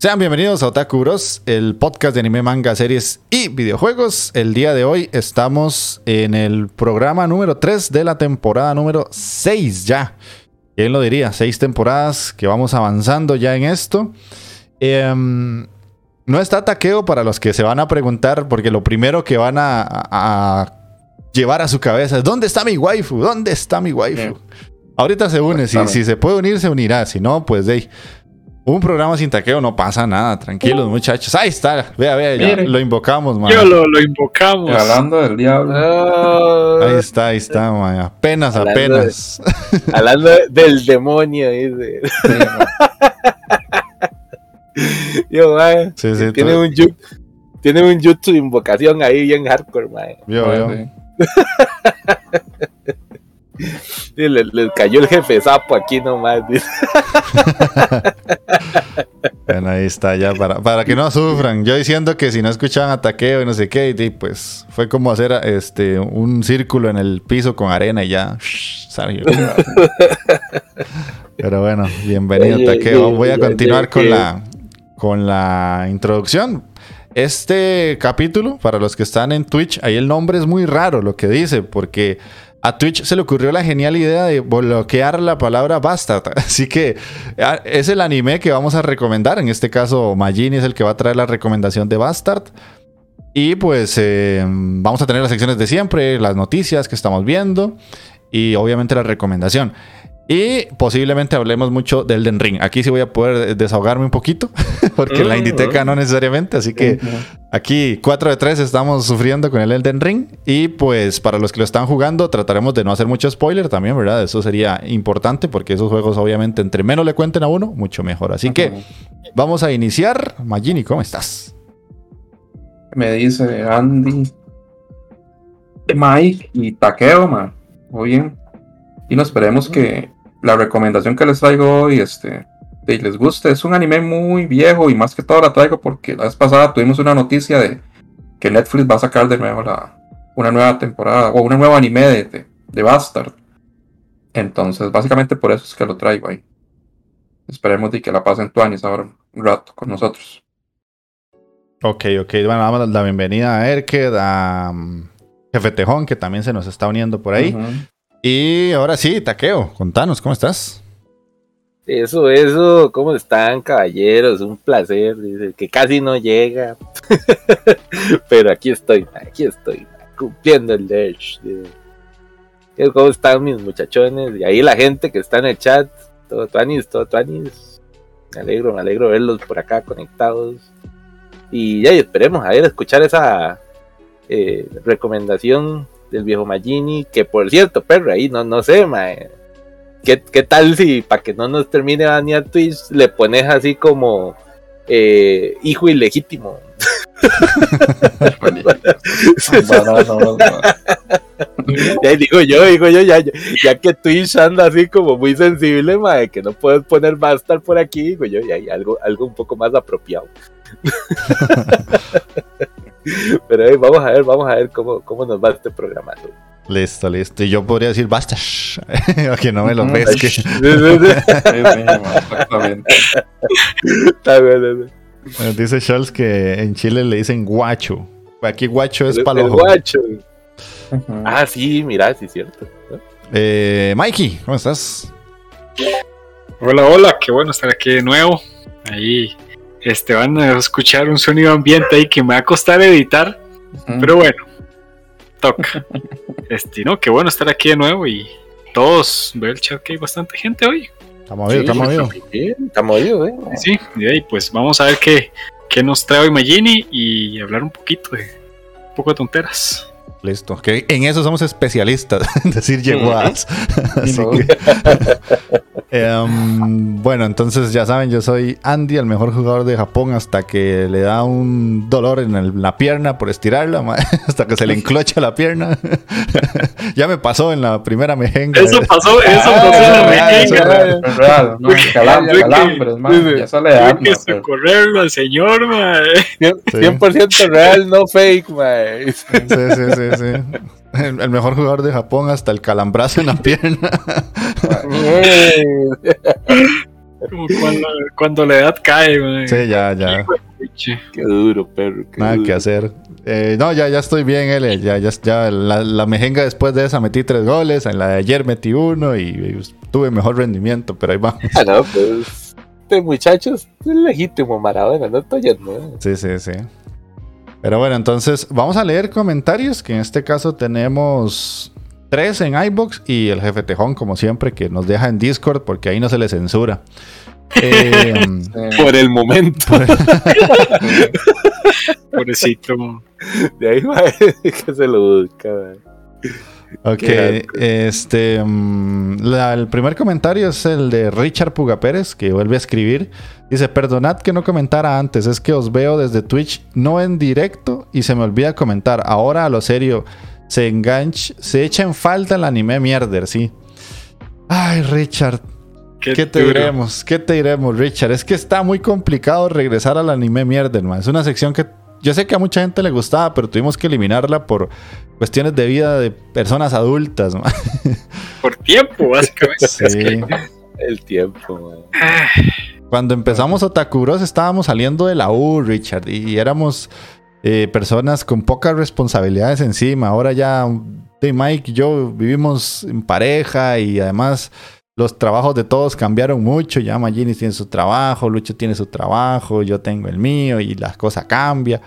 Sean bienvenidos a Otaku Bros, el podcast de anime, manga, series y videojuegos. El día de hoy estamos en el programa número 3 de la temporada número 6 ya. ¿Quién lo diría? Seis temporadas que vamos avanzando ya en esto. Em, no está taqueo para los que se van a preguntar, porque lo primero que van a, llevar a su cabeza es ¿dónde está mi waifu? ¿Dónde está mi waifu? Ahorita se une, si, si, se puede unir, se unirá. Si no, pues de ahí. Un programa sin taqueo, no pasa nada, tranquilos muchachos. Ahí está, vea, vea, ya lo invocamos, man. Yo lo, lo invocamos. Hablando del diablo. Ah. ahí está, ahí está, man. Apenas, apenas. hablando del demonio, dice. Yo, man. Sí, sí, tiene, un tiene un jutsu de invocación ahí bien hardcore, man. Yo, yo. Le, cayó el jefe sapo aquí nomás. bueno, ahí está ya, para, para que no sufran. Yo diciendo que si no escuchaban ataqueo y no sé qué, y pues fue como hacer este un círculo en el piso con arena y ya Pero bueno, bienvenido ataqueo. Voy a continuar con la, con la introducción. Este capítulo, para los que están en Twitch, ahí el nombre es muy raro lo que dice, porque a Twitch se le ocurrió la genial idea de bloquear la palabra bastard. Así que ah, es el anime que vamos a recomendar. En este caso, Magini es el que va a traer la recomendación de Bastard. Y pues eh, vamos a tener las secciones de siempre, las noticias que estamos viendo y obviamente la recomendación. Y posiblemente hablemos mucho del Den Ring. Aquí sí voy a poder desahogarme un poquito, porque en la mm, Inditeca no necesariamente. Así que aquí 4 de 3 estamos sufriendo con el Elden Ring. Y pues para los que lo están jugando, trataremos de no hacer mucho spoiler también, ¿verdad? Eso sería importante, porque esos juegos, obviamente, entre menos le cuenten a uno, mucho mejor. Así que vamos a iniciar. Magini, ¿cómo estás? Me dice Andy, Mike y Takeo, man. Muy bien. Y nos esperemos que la recomendación que les traigo hoy, este, de les guste. Es un anime muy viejo y más que todo la traigo porque la vez pasada tuvimos una noticia de que Netflix va a sacar de nuevo la, una nueva temporada o una nueva anime de, de, Bastard. Entonces, básicamente por eso es que lo traigo ahí. Esperemos de que la pasen Tuanis ahora un rato con nosotros. Ok, ok. Bueno, damos la bienvenida a Erked, a um, Jefe Tejón, que también se nos está uniendo por ahí. Y ahora sí, Taqueo, contanos, ¿cómo estás? Eso, eso, ¿cómo están, caballeros? Un placer, dice, que casi no llega. Pero aquí estoy, aquí estoy, cumpliendo el Derch. ¿Cómo están mis muchachones? Y ahí la gente que está en el chat, todo tuanis, todo tuanis. Me alegro, me alegro verlos por acá conectados. Y ya, esperemos a ver, escuchar esa eh, recomendación del viejo Magini, que por cierto, perro, ahí no, no sé, mae. ¿Qué, tal si, para que no nos termine banear Twitch, le pones así como eh, hijo ilegítimo? ya digo yo, digo yo, ya, ya que Twitch anda así como muy sensible, madre, que no puedes poner Bastard por aquí, digo yo, ya hay algo, algo un poco más apropiado. Pero vamos a ver, vamos a ver cómo, cómo nos va este programa. Listo, listo. Y yo podría decir basta, que no me lo ves. Dice Charles que en Chile le dicen guacho. Aquí guacho es palojo. guacho. Ah, sí, mira, sí es cierto. Eh, Mikey, ¿cómo estás? Hola, hola, qué bueno estar aquí de nuevo. Ahí este, van a escuchar un sonido ambiente ahí que me va a costar editar, pero bueno, toca. Este, no, qué bueno estar aquí de nuevo y todos, veo el chat que hay bastante gente hoy. Estamos bien, estamos bien. Estamos bien, ¿eh? Sí, y ahí pues vamos a ver qué, qué nos trae hoy Magini y hablar un poquito de un poco de tonteras. Listo. Que en eso somos especialistas, en decir yeguadas. Así que, em, bueno, entonces ya saben, yo soy Andy, el mejor jugador de Japón, hasta que le da un dolor en la pierna por estirarla, hasta que se le enclocha la pierna. ya me pasó en la primera mejenga. Eso pasó, eso pasó en la mejenga. Es real, no, calambres, calambres, man. Ya sale de que socorrerlo al señor, man. 100% real, no fake, man. Sí, sí, sí. El, mejor jugador de Japón hasta el calambrazo en la pierna. Como cuando, la edad cae, Sí, ya, ya. Qué duro, perro. Nada que hacer. Eh, no, ya, ya estoy bien, L. Ya, ya, ya la, la, mejenga después de esa metí tres goles. En la de ayer metí uno y, tuve mejor rendimiento, pero ahí vamos. Ah, no, pues. Este muchacho es legítimo Maradona, no estoy yendo. Sí, sí, sí. Pero bueno, entonces vamos a leer comentarios, que en este caso tenemos tres en iBox y el jefe Tejón, como siempre, que nos deja en Discord porque ahí no se le censura. Eh, por el momento. Pobrecito. De ahí va que se lo busca. Ok, este. Mm, el primer comentario es el de Richard Puga Pérez, que vuelve a escribir. Dice: Perdonad que no comentara antes, es que os veo desde Twitch, no en directo, y se me olvida comentar. Ahora a lo serio, se engancha, se echa en falta el anime mierder, sí. Ay, Richard. Qué, te diremos? ¿Qué te diremos, Richard? Es que está muy complicado regresar al anime mierder, man. Es una sección que yo sé que a mucha gente le gustaba, pero tuvimos que eliminarla por cuestiones de vida de personas adultas. Por tiempo, básicamente. Sí. El tiempo. Cuando empezamos Otakuros estábamos saliendo de la U, Richard, y éramos eh, personas con pocas responsabilidades encima. Ahora ya Mike y yo vivimos en pareja y además los trabajos de todos cambiaron mucho. Ya Magini tiene su trabajo, Lucho tiene su trabajo, yo tengo el mío y las cosas cambian.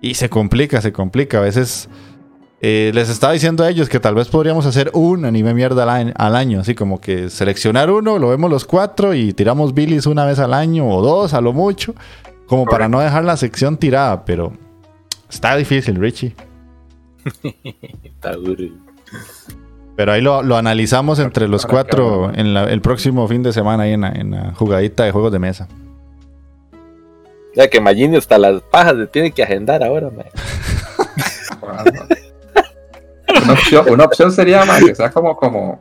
Y se complica, se complica. A veces eh, les estaba diciendo a ellos que tal vez podríamos hacer un anime mierda al, año, así como que seleccionar uno, lo vemos los cuatro y tiramos bilis una vez al año o dos a lo mucho, como para no dejar la sección tirada, pero está difícil, Richie. está duro. Pero ahí lo, analizamos entre los cuatro en el próximo fin de semana ahí en la, jugadita de juegos de mesa. Ya que Magini hasta las pajas se tiene que agendar ahora, Una opción, sería más que sea como, como,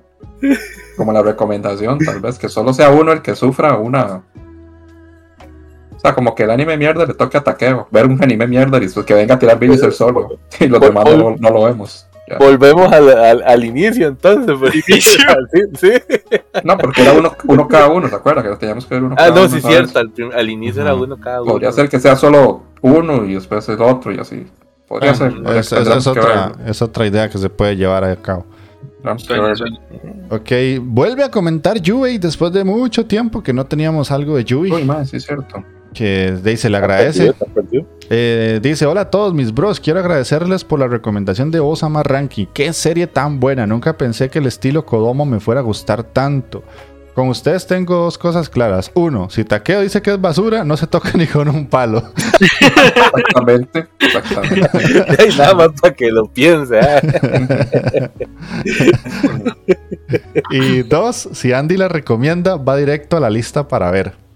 como la recomendación, tal vez, que solo sea uno el que sufra una. O sea, como que el anime mierda le toque a Taqueo. Ver un anime mierda y después que venga a tirar Billy el solo. Y los demás no, lo vemos. Volvemos al, al, inicio entonces. Pues. ¿Sí? No, porque era uno, uno cada uno, ¿te acuerdas? Que teníamos que ver uno ah, no, sí, cierto. Al, inicio era uno cada uno. Podría ser que sea solo uno y después el otro y así. Podría ser. Es, es, otra, es, otra, idea que se puede llevar a cabo. Ok, vuelve a comentar Yui después de mucho tiempo que no teníamos algo de Yui. Uy, más, sí es cierto. Que dice, le agradece. Eh, dice, hola a todos mis bros, quiero agradecerles por la recomendación de Osama Ranking. Qué serie tan buena, nunca pensé que el estilo Kodomo me fuera a gustar tanto. Con ustedes tengo dos cosas claras. Uno, si Taqueo dice que es basura, no se toca ni con un palo. Exactamente, exactamente. nada más para que lo piense. ¿ah? y dos, si Andy la recomienda, va directo a la lista para ver.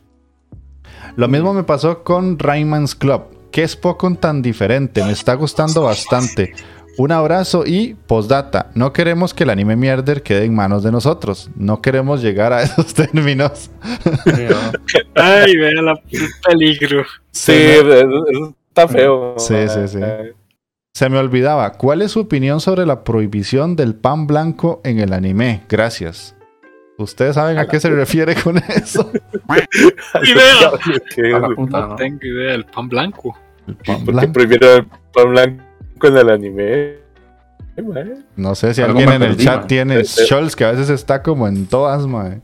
Lo mismo me pasó con Rayman's Club. ¿Qué es Pokémon tan diferente? Me está gustando bastante. Un abrazo y postdata. No queremos que el anime mierder quede en manos de nosotros. No queremos llegar a esos términos. Ay, vea la peligro. Sí, está feo. Sí, sí, sí. Se me olvidaba. ¿Cuál es su opinión sobre la prohibición del pan blanco en el anime? Gracias. ¿Ustedes saben a qué se refiere con eso? No tengo idea, el pan blanco. El pan ¿Por qué blanco. el pan blanco en el anime? No sé si Algo alguien en el chat man. tiene Este- Scholz, que a veces está como en todas, mae.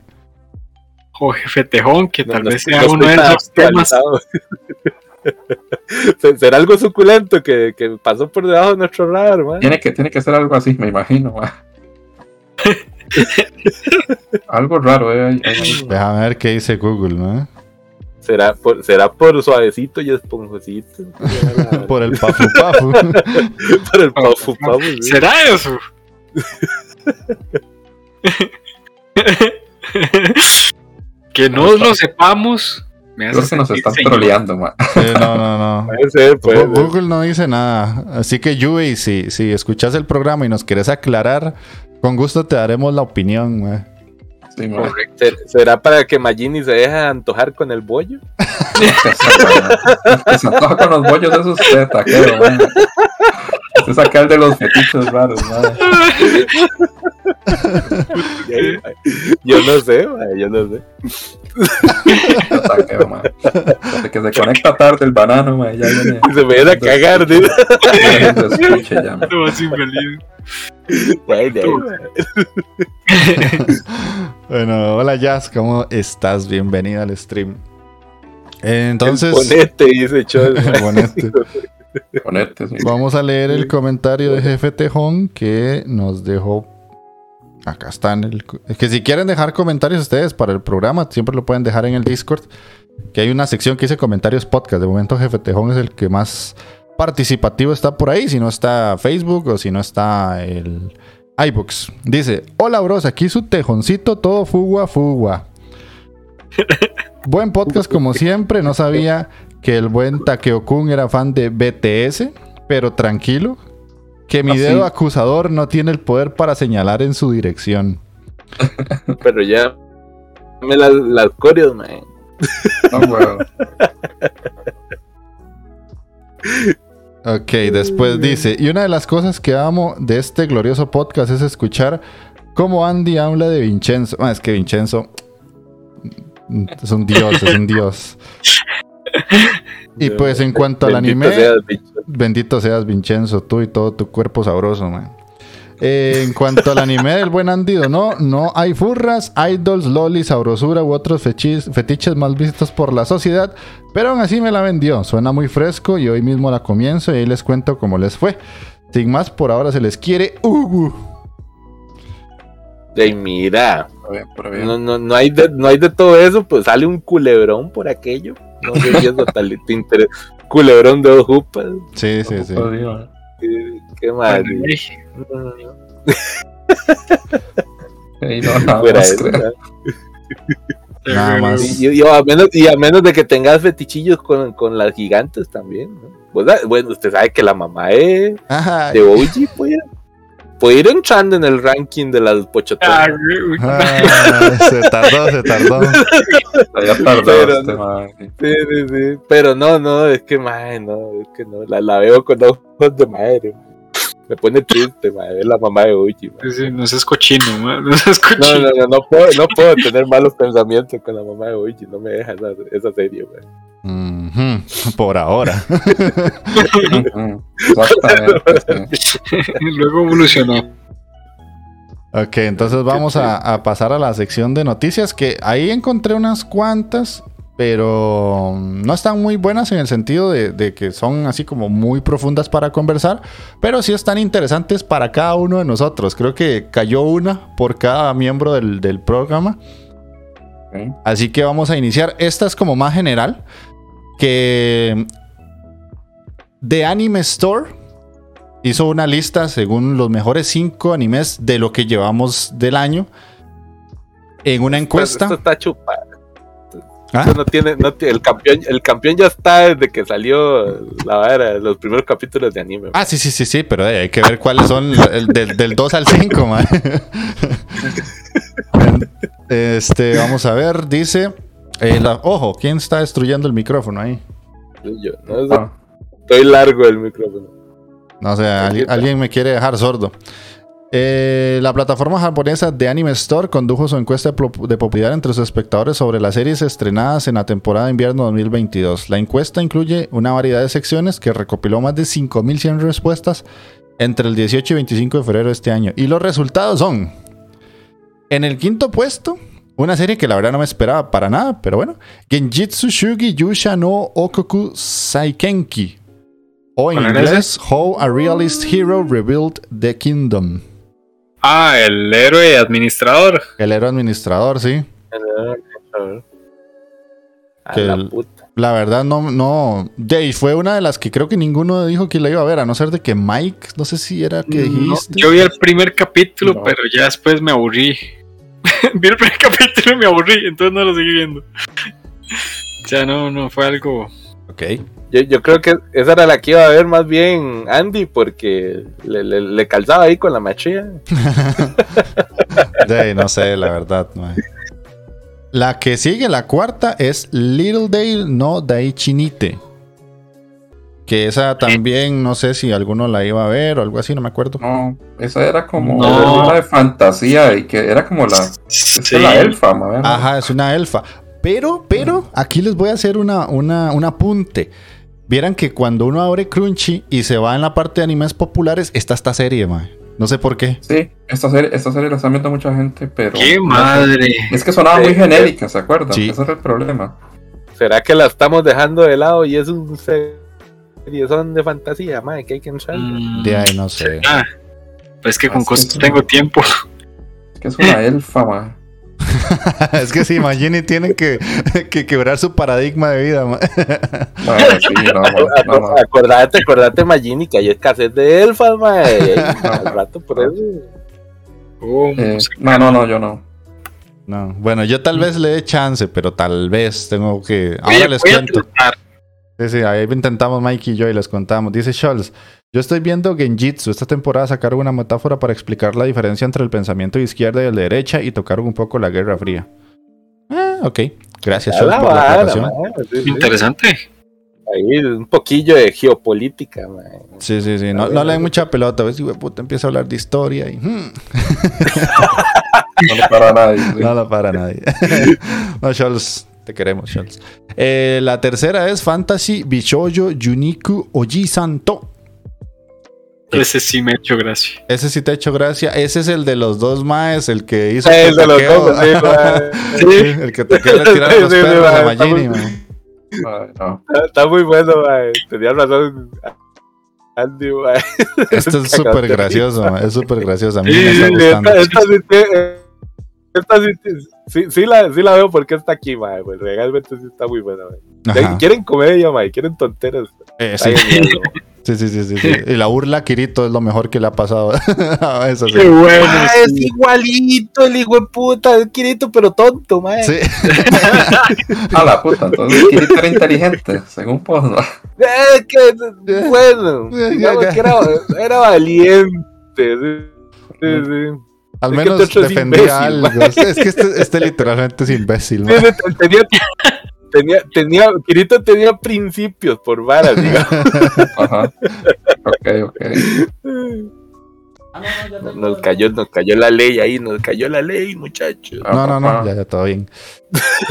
O jefe tejón, que No, tal no vez sea no uno de esos temas. Será algo suculento que, que pasó por debajo de nuestro radar, man. Tiene que, tiene que ser algo así, me imagino. ma. algo raro, eh. Déjame ver qué dice Google, ¿no? ¿Será por, será por suavecito y esponjosito. Por el pafu pafu. por el pafu pafu. sí. ¿Será eso? que no lo sepamos. Me Creo que nos están troleando, ma. Sí, no, no, no. Puede ser, puede Gu- ser. Google no dice nada. Así que, Yui, si, si escuchas el programa y nos quieres aclarar, con gusto te daremos la opinión, mae. Sí, ma. ¿Ser- ¿Será para que Magini se deje antojar con el bollo? Que se antoja con los bollos de esos usted, taquero, ma. Este es aquel de los fetiches raros, ma. Yo no sé, man, yo no sé. Desde que se conecta tarde el banano, ma, ya viene. Se me viene a cagar, ya infeliz. Man. Bueno, hola Jazz, ¿cómo estás? Bienvenida al stream. Entonces, Ponete, dice Chol. man. Ponete. Ponete, sí. vamos a leer el comentario de Jefe Tejón que nos dejó. Acá están. Que si quieren dejar comentarios ustedes para el programa, siempre lo pueden dejar en el Discord. Que hay una sección que dice comentarios podcast. De momento, Jefe Tejón es el que más participativo está por ahí. Si no está Facebook o si no está el iBooks. Dice: Hola, bros. Aquí su tejoncito, todo fugua, fugua. Buen podcast como siempre. No sabía que el buen Takeo-kun era fan de BTS. Pero tranquilo. Que mi Ah, dedo acusador no tiene el poder para señalar en su dirección. Pero ya. Me las, las coreos, man. No. Ok, después dice, y una de las cosas que amo de este glorioso podcast es escuchar cómo Andy habla de Vincenzo. Ah, es que Vincenzo es un dios, es un dios. Y pues en cuanto al Bendito anime, seas, bendito seas Vincenzo, tú y todo tu cuerpo sabroso, man. Eh, en cuanto al anime del buen Andy, no, no hay furras, idols, lolis, sabrosura u otros fechis- fetiches mal vistos por la sociedad, pero aún así me la vendió. Suena muy fresco y hoy mismo la comienzo y ahí les cuento cómo les fue. Sin más, por ahora se les quiere. Ugu. Ey, mira, Pero bien, pero bien. no, no, no, hay de, no hay de todo eso, pues sale un culebrón por aquello. No sé si eso tal te interesa. Culebrón de dos jupas. Sí, sí, sí. Eh, Qué mal. No, nada Fuera más, eso, creo. ¿verdad? Nada más. Y, y- y a, menos, y a menos de que tengas fetichillos con, con las gigantes también. ¿no? Pues, ah, bueno, usted sabe que la mamá es Ajá. de OG puede ir, puede ir entrando en el ranking de las Ah, pochotonas. uy, Ah, se tardó, se tardó. Ya tardó Pero este, no. ma. Sí, sí, sí. Pero no, no, es que, madre, no, es que no. La, la veo con ojos de madre. Me pone triste, madre, ver la mamá de Uchi. no seas cochino, man, no seas No, cochino. no, no, no puedo, no puedo tener malos pensamientos con la mamá de Uchi. No me deja esa, esa serie, Por ahora. Sí. Luego evolucionó. Ok, entonces vamos a, a pasar a la sección de noticias que ahí encontré unas cuantas, pero no están muy buenas en el sentido de, de que son así como muy profundas para conversar, pero sí están interesantes para cada uno de nosotros. Creo que cayó una por cada miembro del, del programa. Así que vamos a iniciar. Esta es como más general. Que The Anime Store hizo una lista según los mejores 5 animes de lo que llevamos del año. En una encuesta. esto está chupado. ¿Ah? no tiene, no el campeón, el campeón ya está desde que salió la vara, los primeros capítulos de anime. Ah, sí, sí, sí, sí, pero hay que ver cuáles son del, del 2 al 5, man. este, vamos a ver, dice. Eh, ojo, ¿quién está destruyendo el micrófono ahí? Yo, no, ah. Estoy largo el micrófono. No sé, alguien me quiere dejar sordo. Eh, la plataforma japonesa de Anime Store condujo su encuesta de popularidad entre sus espectadores sobre las series estrenadas en la temporada de invierno 2022. La encuesta incluye una variedad de secciones que recopiló más de 5.100 respuestas entre el 18 y 25 de febrero de este año. Y los resultados son: en el quinto puesto, una serie que la verdad no me esperaba para nada, pero bueno, Genjitsu Shugi Yusha no Okoku Saikenki. O en inglés, How a Realist Hero Rebuilt the Kingdom. Ah, el héroe administrador. El héroe administrador, sí. El héroe administrador. la, verdad no, no. Jay fue una de las que creo que ninguno dijo que la iba a ver, a no ser de que Mike, no sé si era que dijiste. yo vi el primer capítulo, pero ya después me aburrí. vi el primer capítulo y me aburrí, entonces no lo seguí viendo. ya no, no, fue algo. Ok. Yo, yo, creo que esa era la que iba a ver más bien Andy, porque le, le, calzaba ahí con la machilla. no sé, la verdad. La que sigue, la cuarta, es Little Dale no Daichinite. Que esa también, no sé si alguno la iba a ver o algo así, no me acuerdo. No, esa era como una de fantasía y que era como la, sí. la elfa, Ajá, es una elfa. Pero, pero, aquí les voy a hacer una, una, un apunte. Vieran que cuando uno abre Crunchy y se va en la parte de animes populares, está esta serie, mae. No sé por qué. Sí, esta serie, esta serie la está viendo mucha gente, pero. ¡Qué madre! Es que sonaba muy genérica, ¿se acuerdan? Sí. Ese es el problema. ¿Será que la estamos dejando de lado y es un son de fantasía, mae? Que hay que entrar. Mm, de ahí no sé. Ah, pues es que con cosas tengo tiempo. Es que es una elfa, mae. es que sí, Magini tiene que, que, quebrar su paradigma de vida. no, sí, no, acordate, acordate, Magini, que hay escasez de elfas, mae. Al rato por eso. Eh, no, no, no, yo no. No, bueno, yo tal vez le dé chance, pero tal vez tengo que. Ahora les cuento. Sí, sí, ahí intentamos Mike y yo y les contamos. Dice Scholz, yo estoy viendo Genjitsu. Esta temporada sacaron una metáfora para explicar la diferencia entre el pensamiento de izquierda y el de derecha y tocaron un poco la Guerra Fría. Ah, ok. Gracias, Scholz, por la aclaración. Interesante. Ahí un poquillo de geopolítica, man. Sí, sí, sí. No, no le den mucha pelota. A ver si puta empieza a hablar de historia y. Hmm. no lo para nadie. No lo para nadie. no, Scholz, te queremos. Eh, la tercera es Fantasy Bishoyo Yuniku Oji Santo. Ese sí me ha hecho gracia. Ese sí te ha hecho gracia. Ese es el de los dos maes, el que hizo el de los dos, sí, El que te quiere tirar los perros a Magini, no. Está muy bueno, man. Tenía razón. Andy, man. Esto es súper gracioso, man. Es súper gracioso. A mí me está gustando. Esta, esta, esta sí, sí, la, sí la veo porque está aquí, mae, pues realmente sí está muy buena, Quieren comedia, mae, quieren tonteras. Eh, sí. sí. sí, sí, sí, Y la burla Kirito es lo mejor que le ha pasado a eso. Qué bueno. Ah, es igualito el hijo de puta, es Kirito, pero tonto, mae. Sí. a la puta, entonces Kirito era inteligente, según Pozo. Es que, bueno, digamos que era, era valiente. Sí, sí. Al menos defendía algo. Es que este, este, literalmente es imbécil. Tenía, tenía, tenía, Kirito tenía principios por varas, digamos. Ajá. Ok, ok. Nos cayó, nos cayó la ley ahí, nos cayó la ley, muchachos. No, no, no, ya, ya todo bien.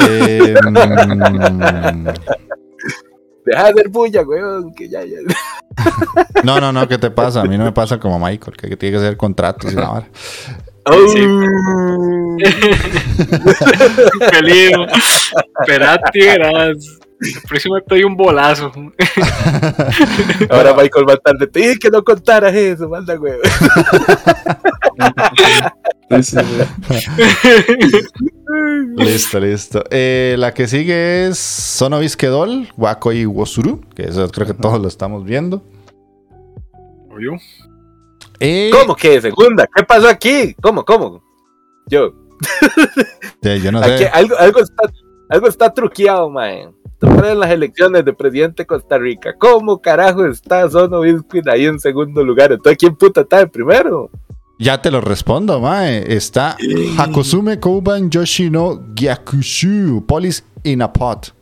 eh, Deja de hacer bulla, weón, que ya, ya. No, no, no, ¿qué te pasa? A mí no me pasa como Michael, que tiene que hacer contratos y nada. Oh. Peligro. Esperate, verás. El próximo te doy un bolazo. Ahora Michael va a estar de dije que no contaras eso, manda güey. listo, listo. Eh, la que sigue es Sonovisquedol, Wako y Wosuru, que eso creo que todos lo estamos viendo. Eh, ¿Cómo que segunda? ¿Qué pasó aquí? ¿Cómo, cómo? Yo. yo no sé. algo, algo, está, Algo está truqueado, mae. en las elecciones de presidente de Costa Rica. ¿Cómo carajo está Sono Biscuit ahí en segundo lugar? Entonces, ¿quién puta está en primero? Ya te lo respondo, mae. Está Hakosume Kouban Yoshino Gyakushu Polis in a Pot.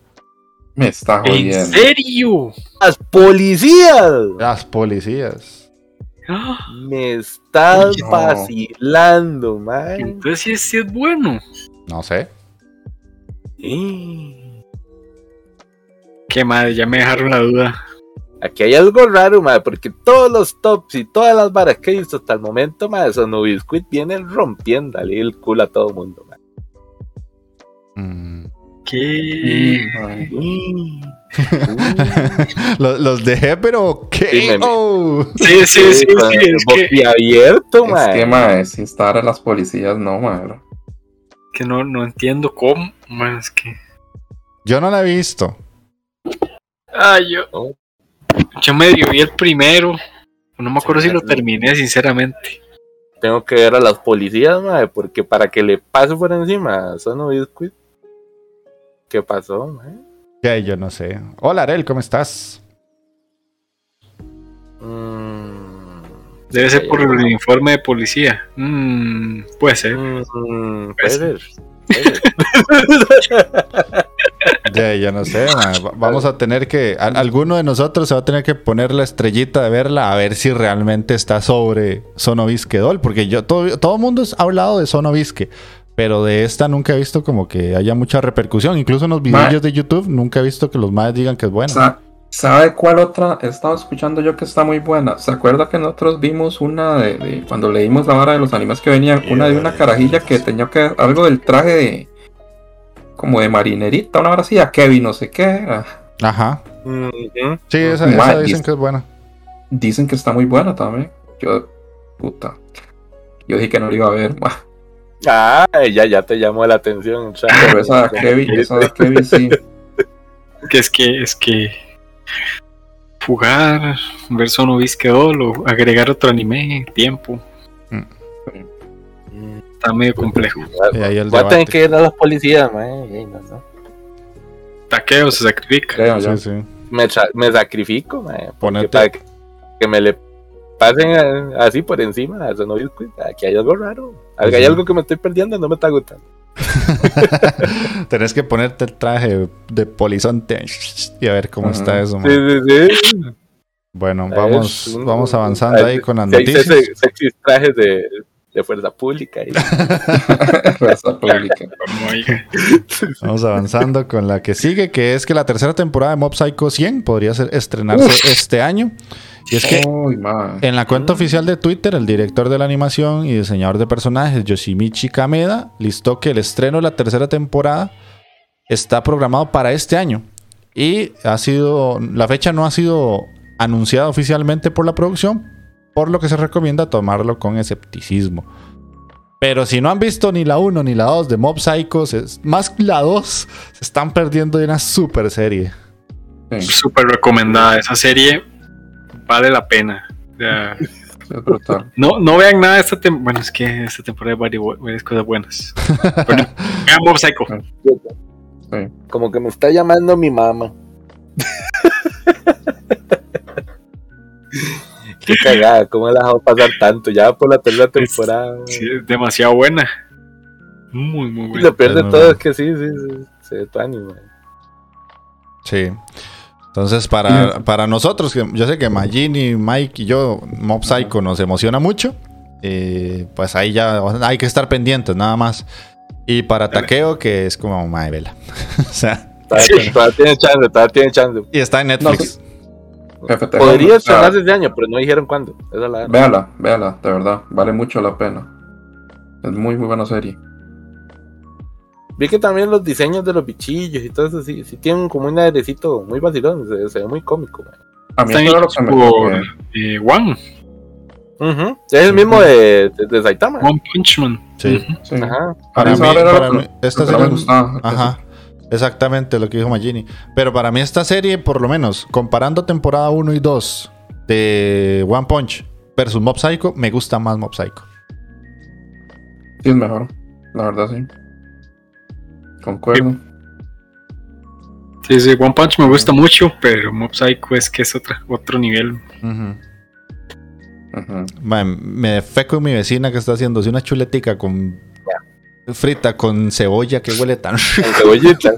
Me está jodiendo. ¿En serio? Las policías. Las policías. Me estás No. vacilando, mae. Entonces sí, es- sí es bueno. No sé. Qué madre, ya me dejaron la duda. Aquí hay algo raro, mae, porque todos los tops y todas las varas que he visto hasta el momento, mae, Sono Biscuit vienen rompiendo el culo a todo mundo, mae. Mm. ¿Qué? Mm. los, los dejé, pero Sí, ¿qué? me- Oh. Sí, sí, sí, sí, el es que, boquiabierto, Es mae. que, mae, si estar en las policías, no, mae. que no, no entiendo cómo. Man, es que. Yo no la he visto. Ay, yo. Oh. Yo medio vi el primero. No me acuerdo Sí, si lo sí. terminé, sinceramente. Tengo que ver a las policías, mae, porque para que le pase por encima a Sono Biscuit. ¿Qué pasó, mae? Que yo no sé. Hola, Arel, ¿cómo estás? Mm, Debe ser por el uniforme de policía. Mm, puede ser. mm, puede Pues- ser. Ya, yo no sé. Vamos a tener que. a- alguno de nosotros se va a tener que poner la estrellita de verla a ver si realmente está sobre Sonovisque Doll. Porque yo, todo, todo mundo ha hablado de Sonovisque. Pero de esta nunca he visto como que haya mucha repercusión. Incluso en los videos de YouTube nunca he visto que los madres digan que es bueno. Sa- ¿Sabe cuál otra he estado escuchando yo que está muy buena? ¿Se acuerda que nosotros vimos una de, de- cuando leímos la vara de los animes que venían? Una de una carajilla que tenía que algo del traje de como de marinerita, una hora así, a Kevin, no sé qué. era. Ajá. Ujú. Sí, esa, dicen que es buena. Dicen que está muy buena también. Yo, puta. Yo dije que no lo iba a ver, ma. Ah, ya, ya te llamó la atención. Pero esa de Kevin, esa de Kevin sí. Que es que, es que. Jugar, ver Sono Bisquedol o agregar otro anime, tiempo. Mm, Está medio complejo. El Voy a tener que ir a las policías, no, no. Taqueo se sacrifica. Creo. Sí, sí. Me, sa- me sacrifico, Ponete- Para que, que me le pasen así por encima a Biscuit. Aquí hay algo raro. Hay Ujú. algo que me estoy perdiendo, no me está gustando. Tenés que ponerte el traje de polizonte y a ver cómo está eso. ma. Sí, sí, sí. Bueno, Es vamos, un- vamos avanzando ahí con las hay noticias. sexy trajes de, de fuerza pública. Fuerza pública. Vamos avanzando con la que sigue, que es que la tercera temporada de Mob Psycho 100 podría ser, estrenarse este año. Y es que en la cuenta oficial de Twitter, el director de la animación y diseñador de personajes, Yoshimichi Kameda, listó que el estreno de la tercera temporada está programado para este año. Y ha sido. La fecha no ha sido anunciada oficialmente por la producción, por lo que se recomienda tomarlo con escepticismo. Pero si no han visto ni la 1 ni la 2 de Mob Psycho, se- más la 2, se están perdiendo de una super serie. Súper recomendada. Esa serie vale la pena. Es no, no vean nada de esta temporada. Bueno, es que esta temporada hay varias, cosas buenas. Bueno, vean Mob Psycho. Sí. Como que me está llamando mi mamá. Qué cagada, ¿cómo la dejado pasar tanto? Ya por la tercera temporada. Sí, es demasiado buena. Muy, muy y buena. lo peor de Es muy todo es que sí, sí, sí. Se ve tu ánimo. Sí. Entonces, para, para nosotros, que yo sé que Magini, Mike y yo, Mob Psycho nos emociona mucho. eh, pues ahí ya hay que estar pendientes, nada más. Y para Taqueo, que es como madre vela. o sea, Todavía, Sí. todavía tiene chance, todavía tiene chance. y está en Netflix. Jefe, te Podría estrenarse este año, pero no dijeron cuándo. Esa es la Véala, véala, de verdad. Vale mucho la pena. Es muy, muy buena serie. Vi que también los diseños de los bichillos y todo eso sí, sí tienen como un airecito muy vacilón, se, se ve muy cómico. man. A mí Están lo que me por eh, One, Ujú, Es el mismo de, de, de Saitama. One Punch Man. Sí. Ajá. A Para mí para mí, esta serie- me gustaba. Ajá. Exactamente lo que dijo Magini. Pero para mí esta serie, por lo menos, comparando temporada 1 y 2 de One Punch versus Mob Psycho, me gusta más Mob Psycho. Sí, es mejor. La verdad, sí. Concuerdo. Sí, sí, One Punch me gusta mucho, pero Mob Psycho es que es otra, otro nivel. Ujú. Ujú. Mae, me fe con mi vecina que está haciéndose una chuletica con frita con cebolla que huele tan Con cebollita.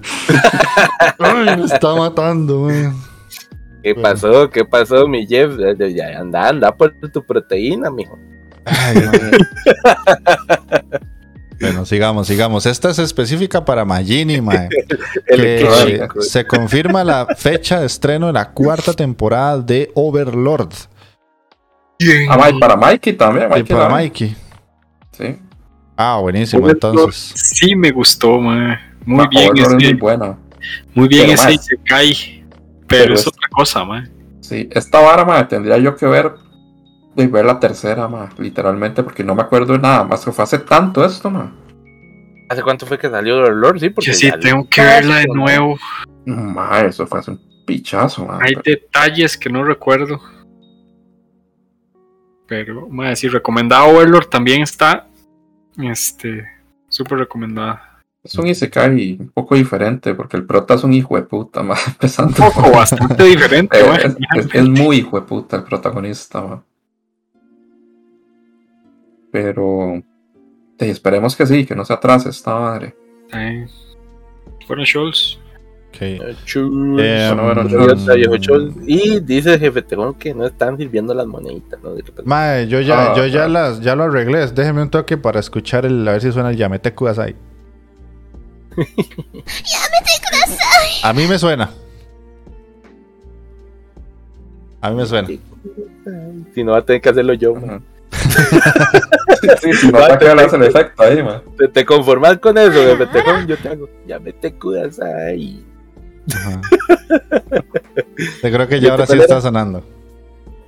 Ay, me está matando. ¿Qué pasó? ¿Qué pasó, mi Jeff? Ya anda, anda por tu proteína, mijo. Ay. Bueno, sigamos, sigamos. Esta es específica para Magini, mae. Que se confirma la fecha de estreno de la cuarta temporada de Overlord. Ah, y para Mikey también. Y Mikey para también. Mikey. Sí. Ah, buenísimo, entonces. Sí, me gustó, ma. Muy Ma, bien, es ese, muy buena. muy bien Pero, ese ma, Isekai. Pero, pero es es- otra cosa, ma. Sí, esta vara, ma, tendría yo que ver y ver la tercera, ma, literalmente, porque no me acuerdo de nada más que fue hace tanto esto, ma. ¿Hace cuánto fue que salió Overlord? Sí, porque Yo sí tengo que verla de nuevo. Ma, eso fue hace un pichazo, ma. Hay detalles que no recuerdo. Pero, ma, sí, recomendada Overlord también está. Este, súper recomendada. Es un Isekai un poco diferente, porque el prota es un hijo de puta, ma, empezando. Un poco, bastante diferente, Eh, es, es- es muy hijo de puta el protagonista, ma. Pero sí, esperemos que sí, que no se atrase esta madre. Ay. Bueno, Scholz. Chul. Eh, bueno, bueno, mm, Y dice el jefe Tejón que no están sirviendo las moneditas. Mae, yo ya, Ah, yo ya ah. las, ya lo arreglé. Déjeme un toque para escuchar el, a ver si suena el Yamete Kudasai. A mí me suena. A mí me suena. Si no va a tener que hacerlo yo, man. Sí, si no el efecto ahí, ma. ¿Te, te conformas con eso, jefe Tejón? Yo te hago. Ya me te cuidas ahí. Ajá. Yo creo que ¿Y ya ahora sí está sonando.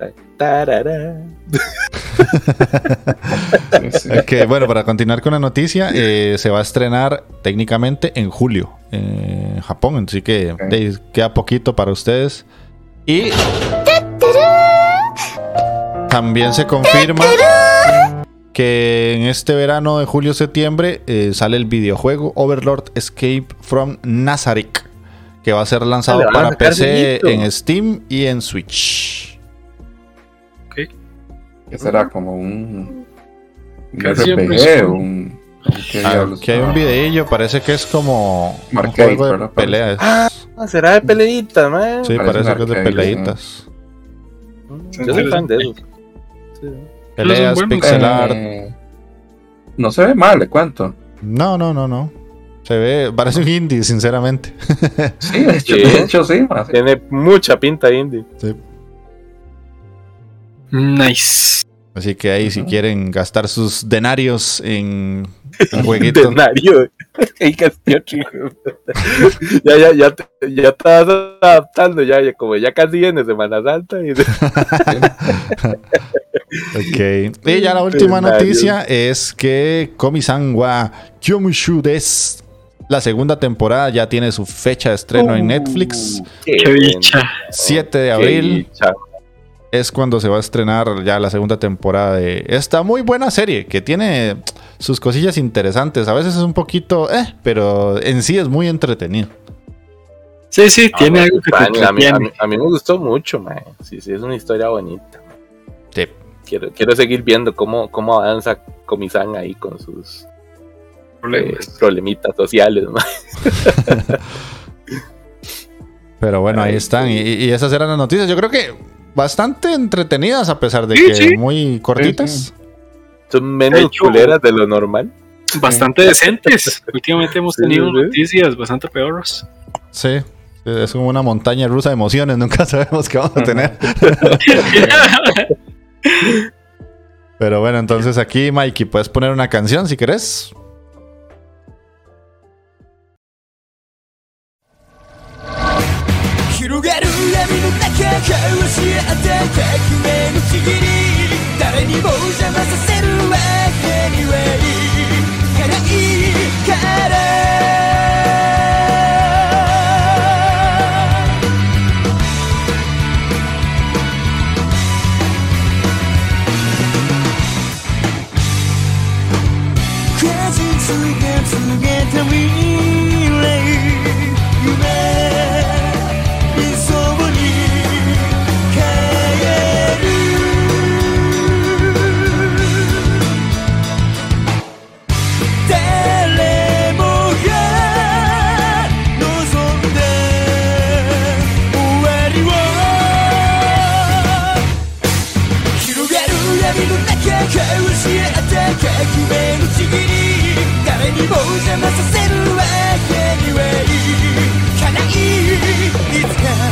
Ok, bueno, para continuar con la noticia, eh, se va a estrenar técnicamente en julio eh, en Japón, así que Ok. de- queda poquito para ustedes. Y también se confirma que en este verano de julio-septiembre eh, sale el videojuego Overlord Escape from Nazarick, que va a ser lanzado Ah, para PC en Steam y en Switch. Que será como un, un RPG un- un. ¿qué Ah? Aquí hay un videillo, parece que es como un juego de peleas. Ah, será de peleitas, man. Sí, Parece que es de peleitas. Yo soy fan de eso. Sí. Peleas, pixel art. Eh, no se ve mal, le cuento. No, no, no, no. Se ve, parece un indie, sinceramente. Sí, de hecho Sí. de hecho, sí. Tiene mucha pinta indie. Nice. Así que ahí, si Ujú. quieren gastar sus denarios en un jueguito. Denario. Ya, ya, ya, te, ya estás adaptando, ya, ya, como ya casi viene Semana Santa. Y... ok. Y ya la última Denarios. noticia es que Komi-san wa Kyomushu des. La segunda temporada ya tiene su fecha de estreno en Netflix. Qué, dicha. 7 de abril es cuando se va a estrenar ya la segunda temporada de esta muy buena serie que tiene sus cosillas interesantes. A veces es un poquito, eh, pero en sí es muy entretenido. Sí, sí, tiene Ah, algo que te a, mí, a, mí, entretiene. a mí me gustó mucho, man. Sí, sí, es una historia bonita. Sí. Quiero, quiero seguir viendo cómo, cómo avanza Comisán ahí con sus eh, Problemas. problemitas sociales. Pero bueno, ahí están. Y, y esas eran las noticias. Yo creo que bastante entretenidas a pesar de Sí, que sí. muy cortitas. Son menos De hecho- culeras de lo normal. Bastante decentes. Últimamente hemos tenido sí. noticias bastante peores. Sí. Es como una montaña rusa de emociones. Nunca sabemos qué vamos a tener. Pero bueno, entonces aquí, Mikey, puedes poner una canción si querés. け教えてり誰にも邪魔させるわけにはいかないから次々たみるて革命のちぎり。誰にも邪魔させるわけにはいかない。いつか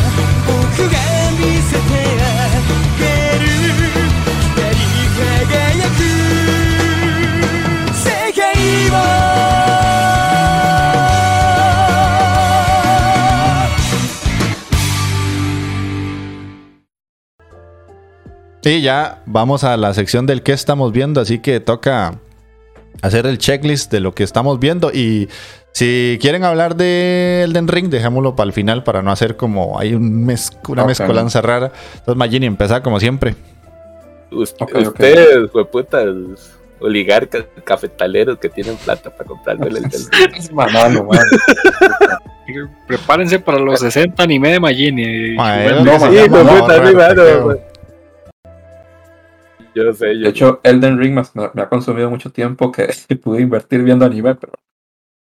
Y ya vamos a la sección del que estamos viendo, así que toca hacer el checklist de lo que estamos viendo y si quieren hablar de Elden Ring, dejémoslo para el final para no hacer como hay un una Ok. mezcolanza rara. Entonces, Magini, empieza como siempre. Usted, ustedes, hueputas, oligarcas, cafetaleros que tienen plata para comprarme el del Manalo, man. Prepárense para los 60 anime de Magini. Ma, Bueno, es no, ma, llama no, Yo sé, yo De hecho, Elden Ring me, me ha consumido mucho tiempo que pude invertir viendo anime, pero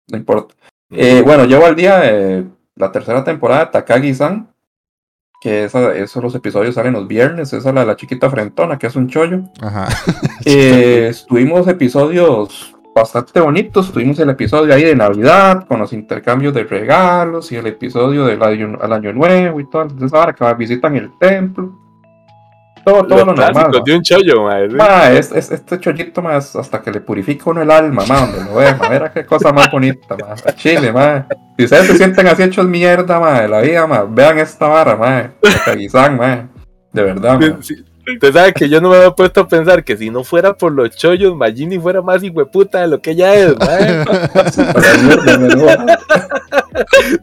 no importa. Eh, bueno, llevo al día eh, la tercera temporada de Takagi-san, que esa, esos los episodios salen los viernes, esa es la de la chiquita frentona, que es un chollo. Ajá. Eh, tuvimos episodios bastante bonitos, tuvimos el episodio ahí de Navidad, con los intercambios de regalos, y el episodio del año, al año nuevo y todo, esa hora que visitan el templo. Todo, todo lo normal. de un chollo, madre. Ma, es, es- este chollito más hasta que le purifica uno el alma, ma, donde lo ve, ma, mira qué cosa más bonita, ma, a Chile, ma. Si ustedes se sienten así hechos mierda, ma, de la vida, ma, vean esta vara, ma, Takagi-san, ma, de verdad, ma. Sí, Usted sabe que yo no me había puesto a pensar que si no fuera por los chollos, Magini fuera más hijueputa de lo que ella es,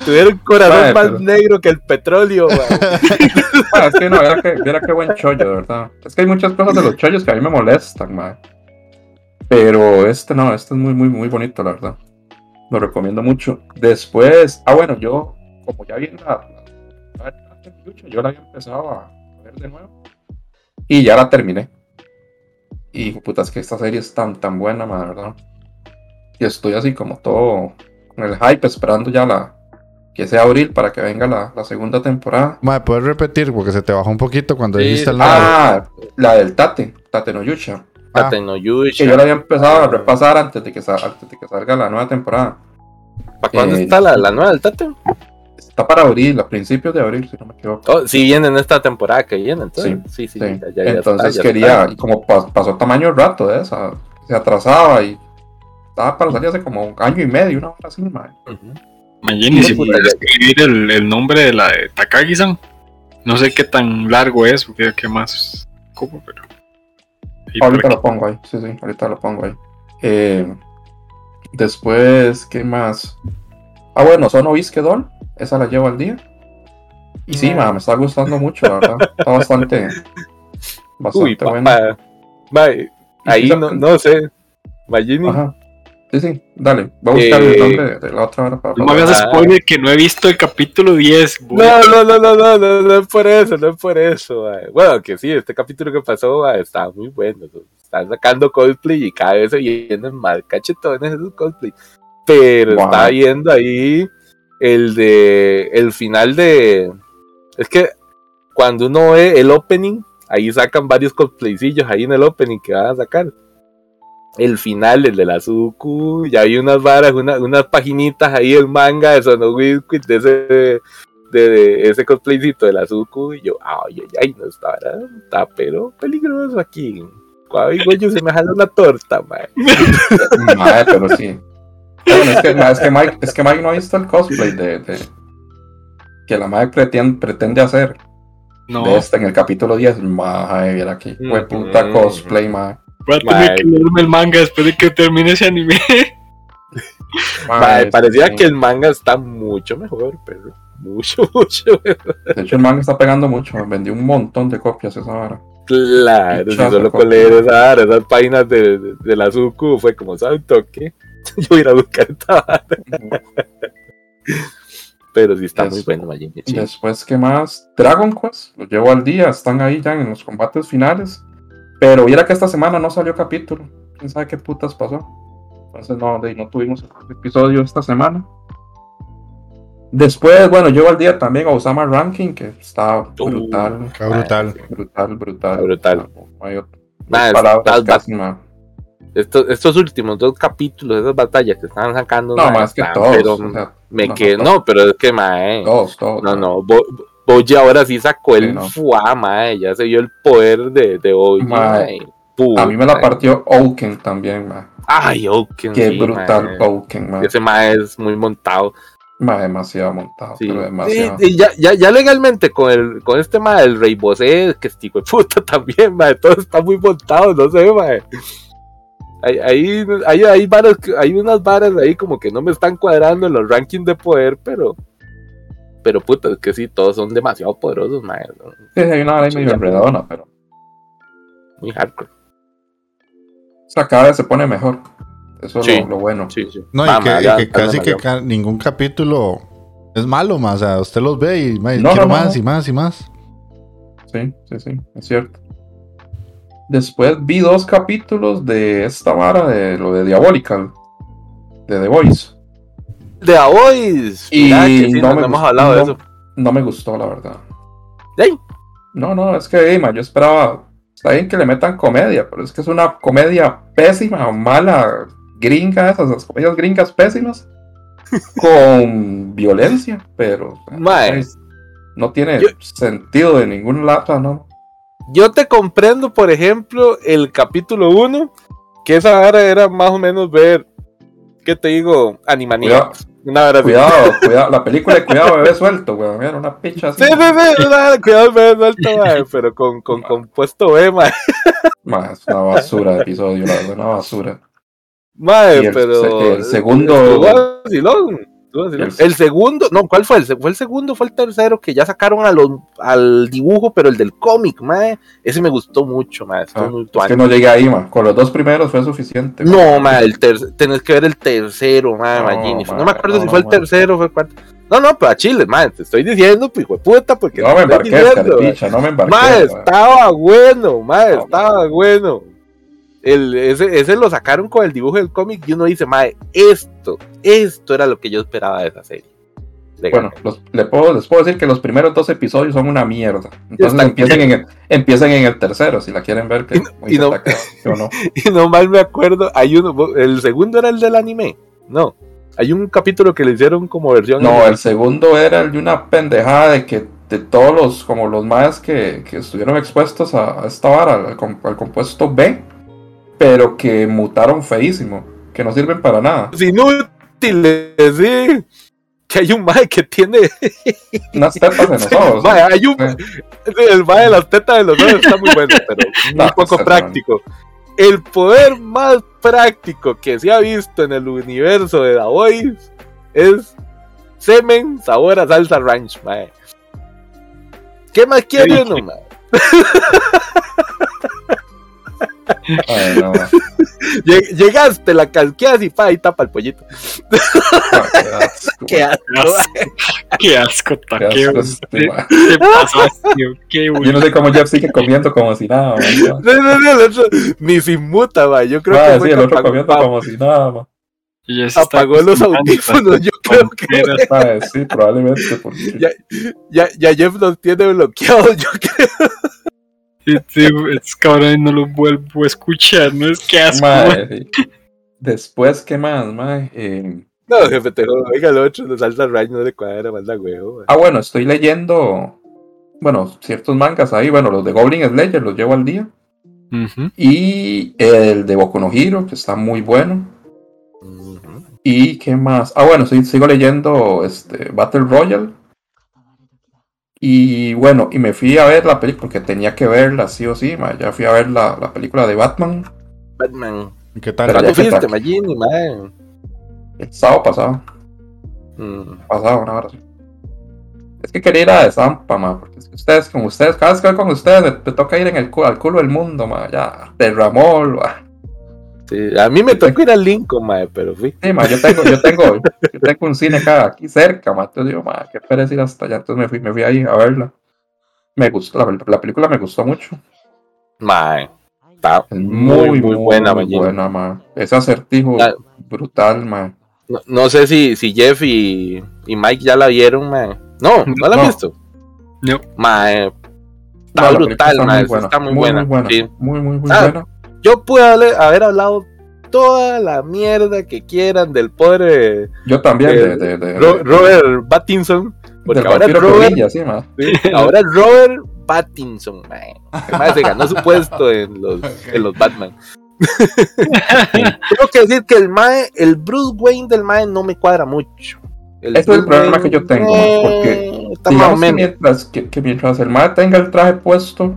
Tuviera un corazón Mae, más pero- negro que el petróleo, madre. Ma, es que no, mira que, buen chollo, de verdad. Es que hay muchas cosas de los chollos que a mí me molestan, ma. Pero este no, este es muy, muy, muy bonito, la verdad. Lo recomiendo mucho. Después, ah, bueno, yo, como ya vi en la, la- yo la había empezado a ver de nuevo. Y ya la terminé. Y puta, es que esta serie es tan, tan buena, ma, de verdad. Y estoy así como todo con el hype, esperando ya la que sea abril para que venga la, la segunda temporada. Ma, ¿puedes repetir? Porque se te bajó un poquito cuando Sí. dijiste el nombre. Ah, la del Tate, Tate no Yucha. Ah. Tate no Yusha. Que yo la había empezado a repasar antes de que, antes de que salga la nueva temporada. ¿Para cuándo eh, está la, la nueva del Tate? Está para abril, a principios de abril, si no me equivoco. Oh, sí viene en esta temporada que viene, entonces. Sí, sí, Sí. ya- ya- ya Entonces está, ya quería, está. y como pa- pasó tamaño rato de esa, se atrasaba y estaba para salir hace como un año y medio, una hora así, madre. Ujú. Magini, si pudiera escribir el, el nombre de la de Takagi-san. No sé qué tan largo es, o qué, qué más. Ahorita lo pongo ahí, sí, sí, ahorita lo pongo ahí. Eh, después, ¿qué más? Ah, bueno, Sono Doll, esa la llevo al día. Y sí, ma, me está gustando mucho, la verdad. Está bastante, bastante Uy, bueno. Mae, ahí no, no sé. Magini. Ajá. Sí, sí, dale. Voy a buscar Eh, el nombre de, la otra hora para No me hagas spoiler que no he visto el capítulo 10. voy a- No, no, no, no, no, no, no es por eso, no es por eso. Bueno, que sí, este capítulo que pasó está muy bueno. Están sacando cosplay y cada vez se vienen más cachetones esos cosplay. Pero Wow. estaba viendo ahí el de el final de. Es que cuando uno ve el opening, ahí sacan varios cosplaycillos ahí en el opening que van a sacar. El final, el de la Suku, ya hay unas varas, una- unas paginitas ahí el manga de Sono de ese, de, de ese cosplaycito de la Suku, y yo, ay, ay, ay, no está, está pero peligroso aquí. Ay, güey, se me jala una torta, man. Madre, pero sí. Bueno, es que, es, que Mike, es que Mike no ha visto el cosplay de, de- que la madre pretende, pretende hacer No, de este en el capítulo 10. Madre, mira aquí, fue puta Mm. cosplay, madre. voy a tener que leerme el manga después de que termine ese anime. Mae, parecía sí. que el manga está mucho mejor, pero mucho, mucho mejor. De hecho, el manga está pegando mucho. Vendió un montón de copias esa hora. Claro, si solo con leer esa vara, esas páginas de, de, de la Suku fue como, ¿sabes toque? Yo voy a ir a buscar esta. Pero sí está muy bueno, Majin. Después, ¿qué más? Dragon Quest, los llevo al día, están ahí ya en los combates finales. Pero viera que esta semana no salió capítulo. ¿Quién sabe qué putas pasó? Entonces no, de- no tuvimos episodio esta semana. Después, bueno, llevo al día también a Osama Ranking, que está brutal. Qué brutal. Brutal, brutal. Brutal. No hay, ot- Ma, palabras estas, bat- casi, ma. Estos, estos últimos dos capítulos, esas batallas que estaban sacando, No, ma, más que están- todos. pero o sea, me no, quedé, no, pero es que, mae, Todos, todos. no, ma. no, Bo- ahora sí sacó el Sí, no. fuá, mae, ya se vio el poder de, de Mae, mae. Puta, A mí me la partió Oaken también, ma. Ay, Oaken, Qué sí, brutal mae. Oaken, ma. Ese mae es muy montado. Ma, demasiado montado, Sí. pero demasiado. Y, y ya, ya, ya legalmente con el con este mae, el Rey Bosé, que es tipo de puta también, mae, todo está muy montado, no sé, mae. Hay, hay, hay, hay, varas hay unas varas ahí como que no me están cuadrando en los rankings de poder, pero. Pero puta, es que sí, todos son demasiado poderosos. ¿no? Sí, hay una ahí Sí, medio enredadona, pero. Muy hardcore. O sea, cada vez se pone mejor. Eso es Sí. lo, lo bueno. Sí, sí. No, y que, y casi que ca- ningún capítulo es malo, más. O sea, usted los ve y No, quiero no, no, más no. y más y más. Sí, sí, sí, es cierto. Después vi dos capítulos de esta vara de lo de Diabolical, de The Voice. De A Boys. Y Mira que sí, no no, me hemos hablado de eso. No me gustó, la verdad. No, no, es que, Ima, yo esperaba. Está bien que le metan comedia, pero es que es una comedia pésima, mala, gringa, esas, esas comedias gringas pésimas, con violencia, pero. Es- No tiene Yo- sentido de ningún lado, ¿no? Yo te comprendo, por ejemplo, el capítulo 1, que esa vara era más o menos ver, ¿qué te digo? Animaniacs. Una así. Cuidado, cuidado, la película de Cuidado Bebé Suelto, weón, era una picha así. Sí, sí, sí, cuidado, me suelto, mae, pero con, con compuesto B, mae. Ma, es una basura de episodio, la verdad, una basura. Y el pero. el segundo-. El- El segundo, no, ¿cuál fue? El, fue el segundo, fue el tercero que ya sacaron a los, al dibujo, pero el del cómic, mae. Ese me gustó mucho, mae. estuvo Ah, muy es que no llegué ahí, ma. Con los dos primeros fue suficiente. No, ma, el tenés que ver el tercero, ma, No. No, me acuerdo no, si no, fue el tercero o fue el cuarto. No, no, pero a Chile, ma, te estoy diciendo, pues, hijo de puta, porque No me embarqué, diciendo, no me embarqué. Ma, ma. estaba bueno, ma, No, estaba bueno. El, ese, ese lo sacaron con el dibujo del cómic y uno dice, ma, esto, esto era lo que yo esperaba de esa serie. Bueno, los- puedo, les puedo decir que los primeros dos episodios son una mierda. Entonces empiecen en, el, empiecen en el tercero, si la quieren ver. Que Y no- y no- atacado, ¿sí o no? Y me acuerdo, hay uno, el segundo era el del anime, no. Hay un capítulo que le hicieron como versión. No, el segundo era el de una pendejada de que de todos los, como los más que, que estuvieron expuestos a, a esta vara, al, al compuesto B, pero que mutaron feísimo, que no sirven para nada. Es inútil, sí. Que hay un mae que tiene. Unas tetas en los ojos. Mae, hay un. Eh. El mae de las tetas de los ojos está muy bueno, pero muy No, poco está práctico. El poder más práctico que se ha visto en el universo de The Voice es semen sabor a salsa ranch, mae. ¿Qué más quiere uno, mae? Ay, no, ma. Lleg- Llegaste, la casqueas y pa, ahí tapa el pollito. Ah, qué asco, Qué asco. Qué asco, qué. ¿Qué pasaste? Qué Yo no sé cómo Jeff sigue comiendo como si nada. No, no, no, el otro ni se inmuta, mae. Yo creo Ma, que sí, el otro comiendo como si nada, ma. Y apagó los audífonos. Yo creo que tonteras. Ma, sí, probablemente. Porque... Ya- ya, ya Jeff los tiene bloqueados. Yo creo. Sí, sí, es que ahora no lo vuelvo a escuchar, no es que asco. Después, ¿qué más, ma? Eh, No, jefe, te jodo. Oiga, el otro de salsa ranch no le cuadra, manda huevo. mae. Ah, bueno, estoy leyendo, bueno, ciertos mangas ahí, bueno, los de Goblin Slayer los llevo al día. Y el de Boku no Hero, que está muy bueno. ¿Y qué más? Ah, bueno, sí, sigo leyendo este, Battle Royale. Y bueno, y me fui a ver la película, porque tenía que verla sí o sí, ma, ya fui a ver la, la película de Batman Batman. ¿Qué tal? ¿Cuándo fuiste, Magini, el sábado pasado. Mm. pasado, una hora así. Es que quería ir a de Zampa, ma, porque es que ustedes, con ustedes, cada vez que voy con ustedes, me, me toca ir en el al culo del mundo, ma, ya, de Ramón, ma. Sí, a mí me tocó ir al Lincoln, mae, pero fui. Sí, ma, yo tengo, yo tengo, yo tengo un cine acá, aquí cerca, ma, entonces digo, ma, qué pereza ir hasta allá, entonces me fui, me fui ahí a verla. Me gustó, la, la película me gustó mucho. Mae. Está Es muy, muy, buena, muy buena, ma. Ese acertijo Ah. brutal, ma. No, no sé si, si Jeff y, y Mike ya la vieron, mae. No, no la han No. visto. No. Mae. No, la película brutal, está mae, muy buena. está muy, muy, buena. muy buena. sí. Muy, muy, muy Ah, buena. Yo pude haber, haber hablado toda la mierda que quieran del pobre Yo también, de, de, de- Ro- de- Robert Pattinson. Porque ahora Robert, Corilla, sí, ma. ahora es Robert Pattinson. El mae se ganó su puesto en los, en los Batman. Tengo que decir que el mae, el Bruce Wayne del mae no me cuadra mucho. Ese es el problema Wayne, que yo tengo, eh, porque está más o que menos. mientras, que, que mientras el mae tenga el traje puesto,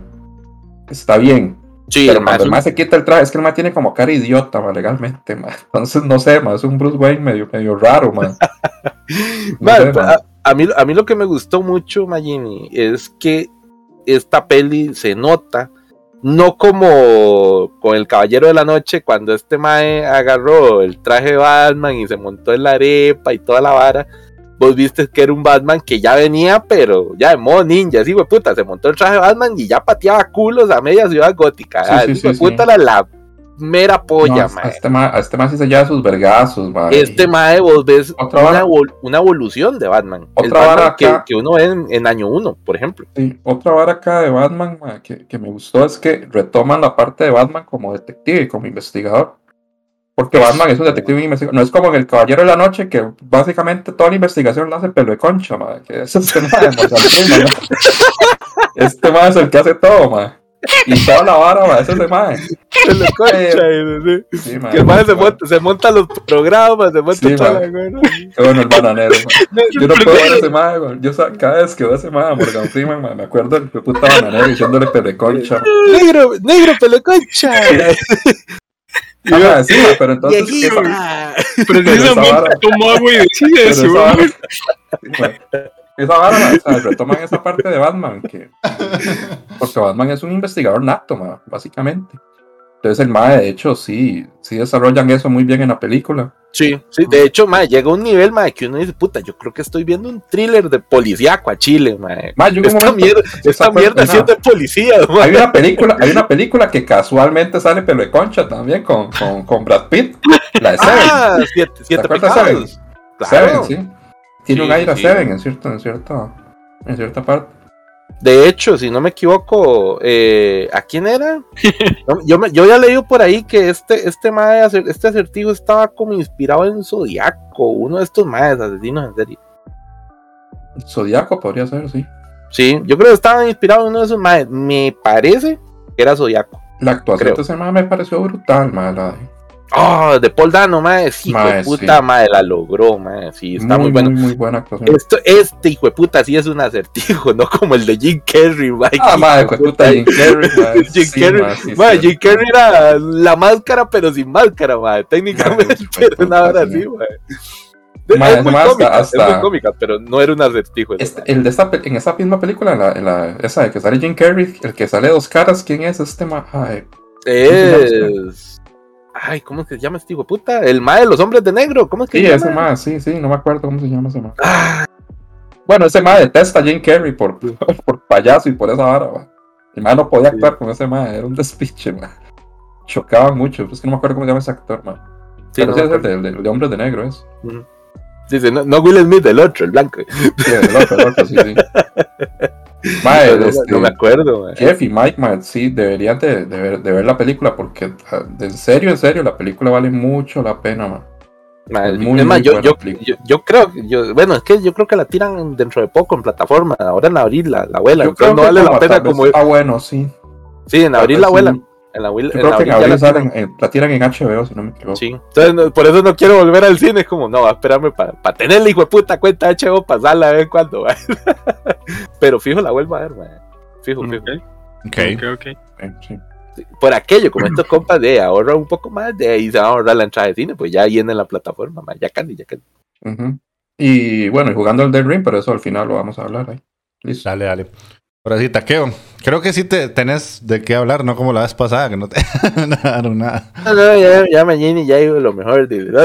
está bien. Sí, pero el cuando el mae se quita el traje, es que el mae tiene como cara idiota, ma, legalmente, ma. Entonces, no sé, ma, es un Bruce Wayne medio, medio raro, ma. No Mae, sé, ma. a, a mí, a mí lo que me gustó mucho, Magini, es que esta peli se nota, no como con el Caballero de la Noche, cuando este Mae agarró el traje de Batman y se montó en la arepa y toda la vara. Vos viste que era un Batman que ya venía, pero ya de modo ninja, así, güey, puta, se montó el traje de Batman y ya pateaba culos a media ciudad gótica. Sí, ah, sí, sí, puta era la mera No, polla, mae. este mae, a este mae sí se lleva sus vergazos, ma. Este mae, vos ves Otra una, una evolución de Batman. Otra Batman vara que, uno ve en, en año 1, por ejemplo. Sí, otra vara acá de Batman ma, que, que me gustó es que retoman la parte de Batman como detective y como investigador. Porque Batman es un detective investigador. No es como en El Caballero de la Noche, que básicamente toda la investigación la hace pelo de concha, ma, que es este ma de Freeman, ¿no? Este ma es el que hace todo, ma. Y toda la vara, ma, es ese ma. Se lo concha, y- sí. Sí, ma, que el mae se monta, se monta los programas, se monta Sí, toda ma. la güera. Bueno el bananero. ma. Yo no puedo ver ese ma, güey. Yo cada vez que veo ese ma, Morgan Freeman, ma, me acuerdo del puta bananero diciéndole pelo de concha. Negro, negro, pelo concha. Ma, sí, ma, pero entonces. Esa Precisamente vara- tomó agua y decide eso. esa vara, bueno, esa o sea, retoman esa parte de Batman, que, porque Batman es un investigador nato, básicamente. Entonces el MAE, de hecho, sí, sí desarrollan eso muy bien en la película. Sí, sí, de hecho, mae, llega un nivel, mae, que uno dice, puta, yo creo que estoy viendo un thriller de policíaco a Chile, mae. Ma, Esta momento- mierda, esta mierda no. de policía. Hay una película, hay una película que casualmente sale pelo de concha también con, con, con Brad Pitt, la de Seven. Ah, siete, siete. Seven, Claro. sí. Tiene Sí, un aire a. Seven en cierto, en cierta, en cierta parte. De hecho, si no me equivoco, eh, ¿a quién era? No, yo, me- yo había leído por ahí que este, este acer- este acertijo estaba como inspirado en Zodiaco, uno de estos maes asesinos en serie. Zodíaco podría ser, sí. Sí, yo creo que estaba inspirado en uno de esos maes. Me parece que era Zodiaco. La actuación Creo. de ese mae me pareció brutal, ma, la de- Oh, de Paul Dano, mae. Sí, hijo de puta, sí. mae, la logró, mae. Sí, está muy, bueno. Muy, muy buena actuación. Esto, este hijo de puta sí es un acertijo, no como el de Jim Carrey, mae. Ah, madre, hijo de puta, Jim Carrey, mae. Jim Sí, Carrey, sí. Jim era la máscara, pero sin máscara, mae. Técnicamente hora sí. así. Mae, es, muy mae cómica, hasta- es muy cómica, pero no era un acertijo. Este- el de esta, en esa misma película, en la, en la- esa de que sale Jim Carrey, el que sale dos caras, ¿quién es este ma? Ay, Es. Ay, ¿cómo es que se llama este hijo de puta? El mae de los hombres de negro, ¿cómo es que sí, se ese llama? ma, sí, sí, no me acuerdo cómo se llama ese ma. Ah, Bueno, ese ma detesta a Jim Carrey por, por payaso y por esa vara, ma. El ma no podía actuar con ese ma, era un despiche, ma. Chocaban mucho, es que no me acuerdo cómo se llama ese actor, ma. sí, Pero no sí me es el de, de- de Hombres de Negro, es. Dice, no, no Will Smith, el otro, el blanco. Sí, el otro, el otro, sí, sí. Ma, no, me- este, no me acuerdo, mae. Jeff y Mike, man, sí, deberían de, de ver, de ver la película porque ah, en serio, en serio, la película vale mucho la pena, man. Mae, Es muy, es más, muy yo, yo, yo, yo creo, yo, bueno, es que yo creo que la tiran dentro de poco en plataforma. Ahora en abril la, la abuela. No que vale la pena como. Ah, bueno, sí. Sí, en abril la abuela. sí. En la abril, Yo en creo que en abril la salen, eh, la tiran en HBO, si no me equivoco. Sí. Entonces, no, por eso no quiero volver al cine. Es como, no, va a esperarme para tener la hijo de puta cuenta HBO para pasarla a ver cuándo. va. Pero fijo, la vuelvo a ver, mae. Fijo, Mm. fijo. Ok. Ok, ok. Eh, sí. Por aquello, como estos compas de ahorra un poco más, de ahí se va a ahorrar la entrada de cine, pues ya viene en la plataforma, mae. ya casi, ya casi. Ujú. Y bueno, y jugando el Dead Ring, pero eso al final lo vamos a hablar ahí. Listo. Dale, dale. Ahora sí, Taqueo. Creo que sí te tenés de qué hablar, no como la vez pasada, que no te daron nada. No, no, ya, ya mañana ya digo lo mejor. ¿no?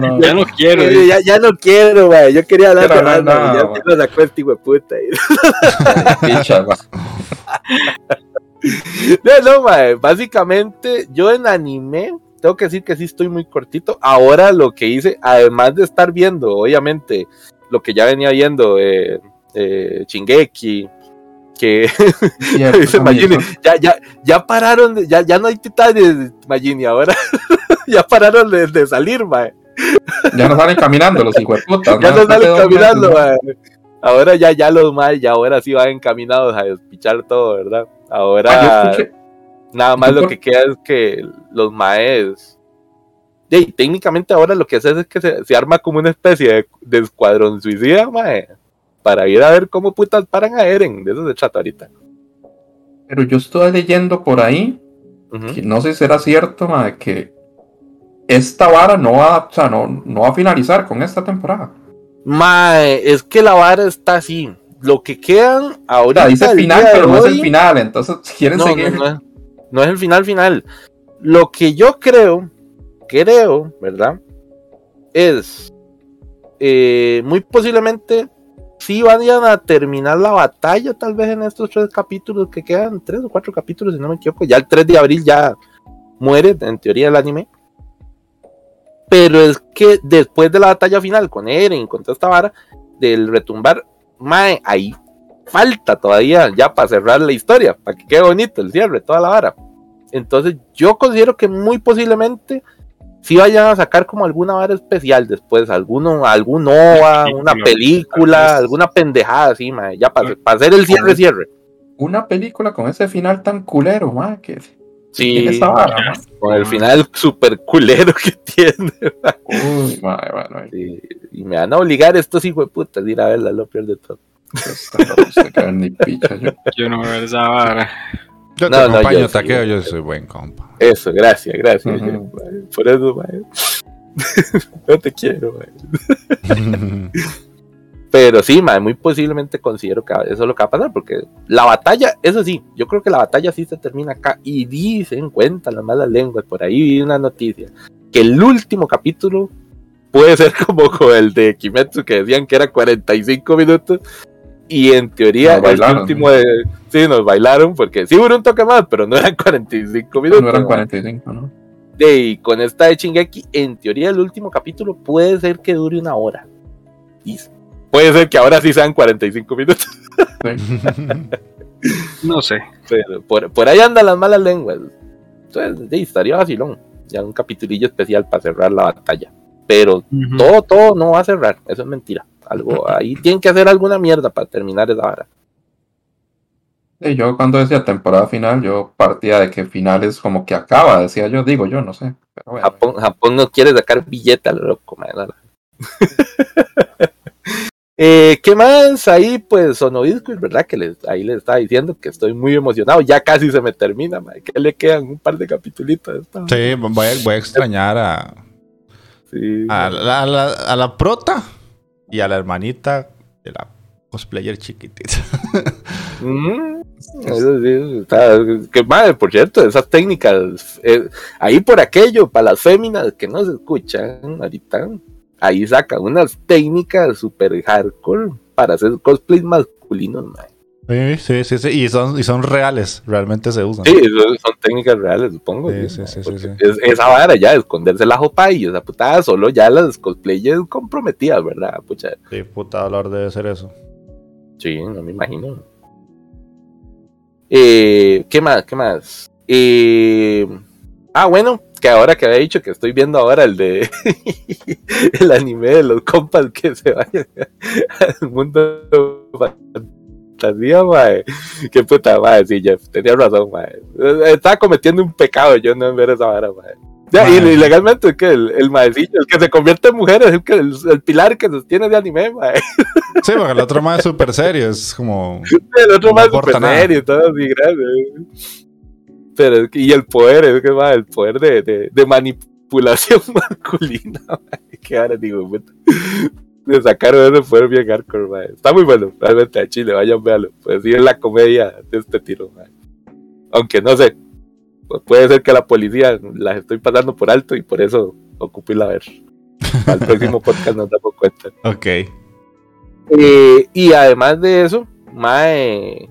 No. Ya no quiero. Yo ya, ya no quiero, mae. Yo quería hablar Batman, nada, ya te lo sacó de puta. y- Picha, va. No, no, mae. Básicamente, yo en anime, tengo que decir que sí estoy muy cortito. Ahora lo que hice, además de estar viendo, obviamente, lo que ya venía viendo, eh, eh, Shingeki, que Cierto, Magini, ya, ya, ya pararon, ya, ya no hay titanes, Magini, ahora ya pararon de, de salir, mae. Ya no salen caminando los hijos de puta. Ya no salen caminando, meses, mae. Ahora ya, ya los mae, ya ahora sí van encaminados a despichar todo, ¿verdad? Ah, Ahora escuché- nada más lo por- que queda es que los maes. Y técnicamente ahora lo que hace es que se, se arma como una especie de, de escuadrón suicida, mae. Para ir a ver cómo putas paran a Eren. De eso se trata ahorita. Pero yo estuve leyendo por ahí, Ujú. que no sé si será cierto, ma, que esta vara no va, o sea, no, no va a finalizar con esta temporada. Mae, es que la vara está así. Lo que quedan O ahorita. sea, dice final, pero no es el hoy- final, entonces quieren No, seguir. no, no es, no es el final final. Lo que yo creo, creo, ¿verdad? Es eh, muy posiblemente si vayan a terminar la batalla, tal vez en estos tres capítulos que quedan, tres o cuatro capítulos, si no me equivoco. Ya el 3 de abril ya muere, en teoría, el anime. Pero es que después de la batalla final con Eren, con toda esta vara, del retumbar, mae, ahí falta todavía ya para cerrar la historia, para que quede bonito el cierre, toda la vara. Entonces yo considero que muy posiblemente si vayan a sacar como alguna vara especial después, alguno, algún OVA, una Película, alguna pendejada así, mae, ya para, para hacer el cierre, cierre. Una película con ese final tan culero, ma, que Sí, esa vara, con el final super culero que tiene. Uy, bueno, Sí, y me van a obligar estos hijos de putas a ir a verla, lo peor de todo. está, no sé qué ver ni picha. Yo, Yo no veo esa vara. Yo te No, no, acompaño, sí. Taqueo, yo soy buen compa. Eso, gracias, gracias. Ujú. mae, Por eso, mae. no te quiero, mae. Pero sí, mae, muy posiblemente considero que eso es lo que va a pasar, porque la batalla, eso sí, yo creo que la batalla sí se termina acá y dicen, cuentan las malas lenguas, por ahí vi una noticia, que el último capítulo puede ser como con el de Kimetsu, que decían que era 45 minutos, y en teoría Nos bailaron, el último de... Sí, nos bailaron, porque sí hubo un toque más, pero no eran 45 minutos. no eran mae. 45, ¿no? De, y con esta de Shingeki, en teoría el último capítulo puede ser que dure una hora. Y puede ser que ahora sí sean 45 minutos. No sé. Pero por, por ahí andan las malas lenguas. Entonces, de, estaría vacilón. Ya un capitulillo especial para cerrar la batalla. Pero todo, todo no va a cerrar. Eso es mentira. Algo, ahí tienen que hacer alguna mierda para terminar esa vara. Y yo cuando decía temporada final, yo partía de que final es como que acaba, decía yo, digo yo, no sé. Pero bueno, Japón, Japón no quiere sacar billete a lo loco, man, la- Eh, ¿Qué más? Ahí, pues, Sonobiscuit, ¿verdad? Que les, ahí les estaba diciendo que estoy muy emocionado. Ya casi se me termina, man. Que le quedan un par de capitulitos. Sí, voy a, voy a extrañar a, Sí. a, la, a la- a la prota y a la hermanita de la cosplayer chiquitita. Mm, eso sí, que madre, por cierto, esas técnicas, eh, ahí por aquello, para las féminas que no se escuchan ahorita, ahí sacan unas técnicas super hardcore para hacer cosplays masculinos, mae. Sí, sí, sí. Y son, y son reales, realmente se usan. Sí, son técnicas reales, supongo. Sí, sí, sí, sí, es- esa vara ya, de esconderse la jopa y esa putada, solo ya las cosplayers comprometidas, ¿verdad? Pucha, Sí, puta dolor debe ser eso. Sí, no me imagino. Eh, ¿Qué más? ¿Qué más? Eh, ah, bueno, que ahora que había dicho que estoy viendo ahora el de el anime de los compas que se vayan al mundo fantasía, mae. Qué puta madre, sí, Jeff, tenía razón, mae. Estaba cometiendo un pecado yo no en ver esa vara, mae. Ya, y Mae. ilegalmente es que el, el maecillo, el que se convierte en mujer, es el, que, el, el pilar que sostiene de anime, mae. Sí, porque el otro más es súper serio. Es como. El otro más super nada. serio, todo así grande. Pero es que, y el poder, es que va, el poder de, de, de manipulación masculina, mae, que ahora digo, puta. Le sacaron ese poder bien hardcore, mae. Está muy bueno, realmente a Chile, vayan véalo. Pues sí es la comedia de este tiro. Aunque no sé, pu- puede ser que la policía las estoy pasando por alto y por eso ocupo irla a ver. Al próximo podcast nos damos cuenta. Ok. Eh, y además de eso, mae,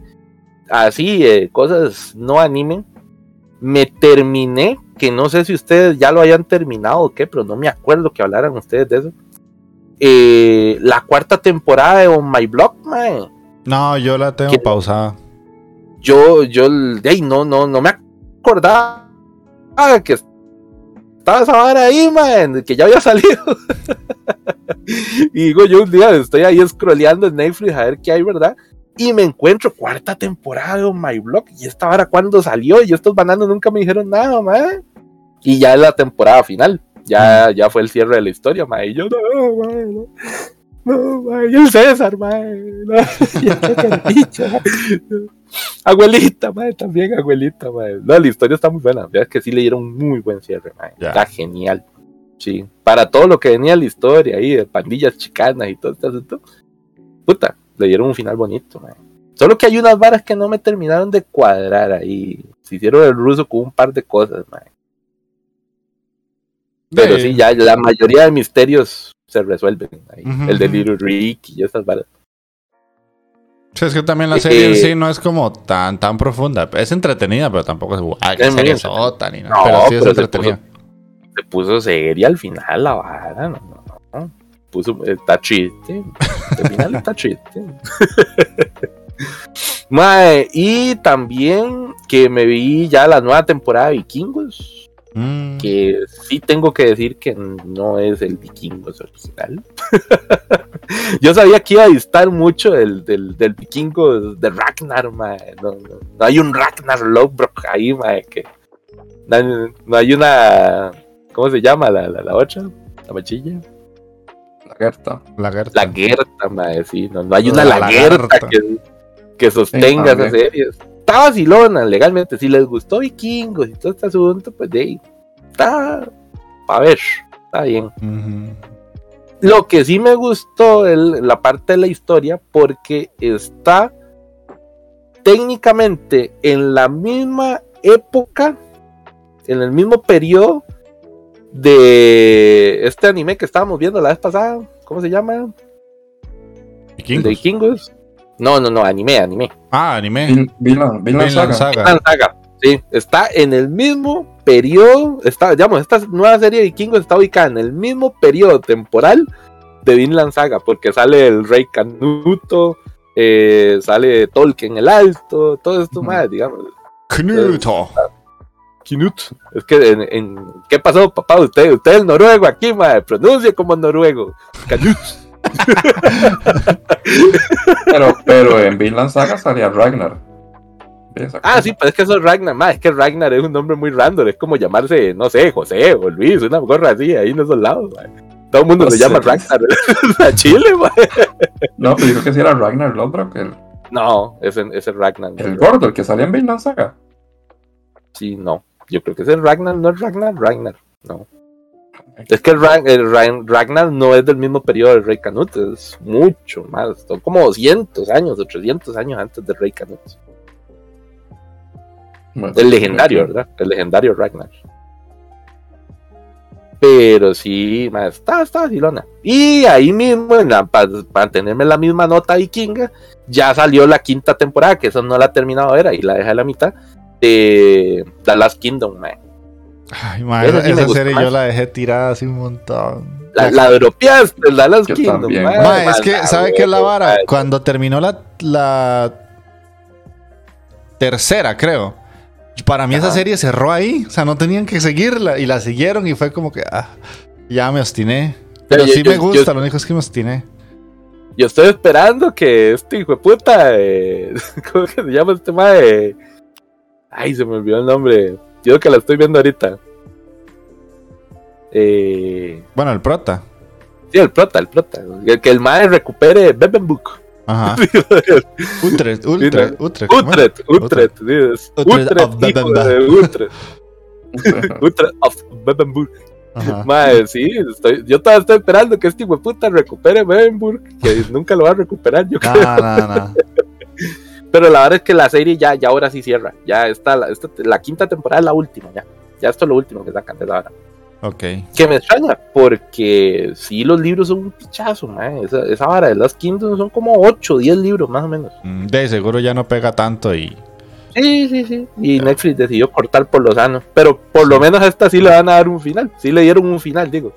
así, eh, cosas no anime, me terminé, que no sé si ustedes ya lo hayan terminado o qué, pero no me acuerdo que hablaran ustedes de eso. Eh, la cuarta temporada de On My Block, mae. No, yo la tengo pausada. yo, yo, ahí no, no, no me acordaba que estaba esa vara ahí, man, que ya había salido. y digo, yo un día estoy ahí scrolleando en Netflix a ver qué hay, ¿verdad? Y me encuentro cuarta temporada de Oh My Blog. Y esta vara cuando salió, y estos bananos nunca me dijeron nada, man. Y ya es la temporada final. Ya, ya fue el cierre de la historia, man. Y yo, no, man, no. No, el César, man. No. Abuelita, madre, también abuelita, madre. No, la historia está muy buena. Veas que sí le dieron un muy buen cierre. Ya. Está genial. Sí. Para todo lo que venía la historia ahí, de pandillas chicanas y todo este asunto. Puta, le dieron un final bonito, madre. Solo que hay unas varas que no me terminaron de cuadrar ahí. Se hicieron el ruso con un par de cosas, madre. Pero sí, ya la mayoría de misterios se resuelven ahí. El de. Little Rick y esas. Sí, es que también la Eh, serie en sí no es como tan tan profunda. Es entretenida, pero tampoco es Es muy serie entretenida. sota ni nada. No, pero sí es pero se entretenida. se puso seria al final la vara, no, no, no. Puso, está triste. Al final está. Mae, y también que me vi ya la nueva temporada de Vikingos, Mm. que sí tengo que decir que no es el Vikingos original. Yo sabía que iba a distar mucho del, del, del Vikingos de Ragnar, mae. No, no, no hay un Ragnar Lodbrok ahí, mae, que no, no hay una ¿cómo se llama la, la, la otra? La machilla. La Gerta. La Gerta. La Gerta, mae, sí, no, no hay una La lagerta que, que sostenga Sí, esa serie. Está vacilona, legalmente. Si les gustó Vikingos y todo este asunto, pues de ahí está para ver, está bien. Lo que sí me gustó la parte de la historia porque está técnicamente en la misma época, en el mismo periodo de este anime que estábamos viendo la vez pasada. ¿Cómo se llama? ¿El de Vikingos. Vikingos? No, no, no, anime, anime. Ah, anime. Vin- Vinland, Vinland Vinland Saga. Saga. Vinland Saga, Sí, está en el mismo periodo, está, digamos, esta nueva serie de vikingos está ubicada en el mismo periodo temporal de Vinland Saga, porque sale el rey Canuto, eh, sale Tolkien el Alto, todo esto más, digamos. Knuto. Knut. Es que en, en- ¿qué pasó, papá? Usted, usted es noruego aquí, madre, pronuncia como noruego. Canut. Pero, pero en Vinland Saga salía Ragnar. Ah, sí, pero es que eso es Ragnar, más es que Ragnar es un nombre muy random, es como llamarse, no sé, José o Luis, una gorra así, ahí en esos lados. Todo el mundo No sé. llama Ragnar a Chile. No, pero dijo que sí era Ragnar Lodbrok, el, No, ese, ese Ragnar. el es gordo, el que salía en Vinland Saga. Sí, no. Yo creo que ese Ragnar no es Ragnar, Ragnar. No. Es que el, Ra- el Ra- Ragnar no es del mismo periodo del Rey Canut, es mucho más. Son como 200 años o 300 años antes del Rey Canut. Bueno, El legendario, ¿verdad? El legendario Ragnar. Pero sí, ma, está, está vacilona. Y ahí mismo, para mantenerme en la misma nota vikinga, ya salió la quinta temporada, que eso no la he terminado de ver, ahí la dejé a la mitad, de The Last Kingdom, ma. Ay, ma, Esa sí serie yo la dejé tirada así un montón. La, la dropeaste, Last Yo Kingdom, también, ma. Ma, es que, ¿sabe qué es la vara? Cuando terminó la, la tercera, creo. Para mí esa serie cerró ahí. O sea, no tenían que seguirla. Y la siguieron y fue como que, ah, ya me obstiné. Pero Yo- sí yo- me yo- gusta, lo único es que me obstiné. Yo estoy esperando que este hijo de puta, eh, ¿cómo que se llama este mae? Ay, se me olvidó el nombre. Yo que la estoy viendo ahorita. Eh, Bueno, el prota. sí, el prota, el prota. Que, que el mae recupere Bebenbook. Ajá. Utrecht, Utrecht, Utrecht. Utrecht, Utrecht, Utrecht Utrecht, Utrecht, Utrecht of Bebenburg. Mae, sí, estoy, yo todavía estoy esperando que este hijo de puta recupere Bebenburg, que nunca lo va a recuperar, yo creo. No, no, no. Pero la verdad es que la serie ya, ya ahora sí cierra. Ya está, la, esta- la quinta temporada es la última, ya. Ya esto es lo último que sacan de la hora. Ok. Que me extraña, porque sí, los libros son un pichazo, mae. Esa, esa vara de las Kingdoms son como 8 o 10 libros, más o menos. Mm, De seguro ya no pega tanto y. Sí, sí, sí. Y Netflix decidió cortar por lo sano. Pero por lo menos a esta sí le van a dar un final. Sí le dieron un final, digo.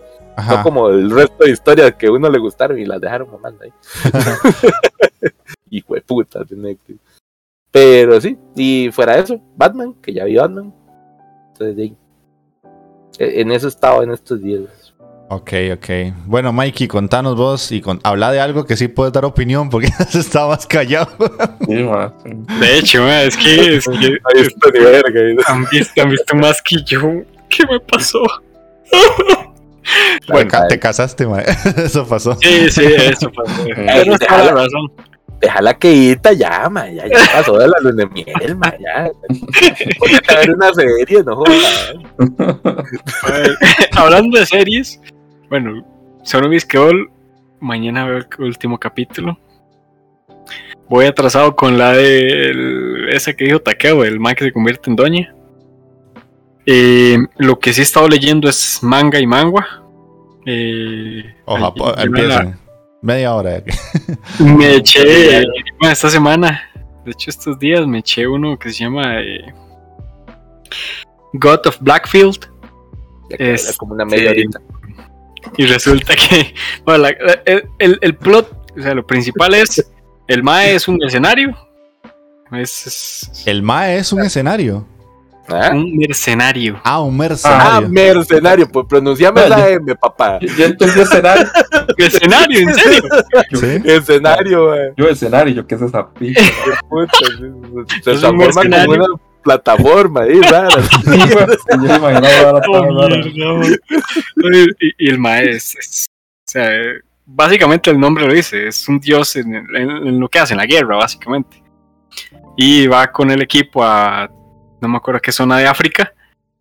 No como el resto de historias que a uno le gustaron y las dejaron mamando ahí. Hijo de puta de Netflix. Pero sí, y fuera de eso, Batman, que ya vi Batman. Entonces, de ahí. E- En eso estaba en estos días. Ok, ok. Bueno, Mikey, contanos vos y con... habla de algo que sí puedes dar opinión porque has estado más callado. Sí, ma. De hecho, ma, es que, es que Ahí está verga. han, visto, han visto más que yo. ¿Qué me pasó? Te ca- te casaste, mae. Eso pasó. Sí, sí, eso pasó. Tienes toda la razón. Déjala que ita ya, ma, ya, ya pasó de la luna de miel, ma, ya. Ponete a ver una serie, no jodas. Hablando de series, bueno, solo Bisqueol, mañana veo el último capítulo. Voy atrasado con la de esa que dijo Takeo, el man que se convierte en doña. Eh, lo que sí he estado leyendo es manga y mangua. Eh, Oja, ay, Media hora. Me eché bueno, esta semana, de hecho estos días me eché uno que se llama eh, God of Blackfield. Es- como una media horita. Y resulta que bueno, la- el, el- el plot, o sea, lo principal es, el Mae es un mercenario. Es, es- El MAE es un escenario. ¿Ah? un mercenario. Ah, un Ah, mercenario. mercenario, pues pronunciame la M, papá. Yo, yo entendí escenario. ¿Mercenario? ¿En serio? ¿Sí? Escenario. Yo escenario, yo qué es esa puta, Se Es un transforma como mercenario. una plataforma ahí, rara. Y, el Mae es, es- o sea, básicamente el nombre lo dice, es un dios en, en- en lo que hace en la guerra, básicamente. Y va con el equipo a, no me acuerdo qué zona de África,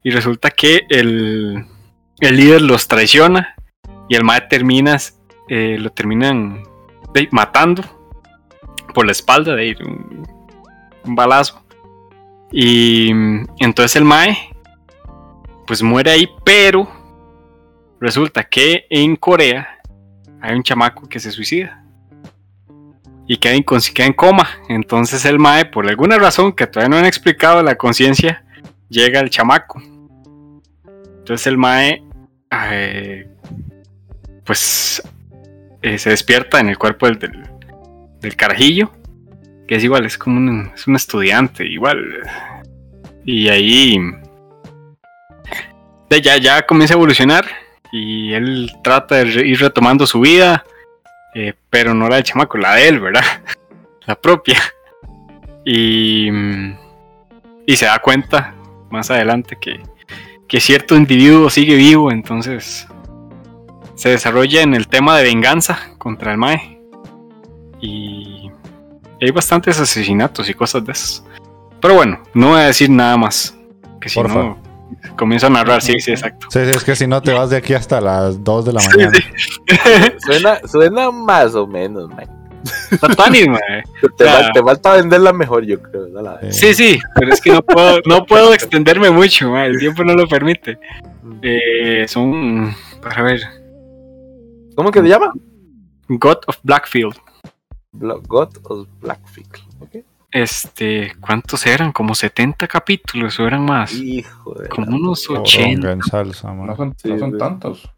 y resulta que el, el líder los traiciona y el Mae termina, eh, lo terminan matando por la espalda de ir un, un balazo. Y entonces el Mae pues muere ahí, pero resulta que en Corea hay un chamaco que se suicida y queda, queda en coma. Entonces el Mae, por alguna razón que todavía no han explicado la conciencia, llega al chamaco. Entonces el Mae, eh, pues eh, se despierta en el cuerpo del, del, carajillo, que es igual, es como un, es un estudiante, igual. Y ahí ya, ya comienza a evolucionar y él trata de ir retomando su vida, eh, pero no la del chamaco, la de él, ¿verdad? La propia. Y, y se da cuenta más adelante que, que cierto individuo sigue vivo, entonces se desarrolla en el tema de venganza contra el Mae. Y hay bastantes asesinatos y cosas de esas. Pero bueno, no voy a decir nada más. Que si Porfa. no, comienzo a narrar, sí, sí, exacto. Sí, sí, es que si no te vas de aquí hasta las 2 de la mañana. Suena, suena más o menos, man. Tatanis, mae. Te, Claro. va- te falta venderla mejor, yo creo. ¿no? La- Sí, sí, pero es que no puedo, no puedo extenderme mucho, el tiempo no lo permite. Eh, son, para ver, ¿Cómo que se llama? God of Blackfield. Bla- God of Blackfield. ¿ok? Este, ¿cuántos eran? Como 70 capítulos o eran más. Hijo de. Como la- unos poronga 80. en salsa. No son, Sí, no son tantos.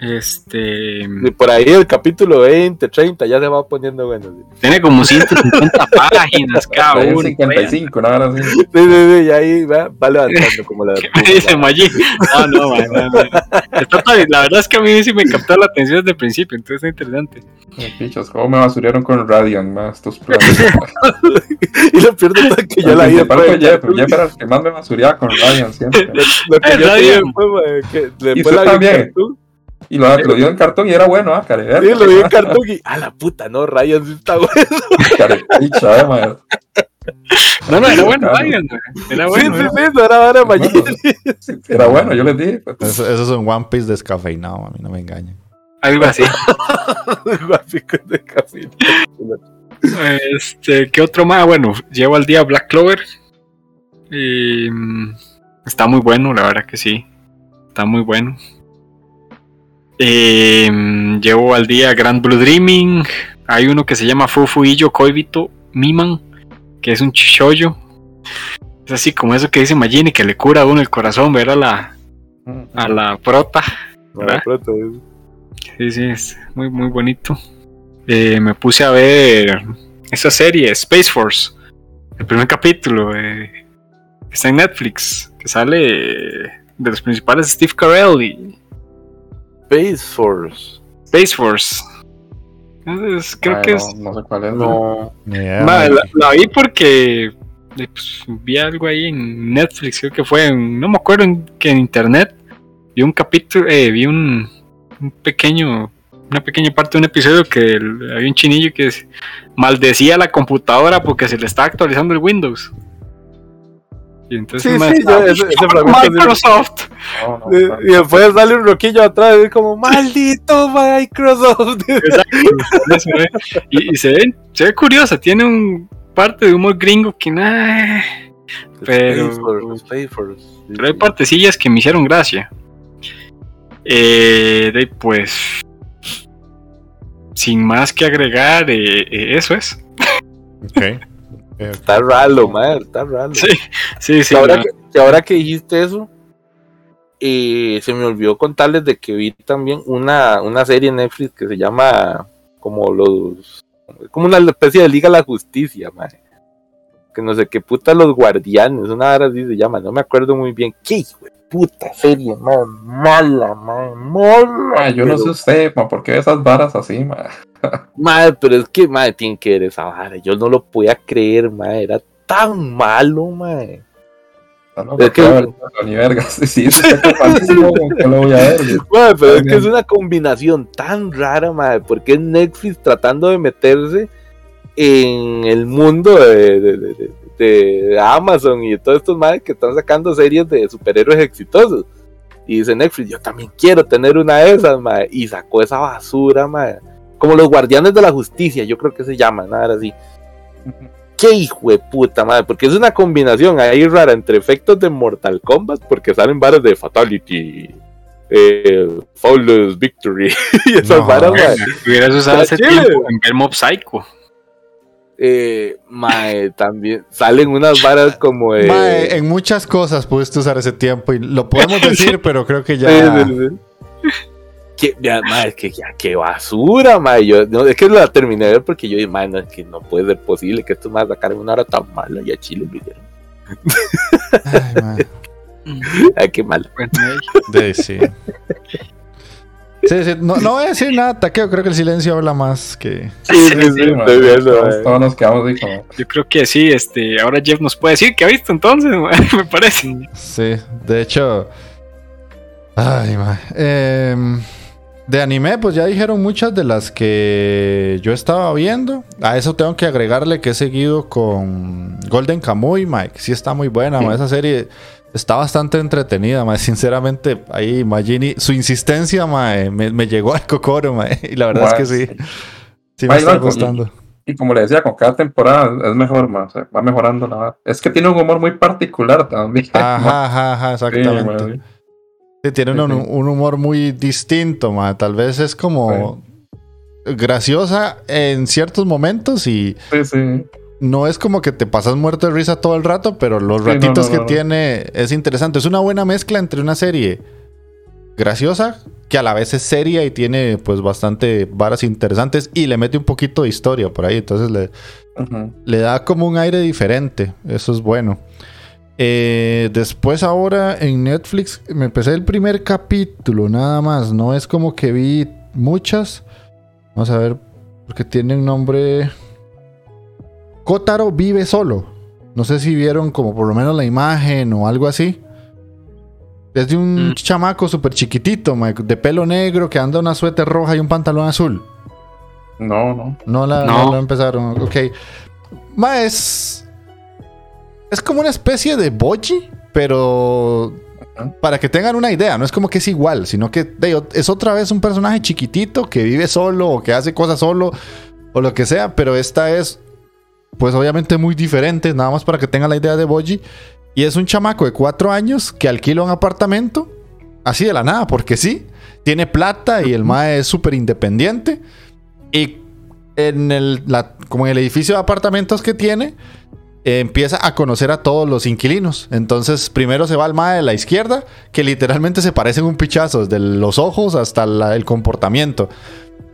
Este, Y por ahí el capítulo 20, 30 ya se va poniendo bueno. Sí, tiene como 150 páginas cada uno. 55, una hora así. sí, sí, y ahí va, va levantando como la. ¿Qué me dice Maggi? No, no, mae, no, no. Está todo- La verdad es que a mí sí me captó la atención desde el principio, entonces está interesante. Pichos, cómo me basurearon con Radiant, más estos planes. y lo peor de todo es que yo la vi Principal después. fue Jeff, Jeff era el que más me basureaba con Radiant siempre. Lo, lo que yo radio. vi después, ma, que después usted la también. cartoon. Y lo, lo dio en cartón y era bueno, ah, care. Sí, lo vi en cartoon y. A la puta, no, Ryan sí está bueno. Carepicha, eh, madre. No, no, era bueno, mae. Era Sí, bueno. sí, era- sí, no era Maggi. Sí, Era bueno, yo les dije. pues. Eso, eso es un One Piece descafeinado, a mí no me engañen. Algo así. Gráficos de café. Este, ¿qué otro más? Bueno, llevo al día Black Clover. Y, mm, está muy bueno, la verdad que sí. Está muy bueno. Eh, llevo al día Grand Blue Dreaming. Hay uno que se llama Fufu Illo Koibito Miman, que es un chishoyo. Es así como eso que dice Magini, que le cura a uno el corazón ver a la, a la prota. Pronto, eh. Sí, sí, es muy, muy bonito. Eh, me puse a ver esa serie, Space Force, el primer capítulo eh, está en Netflix, que sale de los principales Steve Carell y Space Force. Space Force. Entonces, creo Ay, que no, es. no sé cuál es. No. Ma, mae. la, la vi porque eh, pues, vi algo ahí en Netflix, creo que fue, en- no me acuerdo en, que en internet. Vi un capítulo, eh, vi un, un pequeño, una pequeña parte de un episodio que el- había un chinillo que es- maldecía la computadora porque se le estaba actualizando el Windows. Y entonces Sí, sí, yo ese, ese fragmento sí- Microsoft. No, no, Y no. y después sale un roquillo atrás y es como, maldito Microsoft. Y, y se, ve, se ve curiosa, tiene un parte de humor gringo que nada. Pero- Pero hay partecillas que me hicieron gracia. Eh, de ahí, pues. Sin más que agregar, eh, eh, eso es. Ok. Está raro, madre, está raro. Sí, sí, sí. ahora no. que, ahora que dijiste eso, eh, se me olvidó contarles de que vi también una, una serie en Netflix que se llama como los como una especie de Liga de la Justicia, madre. Que no sé qué puta los guardianes, una hora así se llama, no me acuerdo muy bien. ¿Qué de puta serie, madre? Mala, madre, mala. Ay, yo no sé usted, ma, ¿por qué esas varas así, ma? Madre, pero es que, madre, tiene que ver esa vara. Yo no lo podía creer, madre. Era tan malo, madre. No, no, Es porque que- va a ver, ni vergas. Sí, eso está malísimo, ¿qué lo voy a ver? Madre, pero es que es una combinación tan rara, madre. Porque es Netflix tratando de meterse en el mundo de, de- de- de- de Amazon y todos estos madres que están sacando series de superhéroes exitosos. Y dice Netflix, yo también quiero tener una de esas, madre. Y sacó esa basura, madre. Como los guardianes de la justicia, yo creo que se llama, nada así. Qué hijo de puta madre, porque es una combinación ahí rara entre efectos de Mortal Kombat, porque salen varas de Fatality, eh, Victory y esas No, varas, hubieras usado ese tiempo en ver Mob Psycho. Eh, mae, también salen unas varas como de. Mae, en muchas cosas pudiste usar ese tiempo y lo podemos decir, pero creo que ya. Sí, sí, sí. Que, ya, mae, que ya, qué basura, mae. Yo, no, es que la terminé de ver porque yo dije, mae, no, es que no puede ser posible que esto más sacaran una hora tan mala y a Chile lo hicieron. Ay, mae. Ay, qué malo. De- sí. Sí, sí, No, no voy a decir nada, Taqueo. Creo que el silencio habla más que. Sí, sí, sí, Sí, ma, estoy viendo, todos, nos quedamos como. Yo creo que sí, este, ahora Jeff nos puede decir que ha visto entonces, me parece. Sí, de hecho. Ay, mae. Em, de anime, pues ya dijeron muchas de las que yo estaba viendo. A eso tengo que agregarle que he seguido con Golden Kamuy, Mike. Sí está muy buena. Esa serie está bastante entretenida, mae. Sinceramente, ahí Magini, su insistencia, mae, me, me llegó al cocoro, mae. Y la verdad es que sí. Sí me Mae, está loco, y- como le decía, con cada temporada es mejor, ma, o sea, va mejorando la. Es que tiene un humor muy particular también. Ajá, ajá, ajá, exactamente. mae. Sí, tiene Sí, un, humor muy distinto, ma. Tal vez es como graciosa en ciertos momentos y Sí, sí. No es como que te pasas muerto de risa todo el rato, pero los Sí, ratitos no, que no, tiene es interesante. Es una buena mezcla entre una serie graciosa que a la vez es seria y tiene pues bastante varas interesantes y le mete un poquito de historia por ahí. Entonces le da como un aire diferente. Eso es bueno. Eh, después ahora en Netflix me empecé el primer capítulo, nada más. No es como que vi muchas. Vamos a ver, porque tiene un nombre... Kotaro vive solo. No sé si vieron como por lo menos la imagen o algo así. Es de un Mm. chamaco súper chiquitito, de pelo negro, que anda una suéter roja y un pantalón azul. No, no. No la, No. no la empezaron. Ok. Ma, es. Es como una especie de boji, pero. Para que tengan una idea, no es como que es igual, sino que de- es otra vez un personaje chiquitito que vive solo o que hace cosas solo o lo que sea, pero esta es, pues obviamente muy diferente, nada más para que tengan la idea de Boji. Y es un chamaco de cuatro años que alquila un apartamento, así de la nada, porque sí, tiene plata y el mae es súper independiente. Y en el, como en el edificio de apartamentos que tiene, empieza a conocer a todos los inquilinos. Entonces, primero se va al mae de la izquierda, que literalmente se parecen un pichazo, desde los ojos hasta el comportamiento.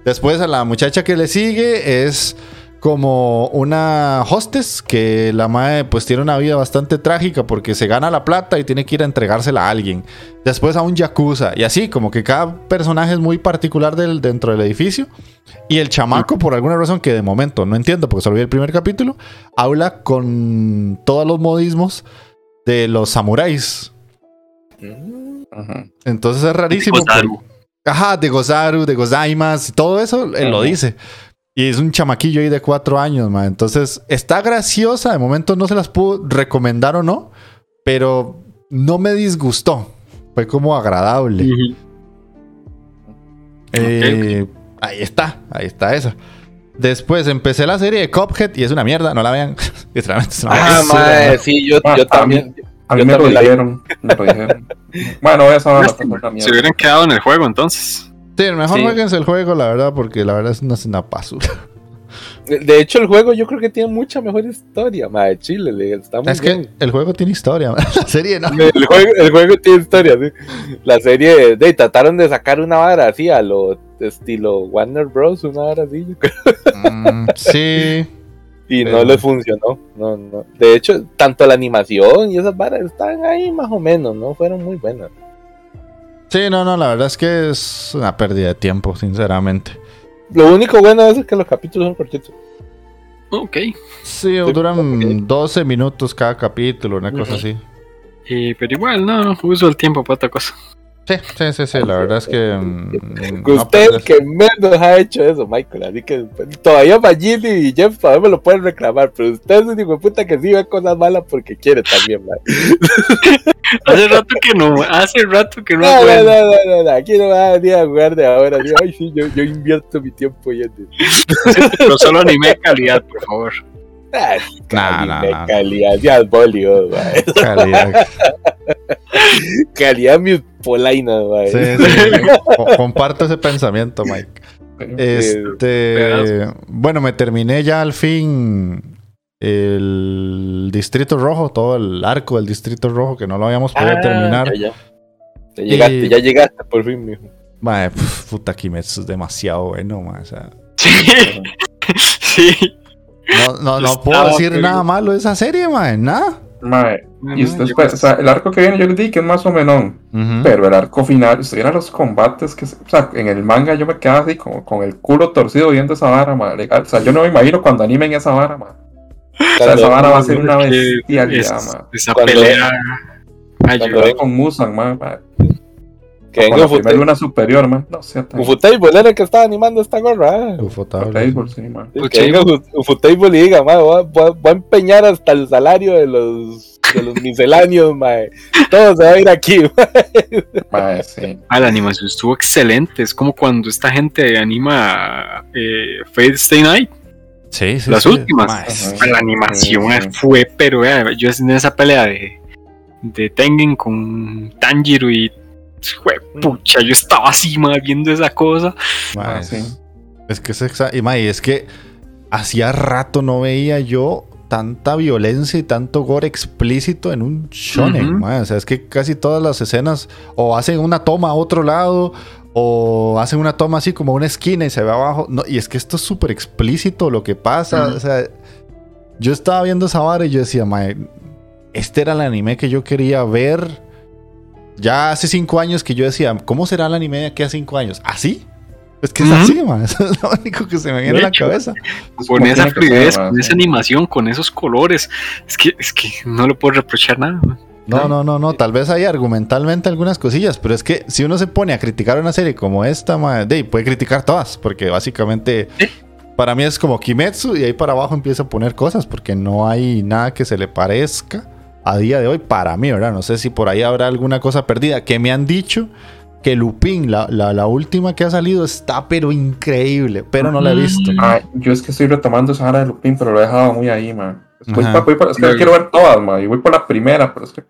Después, a la muchacha que le sigue es como una hostess que la madre pues tiene una vida bastante trágica porque se gana la plata y tiene que ir a entregársela a alguien. Después a un yakuza y así, como que cada personaje es muy particular del, dentro del edificio. Y el chamaco, por alguna razón que de momento no entiendo porque solo vi el primer capítulo, habla con todos los modismos de los samuráis. Ajá. Entonces es rarísimo. Gozaru. porque- Ajá, de Gozaru, de Gozaimas, y todo eso él lo dice. Y es un chamaquillo ahí de cuatro años, man. Entonces está graciosa. De momento no se las puedo recomendar o no, pero no me disgustó. Fue como agradable. Eh, Ahí está, ahí está esa. Después empecé la serie de Cuphead y es una mierda, no la vean. Literalmente es una Ah, mae, man. sí, yo, Ah, yo a también. A mí Yo me lo también dijeron. Me lo dijeron. Bueno, voy a saber la Lástima, puta Se mierda. hubieran quedado en el juego entonces. Sí, mejor Sí. jueguense el juego, la verdad, porque la verdad es una, basura. De, hecho, el juego yo creo que tiene mucha mejor historia, mae. Chile, le- está muy Es que el juego tiene historia, la serie no. El juego, el juego tiene historia, sí. La serie, de, trataron de sacar una vara así a lo estilo Warner Bros. Una vara así, yo creo, Mm, sí. y Pero- no le funcionó. No, no. De hecho, tanto la animación y esas varas están ahí más o menos, no fueron muy buenas. Sí, no, no, la verdad es que es una pérdida de tiempo, sinceramente. Lo único bueno es que los capítulos son cortitos. Ok. Sí, duran ok. 12 minutos cada capítulo, una cosa así. Eh, pero igual, no, no, uso el tiempo para otra cosa. Sí, sí, sí, sí, la verdad es que... mm, no Usted perder- que menos ha hecho eso, Michael. Así que todavía Magini y Jeff todavía me lo pueden reclamar. Pero usted es un hijo de puta que sí ve cosas malas porque quiere también, man. Hace rato que no, hace rato que no. No, no, no, no, no, no, Aquí no va a venir a jugar de ahora. Así, Ay, sí, yo, yo invierto mi tiempo y Pero solo anime de calidad, por favor. Ay, Nah, nah, calidad, nah. calidad, ya es bolio. Calidad. Calidad. Sí, sí, co- comparto ese pensamiento, Mike. Este, pedazo. bueno, me terminé ya al fin el Distrito Rojo, todo el arco del Distrito Rojo que no lo habíamos podido Ah, terminar. Ya, ya. Ya llegaste, Y- ya llegaste por fin, mijo. Mae, puta Kimetsu es demasiado bueno, mae, o sea, Sí. sí. no, no, no puedo decir nada malo de esa serie, mae, nada. Mae, y usted Yo espera, creo o sea, el arco que viene yo les di que es más o menos, pero el arco final, usted viera los combates que, o sea, en el manga yo me quedaba así como con el culo torcido viendo esa vara, mae. O sea, yo no me imagino cuando animen esa vara, mae. O sea, esa vara va a ser una bestialidad, es- mae. esa Cuando- pelea. Ay, cuando yo- con Musan, mae, mae. Que venga Ufotable. luna superior, mae. No tan... Ufotable era el que estaba animando esta gorra. ah. Ufotable. Table, sí, Pues que venga Ufotable y diga, "Ma, voy, a- voy a- voy a empeñar hasta el salario de los, de los misceláneos, mae. Todo se va a ir aquí. Mae, sí. Ah, la animación estuvo excelente. Es como cuando esta gente anima eh, Fate Stay Night. Sí, sí, Las sí. últimas. Ajá. Ah, La animación Sí, eh, sí. fue, pero eh, yo en esa pelea de, de Tengen con Tanjiro y. Pucha, yo estaba así, ma, viendo esa cosa. Ah, es- sí. Es que es exa- y, mae, es que hacía rato no veía yo tanta violencia y tanto gore explícito en un shonen. O sea, es que casi todas las escenas o hacen una toma a otro lado o hacen una toma así como una esquina y se ve abajo. No, y es que esto es súper explícito lo que pasa. O sea, yo estaba viendo esa vara y yo decía, mae, este era el anime que yo quería ver. Ya hace cinco años que yo decía, ¿cómo será el anime de aquí a cinco años? ¿Así? Es que es así, man. Eso es lo único que se me viene a la hecho. cabeza. Es Con esa fluidez, con esa animación, con esos colores. Es que, es que no le puedo reprochar nada. ma. No, no, no, no. Tal vez hay argumentalmente algunas cosillas, pero es que si uno se pone a criticar una serie como esta, man, de ahí puede criticar todas, porque básicamente para mí es como Kimetsu y ahí para abajo empieza a poner cosas, porque no hay nada que se le parezca a día de hoy para mí, ¿verdad? No sé si por ahí habrá alguna cosa perdida, que me han dicho que Lupin, la, la, la última que ha salido, está pero increíble, pero no la he visto. Ah, yo es que estoy retomando esa vara de Lupin, pero lo he dejado muy ahí, man. Voy pa- voy por- es que Claro. quiero ver todas, man. Y voy por la primera, pero es que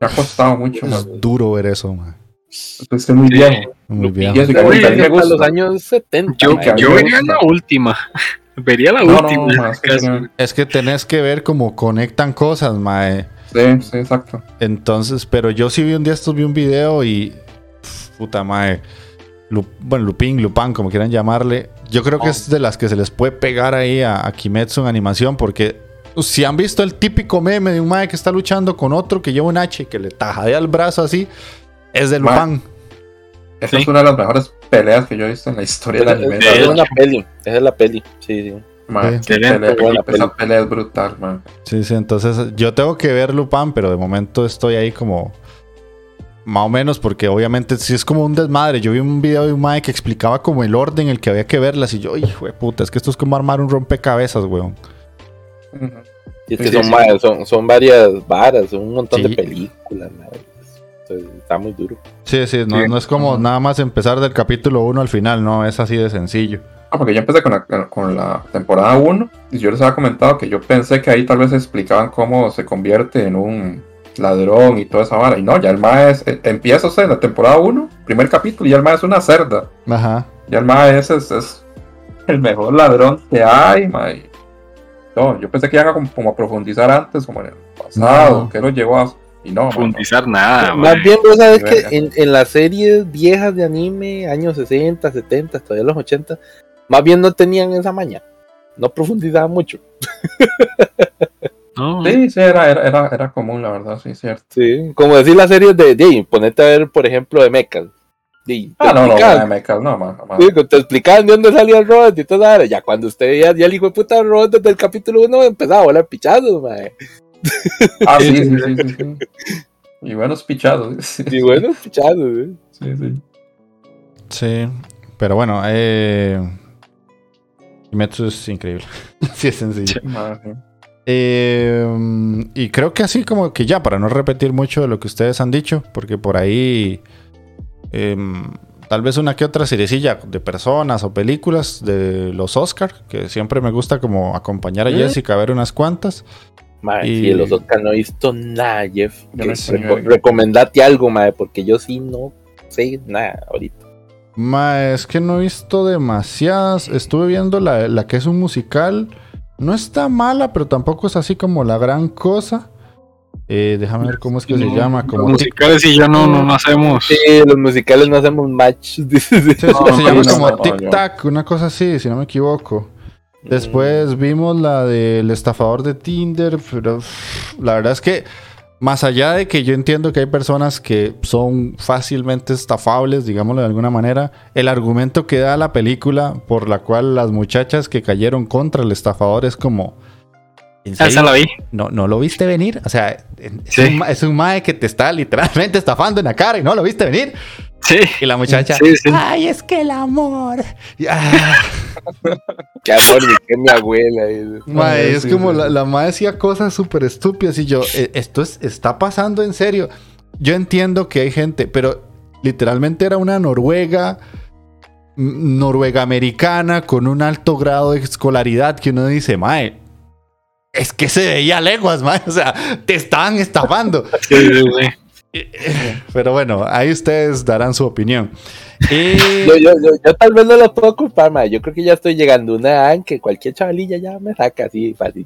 me ha costado mucho, man. Es duro ver eso, man. Es muy Sí. viejo. Muy Lupin bien. Y eso que a mí- Uy, que a mí me gusta. los años 70. Yo, mí yo vería la última. Vería la No, última. no, en ma, este es que. Es que tenés que ver cómo conectan cosas, mae. Sí, sí, exacto. Entonces, pero yo sí vi un día estos, vi un video y. pf, Puta mae. Lu- bueno, Lupin, Lupin, como quieran llamarle. yo creo que es de las que se les puede pegar ahí a, a Kimetsu en animación, porque si han visto el típico meme de un mae que está luchando con otro que lleva un H y que le tajadea el brazo así, es de. Lupin. Esa Sí. es una de las mejores peleas que yo he visto en la historia del anime. Esa es una peli. Esa es la peli. Sí, sí. Man, Excelente, pelea, esa es brutal, man. Sí, sí, entonces yo tengo que ver Lupin, pero de momento estoy ahí como más o menos porque obviamente sí es como un desmadre. Yo vi un video de un mae que explicaba como el orden en el que había que verlas y yo, hijo de puta, es que esto es como armar un rompecabezas, weón. Y es que sí, son, sí. ma- son, son varias varas, son un montón Sí. de películas. ma. Entonces, Está muy duro. Sí, sí, no, Sí. no es como nada más empezar del capítulo 1 al final, no, es así de sencillo. Ah, porque yo empecé con la, con la temporada 1 y yo les había comentado que yo pensé que ahí tal vez explicaban cómo se convierte en un ladrón y toda esa vara. Y no, ya el mae es, eh, empieza o sea, en la temporada 1, primer capítulo, y ya el mae es una cerda. Ajá. Ya el mae ese es, es el mejor ladrón que hay, mae. No, yo pensé que iban a como, como a profundizar antes, como en el pasado, No. que lo llevó a... Y no, mae, no. Profundizar nada, Más bien, vos sabes que en, en las series viejas de anime, años 60, 70, todavía los 80, más bien no tenían esa maña. No profundizaban mucho. Sí, sí, era, era, era, era común, la verdad, sí, cierto. Sí, como decir las series de, de ponete a ver, por ejemplo, de mechas. De, Ah, no, no, explicaban- mae, me cal- no, mae, jamás. Sí, te explicaban de dónde salía el robot y todo eso. Ya cuando usted veía ya el hijo de puta robot desde el capítulo 1 empezaba a volar pichazos, mae. Ah, sí, sí, sí, sí, sí. Y buenos pichados. Sí, Y bueno, pichazos, ¿eh? sí, sí. Sí, pero bueno, eh... Kimetsu es increíble. sí, es sencillo. Eh, y creo que así como que ya, para no repetir mucho de lo que ustedes han dicho, porque por ahí em, tal vez una que otra seriecilla de personas o películas de los Oscar, que siempre me gusta como acompañar a ¿Mm? Jessica a ver unas cuantas. Y- sí, de los Oscar no he visto nada, Jeff. Reco- recomendate algo, mae, porque yo sí no sé nada ahorita. Ma, es que no he visto demasiadas. Estuve viendo la, la que es un musical. No está mala, pero tampoco es así como la gran cosa. Eh, déjame ver cómo es que se llama. Los Como musicales y yo no, no, no hacemos. Sí, los musicales no hacemos match. dice. Sí, sí, No, se llama no, como no, Tic Tac, una cosa así, si no me equivoco. Después vimos la del estafador de Tinder, pero uff, la verdad es que más allá de que yo entiendo que hay personas que son fácilmente estafables, digámoslo de alguna manera, el argumento que da la película por la cual las muchachas que cayeron contra el estafador es como... ¿en Ah, vi. ¿No, ¿No lo viste venir? O sea, es, Sí. un, es un mae que te está literalmente estafando en la cara y no lo viste venir. Sí. Y la muchacha... Sí, sí. Ay, es que el amor. Y, ah, Qué amor, que mi abuela. y- mae, es como la, la mae decía cosas súper estúpidas y yo, "Eh, esto es, está pasando en serio. Yo entiendo que hay gente, pero literalmente era una noruega, noruega americana con un alto grado de escolaridad que uno dice, mae, es que se veía leguas, mae. O sea, te estaban estafando. Sí, sí. Pero bueno, ahí ustedes darán su opinión. Y... Yo, yo, yo, yo tal vez no lo puedo culpar, mae. Yo creo que ya estoy llegando a una edad en que cualquier chavalilla ya me saca así fácil.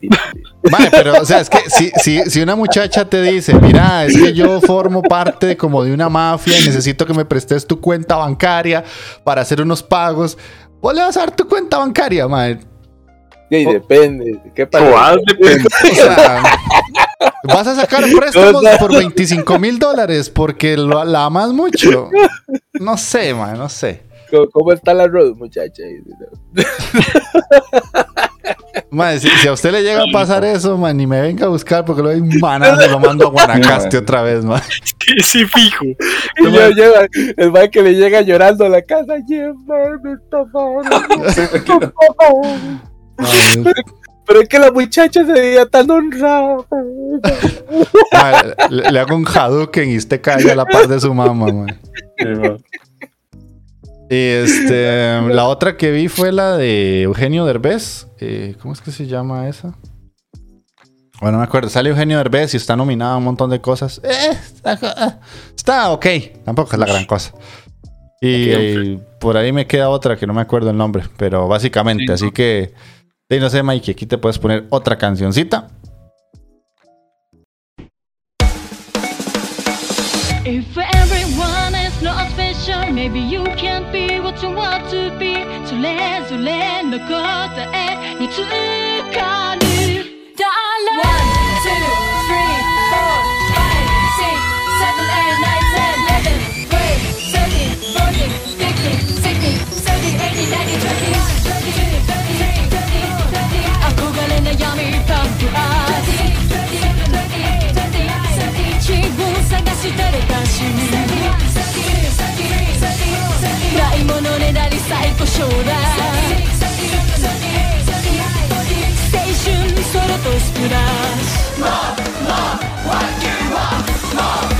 Vale, pero o sea, es que si, si, si una muchacha te dice, mira, es que yo formo parte como de una mafia y necesito que me prestes tu cuenta bancaria para hacer unos pagos, vos le vas a dar tu cuenta bancaria, mae. Oh. Sí, depende. ¿Qué pasa? Depende. O sea, vas a sacar préstamos por 25 mil dólares porque lo, la amas mucho. No sé, mae, no sé. ¿Cómo, cómo está la road, muchacha? Si, si a usted le llega a pasar eso, man, ni me venga a buscar porque lo doy manando y lo mando a Guanacaste otra vez, man. Sí, sí, fijo. Y yo llevo el man que le llega llorando a la casa. Jeff, man, me estafaron. Pero es que la muchacha se veía tan honrada. Mae, le, le hago un Hadouken y usted cae a la par de su mamá, man. Sí. Y este, la otra que vi fue la de Eugenio Derbez. Eh, ¿Cómo es que se llama esa? Bueno, no me acuerdo. Sale Eugenio Derbez y está nominada a un montón de cosas. Eh, está, está ok. Tampoco es la gran cosa. Y por ahí me queda otra que no me acuerdo el nombre. Pero básicamente, Sí, así no. que... Sí, no sé, Mikey, aquí te puedes poner otra cancioncita. If everyone is not special maybe you can't be what you want to be それぞれの答えにつか したないものねだり最高将来ステーションソロとスプラッシュ More, more, what you want, more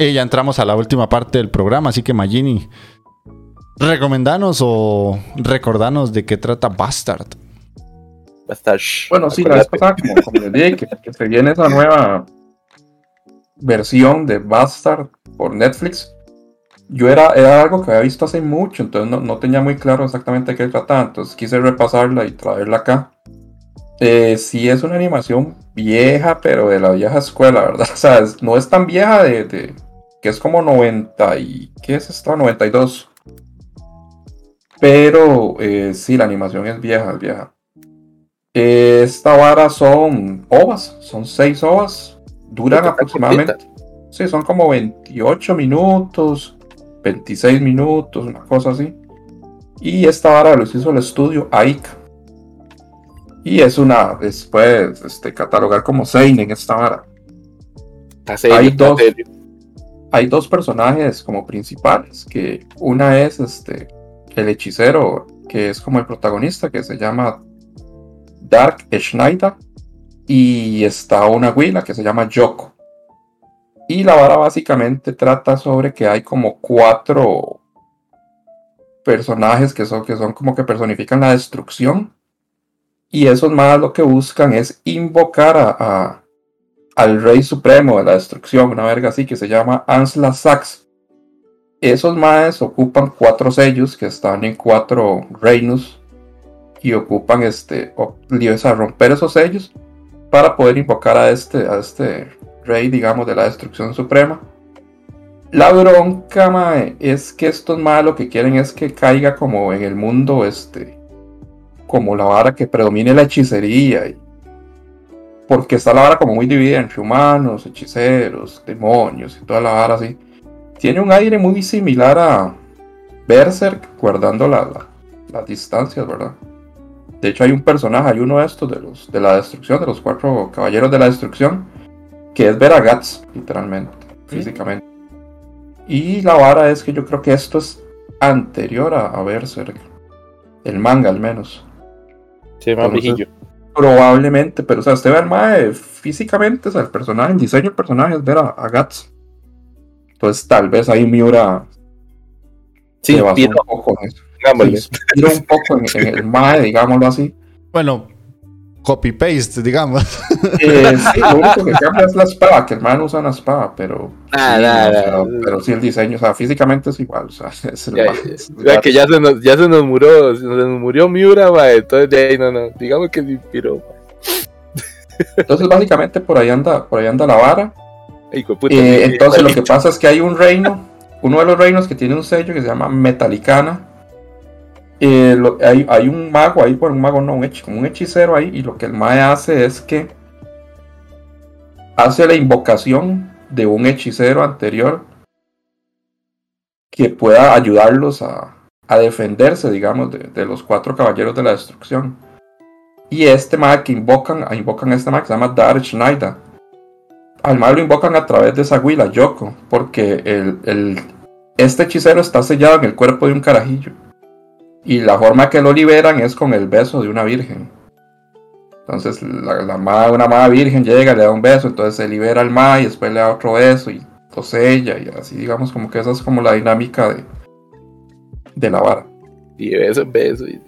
Y ya entramos a la última parte del programa, así que Magini, recomendanos o recordanos de qué trata Bastard. Estar. Bueno, sí, la vez pasada, como, como les dije, que, que se viene esa nueva versión de Bastard por Netflix. Yo era, era algo que había visto hace mucho, entonces no, no tenía muy claro exactamente de qué trataba, entonces quise repasarla y traerla acá. Eh, sí es una animación vieja, pero de la vieja escuela, ¿verdad? O sea, es- no es tan vieja de, de- que es como 90 y... ¿Qué es esto? 92. Pero eh, sí, la animación es vieja, es vieja. Esta vara son ovas, son seis ovas, duran aproximadamente, sí, son como 28 minutos, 26 minutos, una cosa así. Y esta vara los hizo el estudio Aika. Y es una, después, este, catalogar como Seinen esta vara. Está serio, Hay dos. serio. Hay dos personajes como principales, que una es este, el hechicero, que es como el protagonista, que se llama Dark Schneider, y está una huila que se llama Yoko. Y la vara básicamente trata sobre que hay como cuatro personajes que son, que son como que personifican la destrucción. Y esos más lo que buscan es invocar a, a- al rey supremo de la destrucción, una verga así que se llama Ansla Sax. Esos maes ocupan cuatro sellos que están en cuatro reinos y ocupan este, sea, romper esos sellos para poder invocar a este, a este rey, digamos, de la destrucción suprema. La bronca, mae, es que estos maes lo que quieren es que caiga como en el mundo, este, como la vara que predomine la hechicería y porque está la vara como muy dividida entre humanos, hechiceros, demonios y toda la vara así. Tiene un aire muy similar a Berserk, guardando la- la- las distancias, ¿verdad? De hecho, hay un personaje, hay uno de estos de los de la destrucción, de los cuatro caballeros de la destrucción, que es ver a Guts, literalmente, físicamente. Y la vara es que yo creo que esto es anterior a, a Berserk, el manga al menos. Sí, más Entonces, viejillo. Probablemente, pero o sea, usted ve al mae físicamente, o sea, el personaje, el diseño del personaje es ver a, a Guts. Entonces tal vez ahí Miura Sí, se basó un poco en eso. inspiró un poco en, en el mae, digámoslo así. Bueno, copy-paste, digamos. Eh, sí, lo único que cambia es la espada, que el mae no usa una espada, pero, Ah, sí, o sea, pero sí el diseño, o sea, físicamente es igual, o sea, es el Ya, es que ya se nos, ya se nos murió, se nos murió Miura, ma, entonces de ahí no, no, digamos que se inspiró. ma. Entonces básicamente por ahí anda, por ahí anda la vara. Ay, puta, Eh, entonces lo que pasa es que hay un reino, uno de los reinos que tiene un sello que se llama Metalicana. Eh, hay, un mago ahí, bueno, un mago no, un, hechicero ahí, y lo que el mae hace es que hace la invocación de un hechicero anterior que pueda ayudarlos a, defenderse, digamos, de, los cuatro caballeros de la destrucción. Y este mae que invocan, invocan a este mae que se llama Dark Schneider al mal lo invocan a través de esa huila, Yoko, porque este hechicero está sellado en el cuerpo de un carajillo. Y la forma que lo liberan es con el beso de una virgen. Entonces la, la ma- una madre virgen llega, le da un beso, entonces se libera el ma y después le da otro beso y lo sella y así digamos como que esa es como la dinámica de, de la vara. Y beso beso. Y...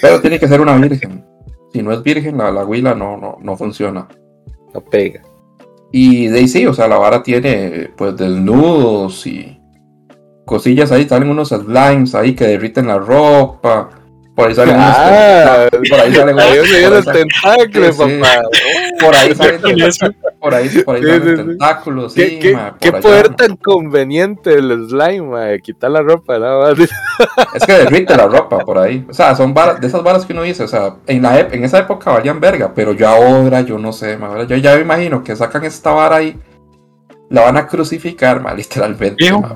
Pero tiene que ser una virgen. Si no es virgen, la, la huila no, no, no funciona. No pega. Y de ahí sí, o sea, la vara tiene pues desnudos y cosillas ahí, salen unos slimes ahí que derriten la ropa. Por ahí salen Ah, unos por ahí salen Ahí unos- se viene por ahí el salen- tentáculo, Sí, sí. papá. por ahí salen por ahí, por ahí Sí, salen sí, tentáculos, ¿Qué, sí, qué, ma, por qué allá. poder tan conveniente el slime, ma, quitar la ropa, nada más. Es que derrite la ropa por ahí. O sea, son varas, de esas varas que uno dice, o sea, en, la ep- en esa época valían verga, pero yo ahora, yo no sé, ma, yo ya me imagino que sacan esta vara ahí, la van a crucificar, ma, literalmente. Ma.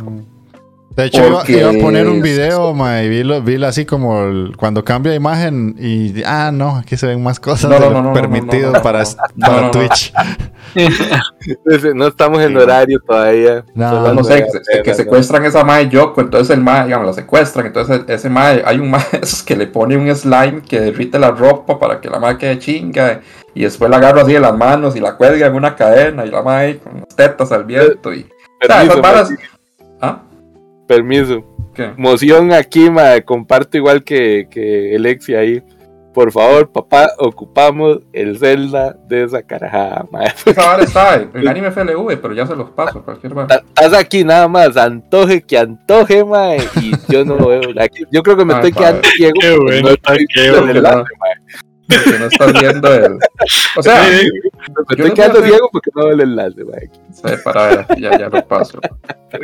De hecho, iba, Porque- iba a poner un video, ma, y vi, lo- vi así como el- cuando cambia imagen y... Ah, no, aquí se ven más cosas No, de permitido para. Twitch. No estamos en horario todavía. No, sé, que, se- que no, secuestran esa mae Yoko, entonces el mae, digamos, la secuestran, entonces ese mae, hay un mae que le pone un slime que derrite la ropa para que la mae quede chinga, y después la agarra así de las manos y la cuelga en una cadena, y la mae con las tetas al viento, y... O sea, esas varas... ¿Ah? permiso. ¿Qué? Moción aquí, ma, comparto igual que, que Alexi ahí. Por favor, papá, ocupamos el Zelda de esa carajada, ma. Esa vara está en, anime FLV, pero ya se los paso, cualquier. Ta- Estás aquí nada más, antoje que antoje, ma, y yo no lo veo. Aquí- yo creo que me Ay, estoy padre. quedando ciego. Qué porque bueno, no estoy qué bueno. Porque no estás viendo el... O sea, Me yo estoy quedando hacer- ciego porque no veo el enlace. Sí, para ver, ya, ya lo paso.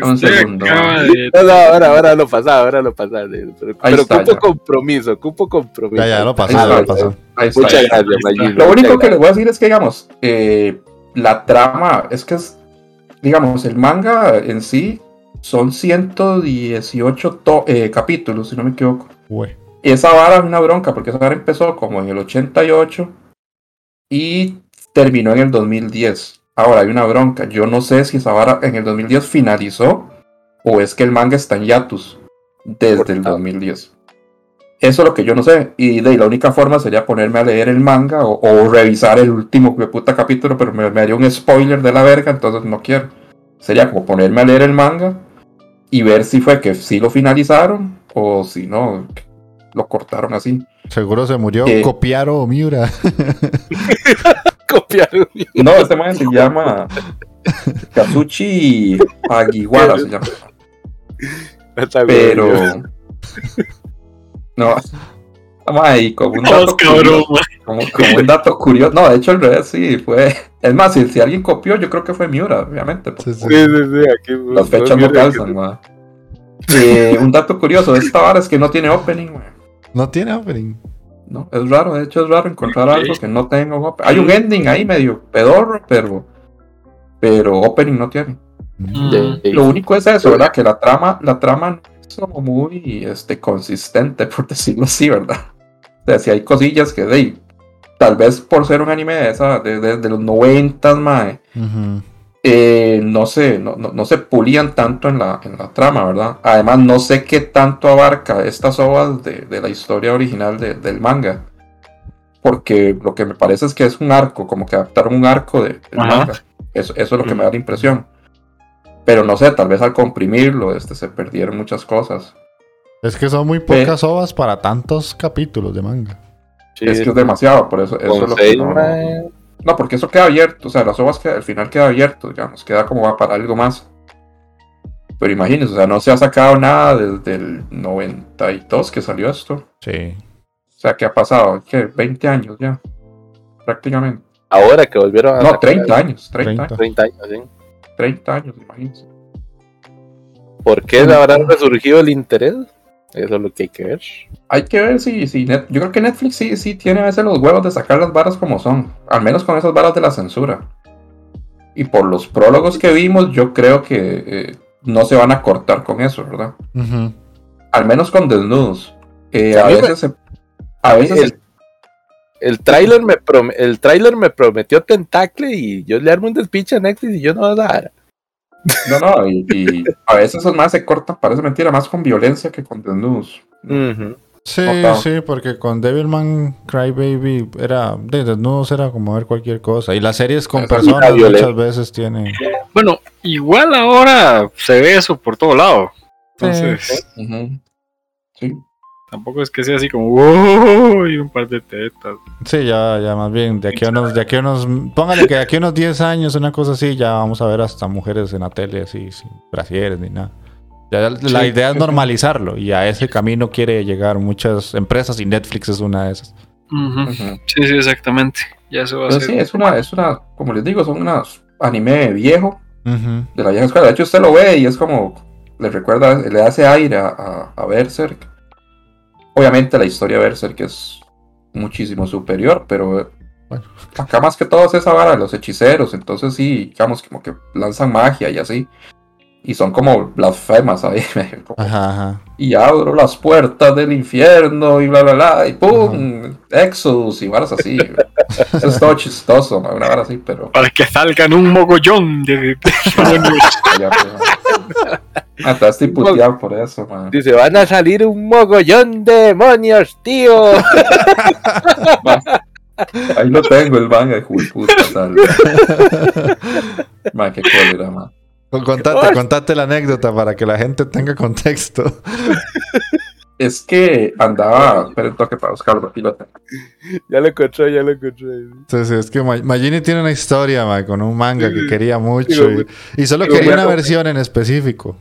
Un segundo. de- No, no, ahora, ahora lo pasa, ahora lo pasa. Pero, pero está, ocupo ya. compromiso, ocupo compromiso. Ya, ya lo está, lo pasó. Muchas gracias, Mayito. Lo único que les voy a decir es que, digamos, eh, la trama es que es, digamos, el manga en sí son 118 to- eh, capítulos, si no me equivoco. Güey. Esa vara es una bronca, porque esa vara empezó como en el 88 y terminó en el 2010. Ahora hay una bronca. Yo no sé si esa vara en el 2010 finalizó o es que el manga está en hiatus desde el Cortado. 2010. Eso es lo que yo no sé. Y de la única forma sería ponerme a leer el manga o, o revisar el último puta capítulo, pero me, me haría un spoiler de la verga, entonces no quiero. Sería como ponerme a leer el manga y ver si fue que sí lo finalizaron o si no, lo cortaron así. Seguro se murió Eh. Copiaro Miura. Copiar. No, este man se llama Kazuchi Aguiwara se llama. Está bien, Pero. No. Ahí, como un dato curioso. Como, como un dato curioso. No, de hecho, al revés, sí, fue. Es más, si, si alguien copió, yo creo que fue Miura, obviamente. porque Sí, sí. Sí, aquí. Las fechas no calzan, ma. Eh, un dato curioso de esta vara es que no tiene opening, ma. No tiene opening. No, es raro, de hecho es raro encontrar algo que no tenga un opening. Hay un ending ahí medio pedorro, pero. Pero opening no tiene. Mm. de- de- Lo único es eso, ¿verdad? Que la trama, la trama no es como muy este, consistente, por decirlo así, ¿verdad? O sea, si hay cosillas que de, tal vez por ser un anime de, esa, de, de- de los 90, mae, Ujú. Eh, no, se, no, no- no se pulían tanto en la, en la trama, ¿verdad? Además, no sé qué tanto abarca estas ovas de, de la historia original de- del manga. Porque lo que me parece es que es un arco, como que adaptaron un arco de, del Ajá. manga. Eso, eso es lo que me da la impresión. Pero no sé, tal vez al comprimirlo este, se perdieron muchas cosas. Es que son muy pocas ovas para tantos capítulos de manga. sí, es que es demasiado, por eso, es lo que no, no, porque eso queda abierto, o sea, las ovas que al final queda abierto, digamos, queda como va para algo más. Pero imagínense, o sea, no se ha sacado nada desde el 92 que salió esto. Sí. O sea, ¿qué ha pasado? ¿Qué? 20 años ya. Prácticamente. Ahora que volvieron a. No, sacar 30 años, 30, 30. 30 años, ¿sí? 30 años, imagínense. ¿Por qué habrá resurgido el interés? Eso es lo que hay que ver. Hay que ver si, si Net- yo creo que Netflix sí, sí tiene a veces los huevos de sacar las varas como son, al menos con esas varas de la censura. Y por los prólogos que vimos, yo creo que eh, no se van a cortar con eso, ¿verdad? Al menos con desnudos. Eh, a A mí me- veces se- a veces El, el tráiler me prom- el tráiler me prometió tentacle y yo le armo un despiche a Netflix y yo no voy a dar. No, no, y, y a veces esos más se cortan, parece mentira, más con violencia que con desnudos. Sí, sí, porque con Devilman Crybaby era de desnudos era como ver cualquier cosa. Y las series con Esa personas muchas veces tienen. Bueno, igual ahora se ve eso por todo lado. Entonces. Sí. Tampoco es que sea así como, wow, y un par de tetas. Sí, ya, ya más bien, de aquí a unos, de aquí a unos, póngale que de aquí a unos 10 años, una cosa así, ya vamos a ver hasta mujeres en la tele así, sin brasieres ni nada. Ya la Sí. idea es normalizarlo y a ese camino quiere llegar muchas empresas y Netflix es una de esas. Ujú. Ujú. Sí, sí, exactamente. Ya eso va a Pero ser. sí, es una, es una, como les digo, son unas anime viejo, Ujú. de la vieja escuela. De hecho, usted lo ve y es como, le recuerda, le hace aire a, a, a Berserk. Obviamente la historia de Berserk es muchísimo superior, pero eh, Bueno. acá más que todo es esa vara de los hechiceros, entonces sí, digamos, como que lanzan magia y así. Y son como blasfemas, ¿sabes? Como, Ajá, ajá. y abro las puertas del infierno y bla bla bla y pum, Exodus y varas así. Eso es todo chistoso, ¿no? una vara así, pero Para que salgan un mogollón de, te estoy puteado por eso, man. Dice, van a salir un mogollón de demonios, tío. Ahí lo tengo, el manga de puta. Man, qué cólera, man. Con- Contate, contate la anécdota para que la gente tenga contexto. Es que andaba, espera un toque para buscarlo, aquí lo tengo. ya lo encontré, ya lo encontré. Sí, es que Ma- Magini tiene una historia ma, con un manga que quería mucho y, y solo digo, quería una versión en específico.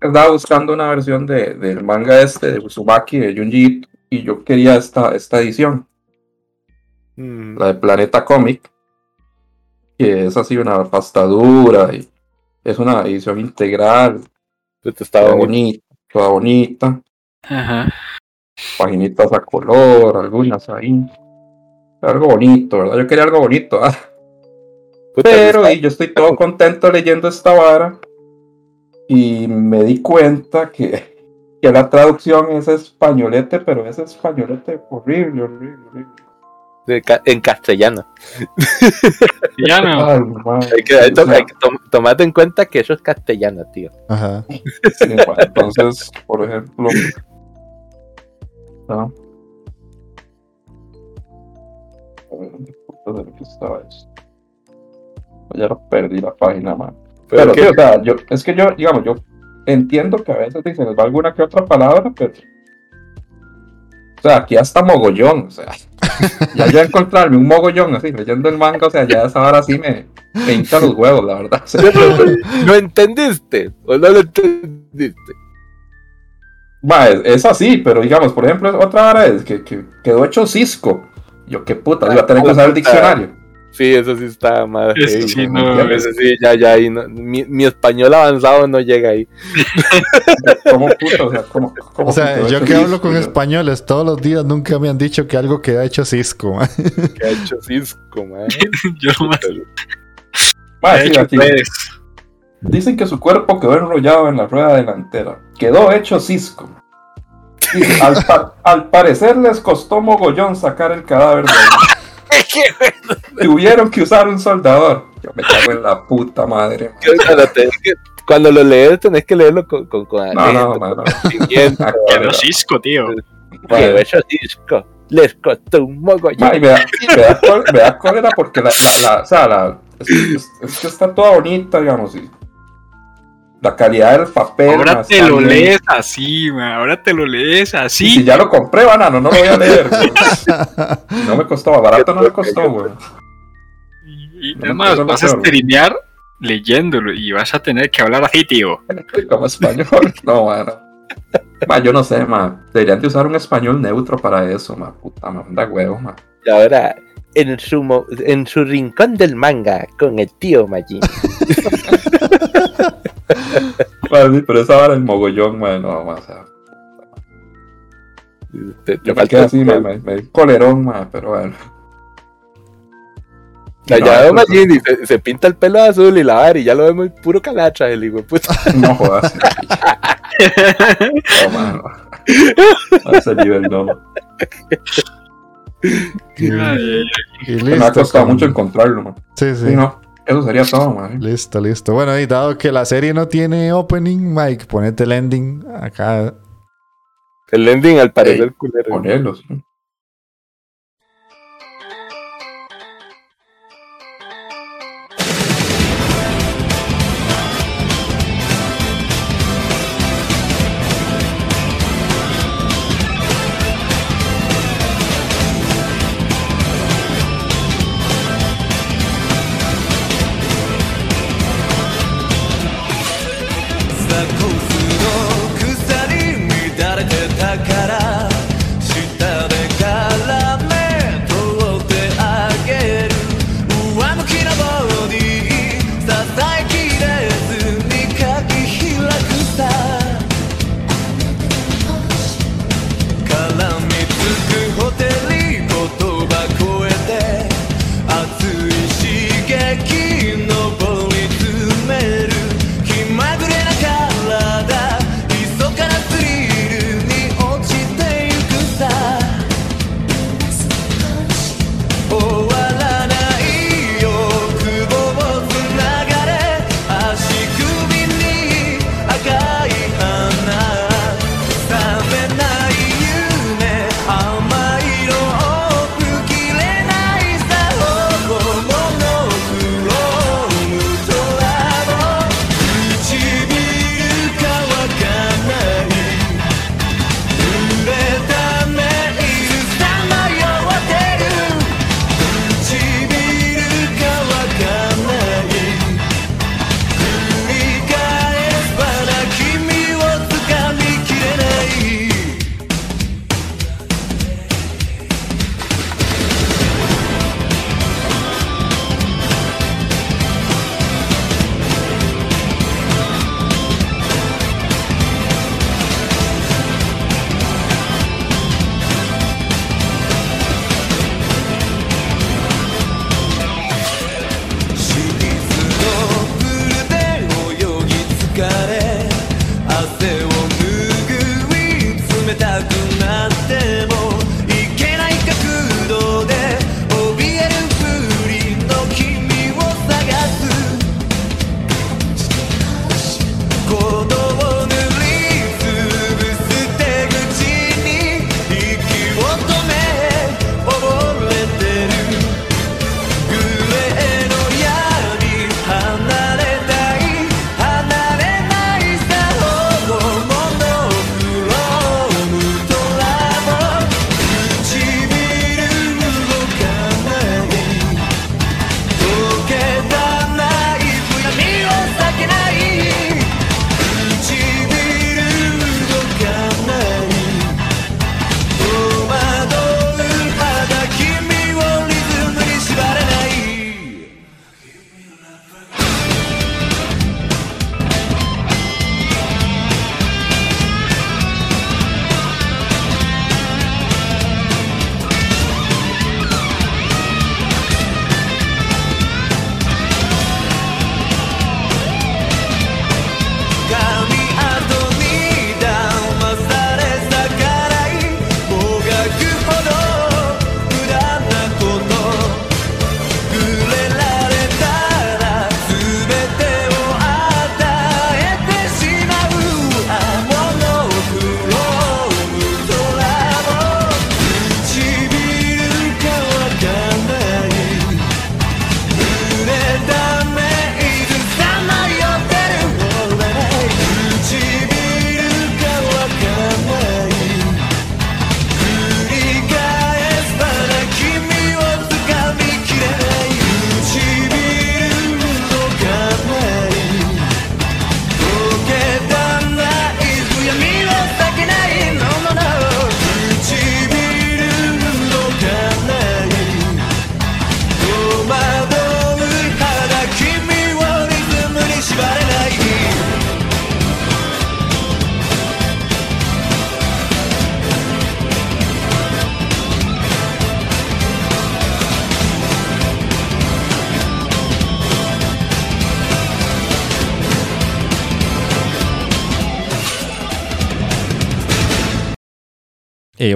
Estaba buscando una versión de, del manga este, de Uzumaki, de Junji y yo quería esta, esta edición. Mm. la de Planeta Comic, que es así una pastadura y es una edición integral, estaba toda bonito. bonita, toda bonita, Ajá. paginitas a color, algunas ahí. Algo bonito, ¿verdad? Yo quería algo bonito, ¿ah? Puta, pero y yo estoy todo contento leyendo esta vara y me di cuenta que, que la traducción es españolete, pero es españolete horrible, horrible, horrible. De ca- en castellano. Ya no. Ay, man. Hay que, hay to- que tomate en cuenta que eso es castellano, tío. Ajá. Sí, bueno, entonces, por ejemplo. ¿no? A ver, ¿dónde putas era que estaba esto? Ya lo perdí la página, man. Pero, ¿qué? sí, o sea, yo, es que yo, digamos, yo entiendo que a veces se les va alguna que otra palabra, pero. O sea, aquí hasta mogollón, o sea. Ya yo encontrarme un mogollón así, leyendo el manga, o sea, ya esa hora sí me, me hincha los huevos, la verdad. o sea. ¿No entendiste? ¿O no lo entendiste? Va, es, es así, pero digamos, por ejemplo, otra hora es que, que quedó hecho Cisco. Yo qué puta, iba a tener que usar el diccionario. Sí, eso sí está más. Eso heavy, sí, ¿no? no, Eso sí, ya, ya ahí. no- mi, mi español avanzado no llega ahí. ¿Cómo puta? O sea, ¿cómo, cómo O sea, yo que hablo con Yo- españoles todos los días nunca me han dicho que algo queda hecho Cisco. ma. Que ha hecho Cisco, man. Yo nomás Va, he sí, aquí. Dicen que su cuerpo quedó enrollado en la rueda delantera. Quedó hecho Cisco. Al, pa- al parecer les costó mogollón sacar el cadáver de Tuvieron que usar un soldador. Yo me cago en la puta madre. Cuando, te- que cuando lo lees, tenés que leerlo con, con, con No, aliento, no, no. Quedó cisco, tío. Quedó hecho Cisco. Les costó un mogollón. Me, da, me, da cól- me da cólera porque la, la, la- o sea, la- es, es- es que está toda bonita, digamos, y la calidad del papel. Ahora te lo bien. lees así, man. Ahora te lo lees Y si así. ya lo compré, banano, no lo voy a leer. no me costó, barato no me costó, güey. Y, y No, además vas a streamear leyéndolo y vas a tener que hablar así, tío. Como español, no, mano. Ma, yo no sé, ma. Deberían de usar un español neutro para eso, ma. Puta, ma. Da huevo, ma. Y ahora, en su, mo- en su rincón del manga, con el tío Maggi. Sí, pero esa vara el mogollón, ma. No, ma. O sea, Te, me quedé así. Me, me di colerón, ma. Pero bueno. Ya, No, ya veo eso- Magini, se, se pinta el pelo azul y la vara, y ya lo vemos puro calacha, el hijo de puta. No jodas. No, mano. A ese nivel no. Me ha costado mucho encontrarlo, man. Sí, sí. Sí, no. Eso sería todo, man. Listo, listo. Bueno, y dado que la serie no tiene opening, Mike, ponete el ending acá. El ending al parecer Ey, culero. Ponelo, sí.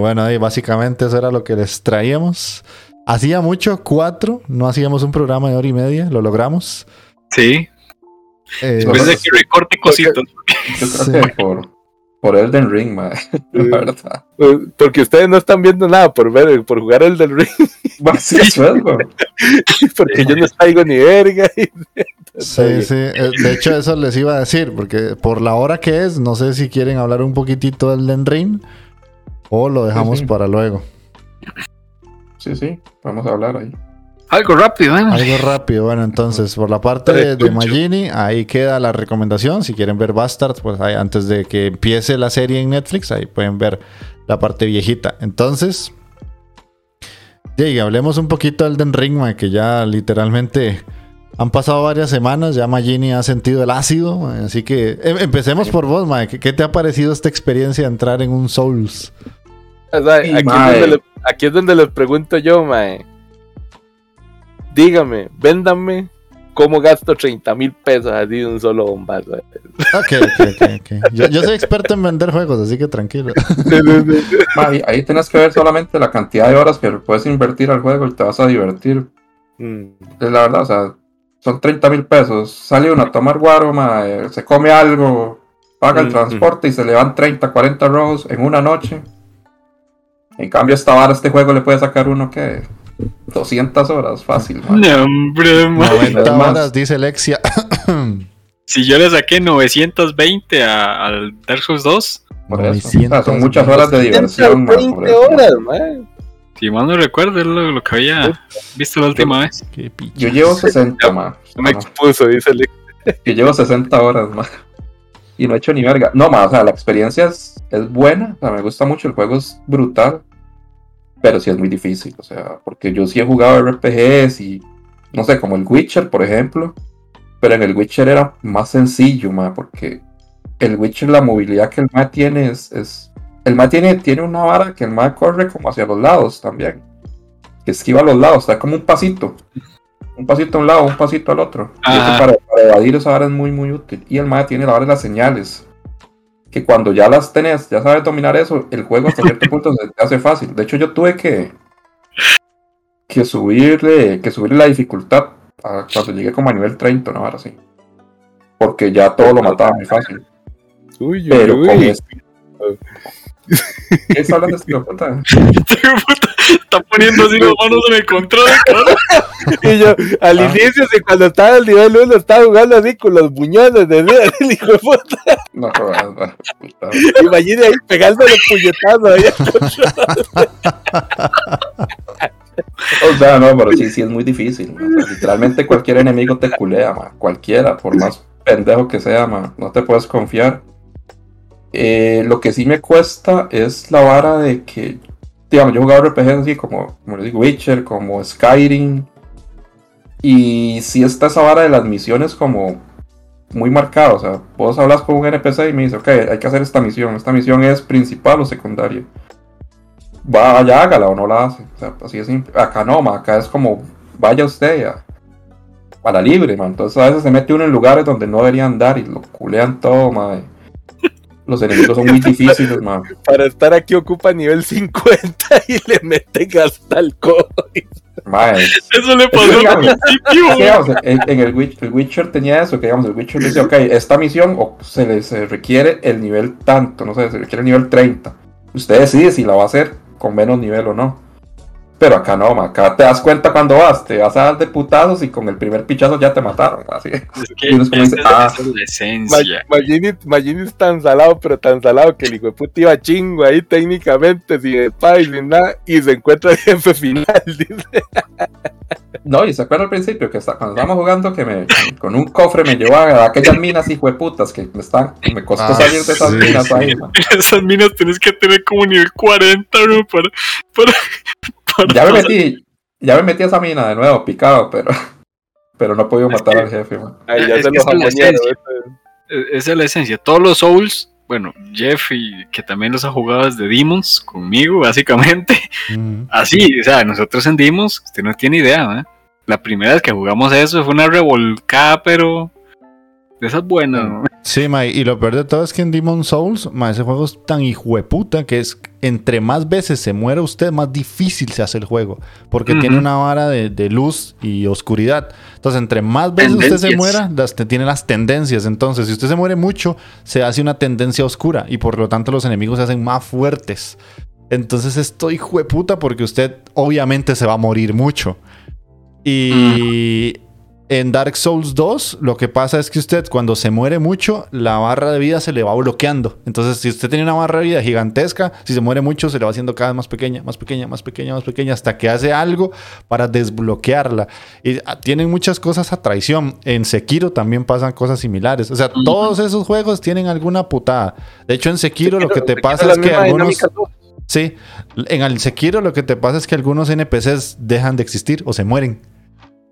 bueno, ahí básicamente eso era lo que les traíamos. Hacía mucho, cuatro, no hacíamos un programa de hora y media, lo logramos. Sí. Eh, Después de pues, que recorte cositos. Yo por, por Elden Ring, ma, la verdad. Pues, porque ustedes no están viendo nada por ver, por jugar Elden Ring. sí, porque yo no traigo ni verga. Y... Sí, sí. Eh, de hecho, eso les iba a decir, porque por la hora que es, no sé si quieren hablar un poquitito del Elden Ring o lo dejamos sí. para luego. Sí, sí, vamos a hablar ahí. Algo rápido, ¿eh? Algo rápido. Bueno, entonces, por la parte de, de. Magini, ahí queda la recomendación. Si quieren ver Bastards, pues ahí, antes de que empiece la serie en Netflix, ahí pueden ver la parte viejita. Entonces, Jay, hablemos un poquito del Den Ring, mae, que ya literalmente han pasado varias semanas. Ya Magini ha sentido el ácido. así que em- empecemos por vos. ¿Qué, qué te ha parecido esta experiencia de entrar en un Souls? O sea, Sí, aquí, es mae. donde le- aquí es donde les pregunto yo, mae. Dígame, véndame cómo gasto 30 mil pesos así de un solo bombazo. Ok, ok, ok. ok. Yo, yo soy experto en vender juegos, así que tranquilo. Ahí, ahí tienes que ver solamente la cantidad de horas que puedes invertir al juego y te vas a divertir. Mm. Es la verdad, o sea, son 30 mil pesos. Sale uno a tomar guaro, ma, eh, se come algo, paga el Mm, transporte y se le van 30, 40 robos en una noche. En cambio, esta vara, este juego le puede sacar uno que 200 horas, fácil. ma. No, hombre, man. 90 Es más. horas, dice Lexia. Si yo le saqué 920 a- al Dark Souls 2, Por eso. O sea, son muchas horas de diversión. ma, por 20 eso. horas, mae. si mal no recuerdo, es lo, lo que había visto la última vez. Yo llevo 60, ma. Me expuso, dice el Yo llevo 60 horas, ma. Y no he hecho ni verga. No, ma, o sea, la experiencia es, es buena. O sea, me gusta mucho. El juego es brutal. Pero sí es muy difícil. O sea, porque yo sí he jugado RPGs y. No sé, como el Witcher, por ejemplo. Pero en el Witcher era más sencillo, ma, porque el Witcher, la movilidad que el ma tiene es. es- el ma tiene, tiene una vara que el ma corre como hacia los lados también. Que esquiva a los lados, está como un pasito. Un pasito a un lado, un pasito al otro. Y eso para evadir esa vara es muy, muy útil. Y el ma tiene la vara de las señales. Que cuando ya las tenés, ya sabes dominar eso, el juego hasta cierto punto se te hace fácil. De hecho, yo tuve que. Que subirle, que subirle la dificultad a- cuando llegué como a nivel 30, una vara así. Porque ya todo lo mataba muy fácil. Uy, uy, Pero uy. con este. ¿Qué está hablando este hijo de puta? Está poniendo así las manos en el control, cabrón. Y yo, al Ah. inicio, sí, cuando estaba al nivel 1, estaba jugando así con los buñones de el hijo de puta. No, jodas, va, puta. Imagínate ahí pegándole puñetazos ahí. O sea, no, pero sí, sí es muy difícil. ma. O sea, literalmente cualquier enemigo te culea, ma. Cualquiera, por más pendejo que sea, ma. No te puedes confiar. Eh, lo que sí me cuesta es la vara de que, digamos, yo he jugado RPGs así como, como digo, Witcher, como Skyrim. Y sí está esa vara de las misiones como muy marcada. O sea, vos hablas con un NPC y me dice, ok, hay que hacer esta misión. Esta misión es principal o secundaria. Vaya, hágala o no la hace. O sea, así simple. Acá no, acá es como, vaya usted a, a la libre, ma. Entonces a veces se mete uno en lugares donde no debería andar y lo culean todo, ma. Los enemigos son muy difíciles, ma. Para estar aquí ocupa nivel 50 y le meten hasta el Eso le pasó al principio, digamos, en, en el, Witch- el Witcher tenía eso, que digamos, el Witcher dice, ok, esta misión o se le se requiere el nivel tanto, no sé, se requiere el nivel 30. Usted decide si la va a hacer con menos nivel o no. Pero acá no, ma, acá te das cuenta cuando vas, te vas a dar de putazos y con el primer pichazo ya te mataron, así. Es que Y uno es como dice, ah. Magini, es tan salado, pero tan salado que el hijo de puta iba chingo ahí técnicamente, sin espada y sin nada, y se encuentra el jefe final. Dice. No, y se acuerda al principio que está, cuando estábamos jugando que me con un cofre me llevó a aquellas minas hijueputas que me están, me costó Ah, salir de esas sí, minas sí. ahí, ma. Esas minas tienes que tener como nivel 40, güey, para, para, para Ya me metí, ya me metí a esa mina de nuevo, picado, pero, pero no he podido matar al jefe, ma. Ay, ya Es se que los es la esencia. E- Esa es la esencia. Todos los Souls, bueno, Jeff y que también los ha jugado desde Demons conmigo, básicamente. Mm. Así, o sea, nosotros en Demons, usted no tiene idea, ¿eh? La primera vez que jugamos eso fue una revolcada, pero De esas buenas, ¿no? Sí, ma, y lo peor de todo es que en Demon Souls, ma, ese juego es tan hijueputa que es entre más veces se muere usted, más difícil se hace el juego. Porque tiene una vara de, de luz y oscuridad. Entonces, entre más veces usted se muera, las, tiene las tendencias. Entonces, si usted se muere mucho, se hace una tendencia oscura. Y por lo tanto, los enemigos se hacen más fuertes. Entonces, esto hijueputa porque usted obviamente se va a morir mucho. Y en Dark Souls 2, lo que pasa es que usted cuando se muere mucho, la barra de vida se le va bloqueando. Entonces, si usted tiene una barra de vida gigantesca, si se muere mucho, se le va haciendo cada vez más pequeña, más pequeña, más pequeña, más pequeña, hasta que hace algo para desbloquearla. Y ah, tienen muchas cosas a traición. En Sekiro también pasan cosas similares. O sea, todos esos juegos tienen alguna putada. De hecho, en Sekiro lo que te pasa es que algunos... Sí, en el Sekiro lo que te pasa es que algunos NPCs dejan de existir o se mueren.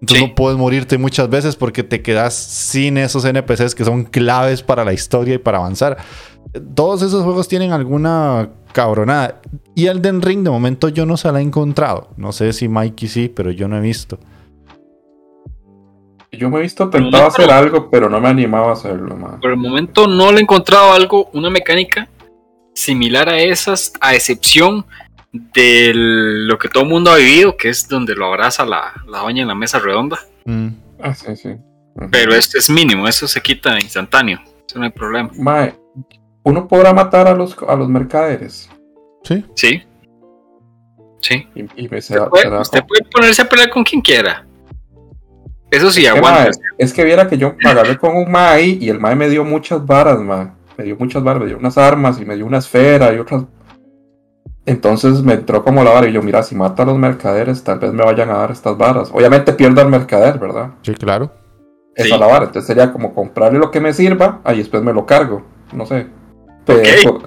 Entonces Sí. no puedes morirte muchas veces porque te quedas sin esos NPCs que son claves para la historia y para avanzar. Todos esos juegos tienen alguna cabronada. Y Elden Ring de momento yo no se la he encontrado. No sé si Mikey sí, pero yo no he visto. Yo me he visto tentado a hacer algo, pero no me animaba a hacerlo, man. Por el momento no le he encontrado algo, una mecánica similar a esas, a excepción de lo que todo el mundo ha vivido, que es donde lo abraza la, la doña en la mesa redonda. Mm. Ah, sí, sí. Pero esto es mínimo, eso se quita instantáneo, eso no hay problema. Mae, uno podrá matar a los, a los mercaderes. Sí. Sí, sí. Y, y me Usted será- puede, usted puede ponerse a pelear con quien quiera. Eso sí, Es que, aguanta. mae, es que viera que yo me agarré con un mae ahí y el mae me dio muchas varas, mae. Me dio muchas varas, me dio unas armas y me dio una esfera y otras. Entonces me entró como la vara y yo, mira, si mata a los mercaderes, tal vez me vayan a dar estas varas. Obviamente pierdo al mercader, ¿verdad? Sí, claro. Esa Sí. es la vara. Entonces sería como comprarle lo que me sirva, ahí después me lo cargo. No sé. Pero eso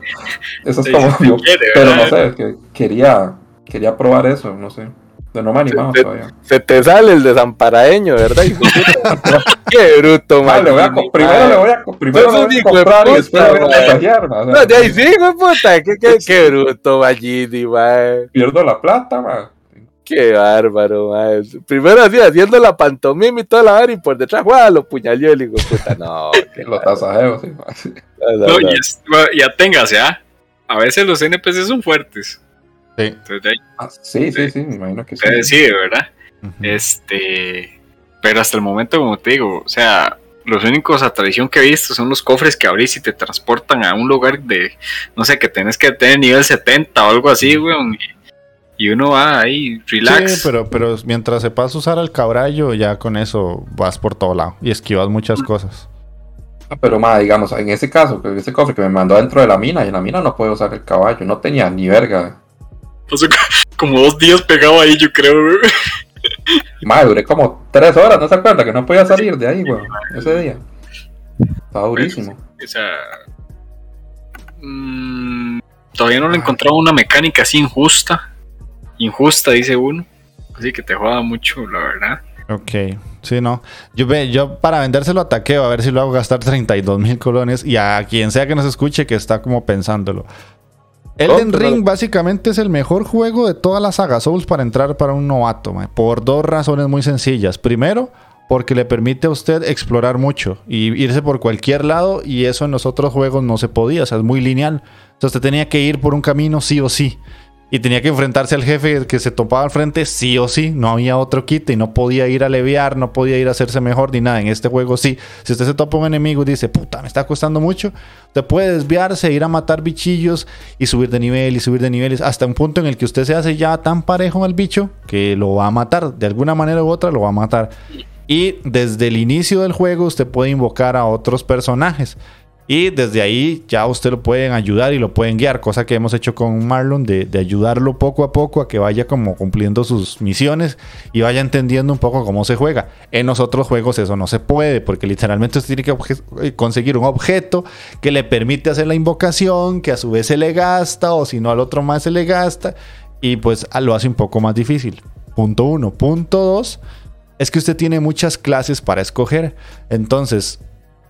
es Sí, como yo. quiere, Pero no sé, que quería, quería probar eso, no sé. Pero no me animaba Sí, todavía. Se te sale el desamparaeño, ¿verdad? Qué bruto, Ah, man. le voy a primero le voy a, primero le voy a comprar y después le voy a güey. mensajear, ma, o sea, No, de ahí sí, güey, puta. Qué, qué, qué bruto, Magini, man. Pierdo la plata, man. Qué bárbaro, man. Primero así, haciendo la pantomima y toda la vara y por detrás, guau, lo puñaleó el hijo de puta. No, bárbaro. tasajeos, sí, ma. No, no, No, y ya téngase, ¿ah? A veces los NPCs son fuertes. Sí. Entonces, de ahí Ah, Sí, sí, sí, me imagino que sí. decide, ¿verdad? Ujú. Este. Pero hasta el momento, como te digo, o sea, los únicos a tradición que he visto son los cofres que abrís y te transportan a un lugar de, no sé, que tenés que tener nivel 70 o algo así, weón. Y, y uno va ahí, relax. Sí, pero, pero mientras sepas usar al caballo, ya con eso vas por todo lado y esquivas muchas cosas. Ah, Pero, ma, digamos, en ese caso, que ese cofre que me mandó dentro de la mina, y en la mina no puedo usar el caballo, no tenía ni verga. Pasó co- como dos días pegado ahí, yo creo, weón. Ma, duré como tres horas, ¿no se acuerda? Que no podía salir de ahí, weón, ese día. Estaba durísimo. O sea. mm, todavía no le he encontrado una mecánica así injusta. Injusta, dice uno. Así que te joda mucho, la verdad. Ok, sí, no. Yo, ve, yo para vendérselo a Taqueo, a ver si lo hago gastar 32 mil colones y a quien sea que nos escuche que está como pensándolo. Elden. Ring básicamente es el mejor juego de toda la saga Souls para entrar para un novato, por dos razones muy sencillas. Primero, porque le permite a usted explorar mucho y irse por cualquier lado y eso en los otros juegos no se podía, o sea, es muy lineal. Entonces usted tenía que ir por un camino sí o sí. Y tenía que enfrentarse al jefe que se topaba al frente sí o sí. No había otro kit y no podía ir a leviar, no podía ir a hacerse mejor ni nada. En este juego sí. Si usted se topa un enemigo y dice, puta, me está costando mucho, usted puede desviarse, ir a matar bichillos y subir de nivel y subir de niveles hasta un punto en el que usted se hace ya tan parejo al bicho que lo va a matar. De alguna manera u otra lo va a matar. Y desde el inicio del juego usted puede invocar a otros personajes. Y desde ahí ya usted lo pueden ayudar y lo pueden guiar, cosa que hemos hecho con Marlon, de, ayudarlo poco a poco a que vaya como cumpliendo sus misiones y vaya entendiendo un poco cómo se juega. En los otros juegos eso no se puede, porque literalmente usted tiene que eh, conseguir un objeto que le permite hacer la invocación, que a su vez se le gasta, o si no al otro más se le gasta, y pues ah, lo hace un poco más difícil. Punto uno. Punto dos es que usted tiene muchas clases para escoger. Entonces,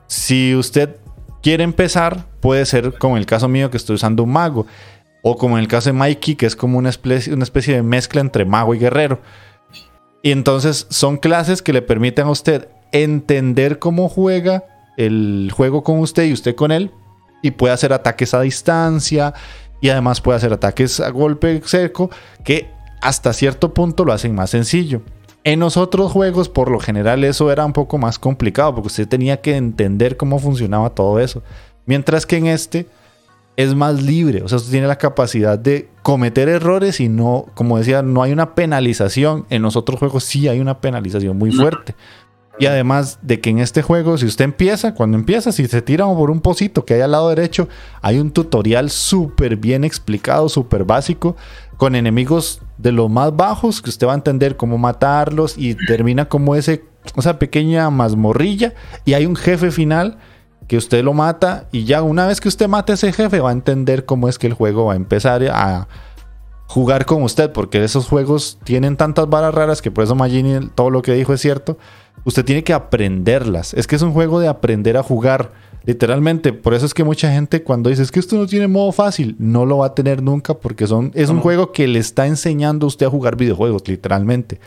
si usted quiere empezar, puede ser como en el caso mío que estoy usando un mago. O como en el caso de Mikey, que es como una especie, una especie de mezcla entre mago y guerrero. Y entonces son clases que le permiten a usted entender cómo juega el juego con usted y usted con él y puede hacer ataques a distancia y además puede hacer ataques a golpe seco que hasta cierto punto lo hacen más sencillo. En los otros juegos, por lo general, eso era un poco más complicado porque usted tenía que entender cómo funcionaba todo eso. Mientras que en este es más libre, o sea, usted tiene la capacidad de cometer errores y no, como decía, no hay una penalización. En los otros juegos sí hay una penalización muy fuerte. Y además de que en este juego, si usted empieza, cuando empieza, si se tira por un pocito que hay al lado derecho, hay un tutorial súper bien explicado, súper básico, con enemigos de los más bajos, que usted va a entender cómo matarlos y termina como ese, esa pequeña mazmorrilla. Y hay un jefe final que usted lo mata y ya una vez que usted mate a ese jefe va a entender cómo es que el juego va a empezar a jugar con usted, porque esos juegos tienen tantas varas raras que por eso Magini todo lo que dijo es cierto Usted tiene que aprenderlas. Es que es un juego de aprender a jugar. Literalmente, por eso es que mucha gente cuando dice es que esto no tiene modo fácil, no lo va a tener nunca porque son, es un juego que le está enseñando a usted a jugar videojuegos, literalmente.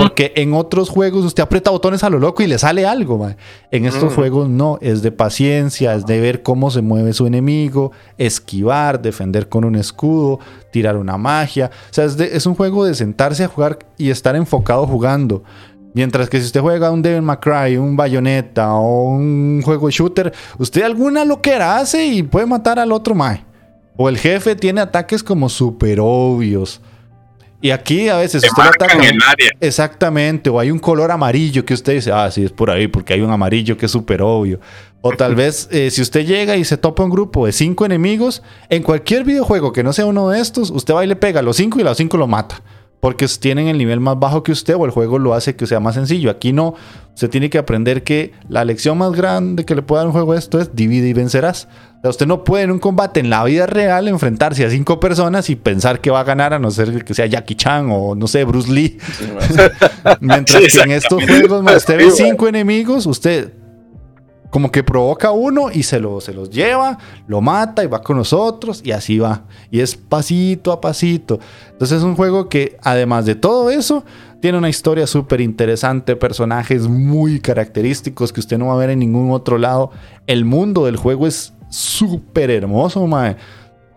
Porque en otros juegos usted aprieta botones a lo loco y le sale algo. En estos juegos no, es de paciencia, es de ver cómo se mueve su enemigo, esquivar, defender con un escudo, tirar una magia. O sea, es, de- es un juego de sentarse a jugar y estar enfocado jugando. Mientras que si usted juega un Devil May Cry, un Bayonetta o un juego de shooter, usted alguna loquera hace y puede matar al otro mae. O el jefe tiene ataques como súper obvios. Y aquí a veces usted lo ataca- el área. Exactamente, o hay un color amarillo que usted dice, ah, sí, es por ahí, porque hay un amarillo que es súper obvio. O tal vez eh, si usted llega y se topa un grupo de cinco enemigos, en cualquier videojuego que no sea uno de estos, usted va y le pega a los cinco y a los cinco lo mata. Porque tienen el nivel más bajo que usted o el juego lo hace que sea más sencillo. Aquí no, usted tiene que aprender que la lección más grande que le puede dar un juego de esto es divide y vencerás. O sea, usted no puede en un combate en la vida real enfrentarse a cinco personas y pensar que va a ganar a no ser que sea Jackie Chan o no sé, Bruce Lee. Mientras Sí, que en estos juegos, usted ve cinco enemigos, usted como que provoca uno y se, lo, se los lleva, lo mata y va con nosotros y así va. Y es pasito a pasito. Entonces es un juego que además de todo eso, tiene una historia súper interesante, personajes muy característicos que usted no va a ver en ningún otro lado. El mundo del juego es súper hermoso, mae.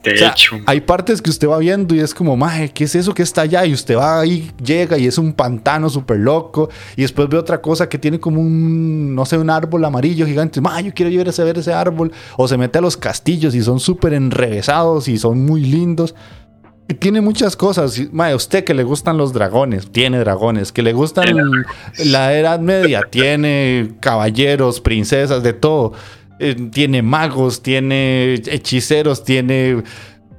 De O sea, hecho, hay partes que usted va viendo y es como, maje, ¿qué es eso que está allá? Y usted va ahí, llega y es un pantano súper loco. Y después ve otra cosa que tiene como un, no sé, un árbol amarillo gigante. Maje, yo quiero ir a ver ese árbol. O se mete a los castillos y son súper enrevesados y son muy lindos. Y tiene muchas cosas. Mae, usted que le gustan los dragones, tiene dragones. Que le gustan la Edad Media, tiene caballeros, princesas, de todo. Eh, tiene magos, tiene hechiceros, tiene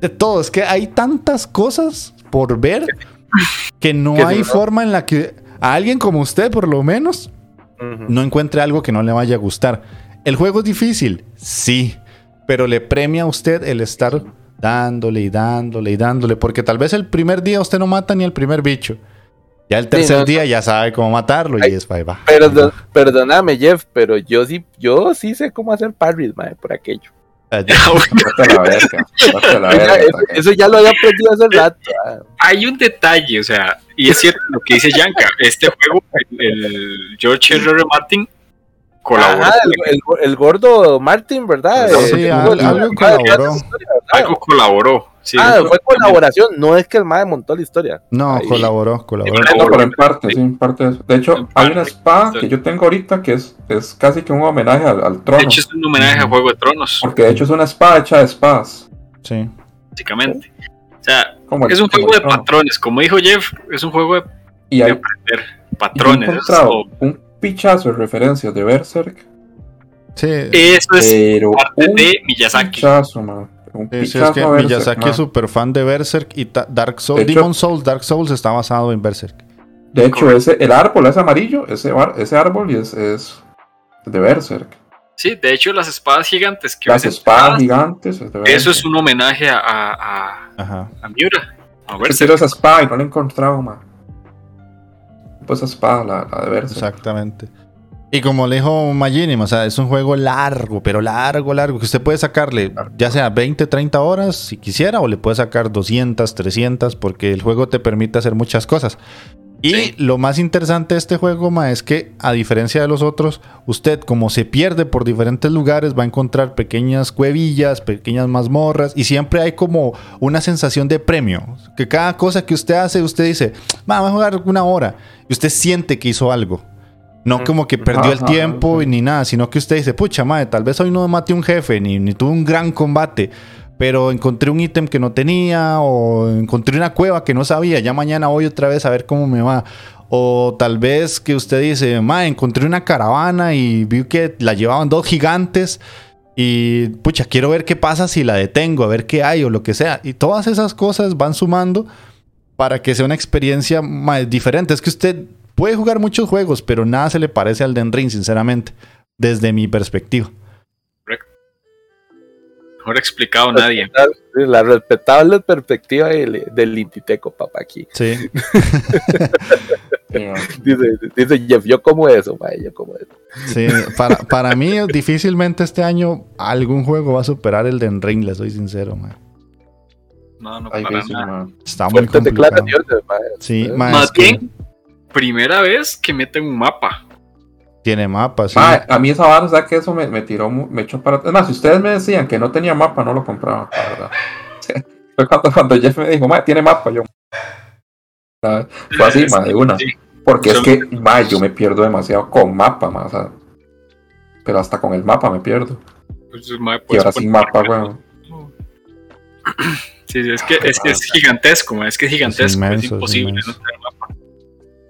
de todo. Es que hay tantas cosas por ver que no hay forma en la que a alguien como usted, por lo menos, no encuentre algo que no le vaya a gustar. ¿El juego es difícil? Sí, pero le premia a usted el estar dándole y dándole y dándole, porque tal vez el primer día usted no mata ni el primer bicho. Ya el tercer no, día ya sabe cómo matarlo Ay, y es ahí va. Perdón- perdóname, Jeff, pero yo sí, yo sí sé cómo hacer parries, mae, por aquello. La verga. La verga. eso, eso ya lo había aprendido hace rato. ah. hay un detalle, o sea, y es cierto lo que dice Yanka, este juego, el, el George R. R. Martin colaboró, Ajá, el, el- el gordo Martin, ¿verdad? Sí, Eh, algo- colaboró. Ah, fue colaboración, no es que el mae montó la historia. No, Ahí. colaboró, colaboró. No, pero en parte, sí, en parte. de eso. De hecho, hay una espada sí. que yo tengo ahorita que es, es casi que un homenaje al, al de trono. hecho es un homenaje a Juego de Tronos, Porque de hecho es una espada hecha de espadas. Sí. básicamente. O sea, Como el- es un juego de trono. patrones, como dijo Jeff, es un juego de, Y de hay, aprender y yo he patrones. encontrado un pichazo de referencias de Berserk. Sí. eso es Pero parte un de Miyazaki. pichazo, man. Un Sí, pichazo es que Berserk, Miyazaki man. es súper fan de Berserk y Dark Souls, De hecho- Demon Souls, Dark Souls está basado en Berserk. De hecho, ese, el árbol es amarillo, ese, ese árbol es, es de Berserk. Sí, de hecho las espadas gigantes que Las espadas espadas, gigantes es de Berserk. eso es un homenaje a, a, a, Ajá. a Miura. A Berserk. quiero esa espada y no la he encontrado, man. Pues espada, la, la de Berserk. Exactamente. Y como le dijo Magini, o sea, es un juego largo, pero largo, largo, que usted puede sacarle ya sea 20, 30 horas si quisiera, o le puede sacar 200, 300, porque el juego te permite hacer muchas cosas. Y Sí. lo más interesante de este juego, ma, es que a diferencia de los otros, usted como se pierde por diferentes lugares va a encontrar pequeñas cuevillas, pequeñas mazmorras y siempre hay como una sensación de premio. Que cada cosa que usted hace, usted dice, "Ma, voy a jugar una hora y usted siente que hizo algo. No como que perdió el tiempo sí. ni nada, sino que usted dice, pucha madre, tal vez hoy no maté un jefe, ni, ni tuve un gran combate, pero encontré un ítem que no tenía, o encontré una cueva que no sabía, ya mañana voy otra vez a ver cómo me va. O tal vez que usted dice, madre, encontré una caravana y vi que la llevaban dos gigantes. Y pucha, quiero ver qué pasa si la detengo, a ver qué hay o lo que sea. Y todas esas cosas van sumando para que sea una experiencia más diferente. Es que usted puede jugar muchos juegos, pero nada se le parece al Den Ring, sinceramente, desde mi perspectiva. Mejor explicado nadie. La respetable perspectiva del, del Intiteco, papá, aquí. Sí. Dice, dice Jeff, yo como eso, mae, yo como eso. Sí, para, para mí difícilmente este año algún juego va a superar el Den Ring, le soy sincero, man. No, no, para nada. ma. Está muy complicado. declaraciones. Sí, ma, Más es que bien, primera vez que meten un mapa. Tiene mapas. sí. Ma, a mí esa vara, o sea que eso me, me tiró, me echó para. Es más, si ustedes me decían que no tenía mapa, no lo compraba, la verdad. Fue cuando, cuando Jeff me dijo, ma, tiene mapa, yo. Ah, Fue así, ma, de una. Sí. Porque es que, ma, yo me pierdo demasiado con mapa, o sea. Pero hasta con el mapa me pierdo. Pues, Y ahora sin mapa, weón. Sí, sí, es que es, que es gigantesco, mae, es que es gigantesco. Es, inmenso, es imposible no tener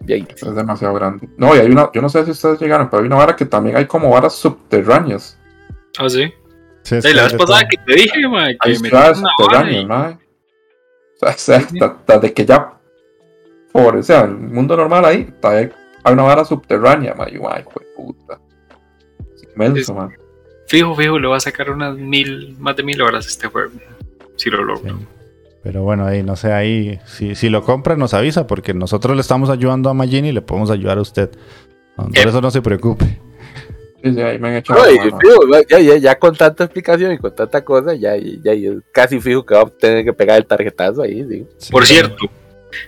Bien. Es demasiado grande. No, y hay una, yo no sé si ustedes llegaron, pero hay una vara que también hay como varas subterráneas. Ah, sí. Sí, Sí, la hay vez pasada que te dije, mae, que Hay me subterráneas, ma. O sea, o sea, ta- ta- de que ya por, o sea, el mundo normal ahí, hay una vara subterránea, ma. Y ay, hijo de puta. Es inmenso, Es- ma. Fijo, fijo, le va a sacar unas mil, más de mil horas a este juego. Si lo logro. Sí. Pero bueno, ahí no sé, ahí si, si lo compra nos avisa porque nosotros le estamos ayudando a Magini y le podemos ayudar a usted. Por Eh. eso no se preocupe. Sí, sí, ahí me han hecho. No, y la mano. fijo, ya, ya, ya con tanta explicación y con tanta cosa, ya, ya, ya casi fijo que va a tener que pegar el tarjetazo ahí, sí. Sí. Por cierto,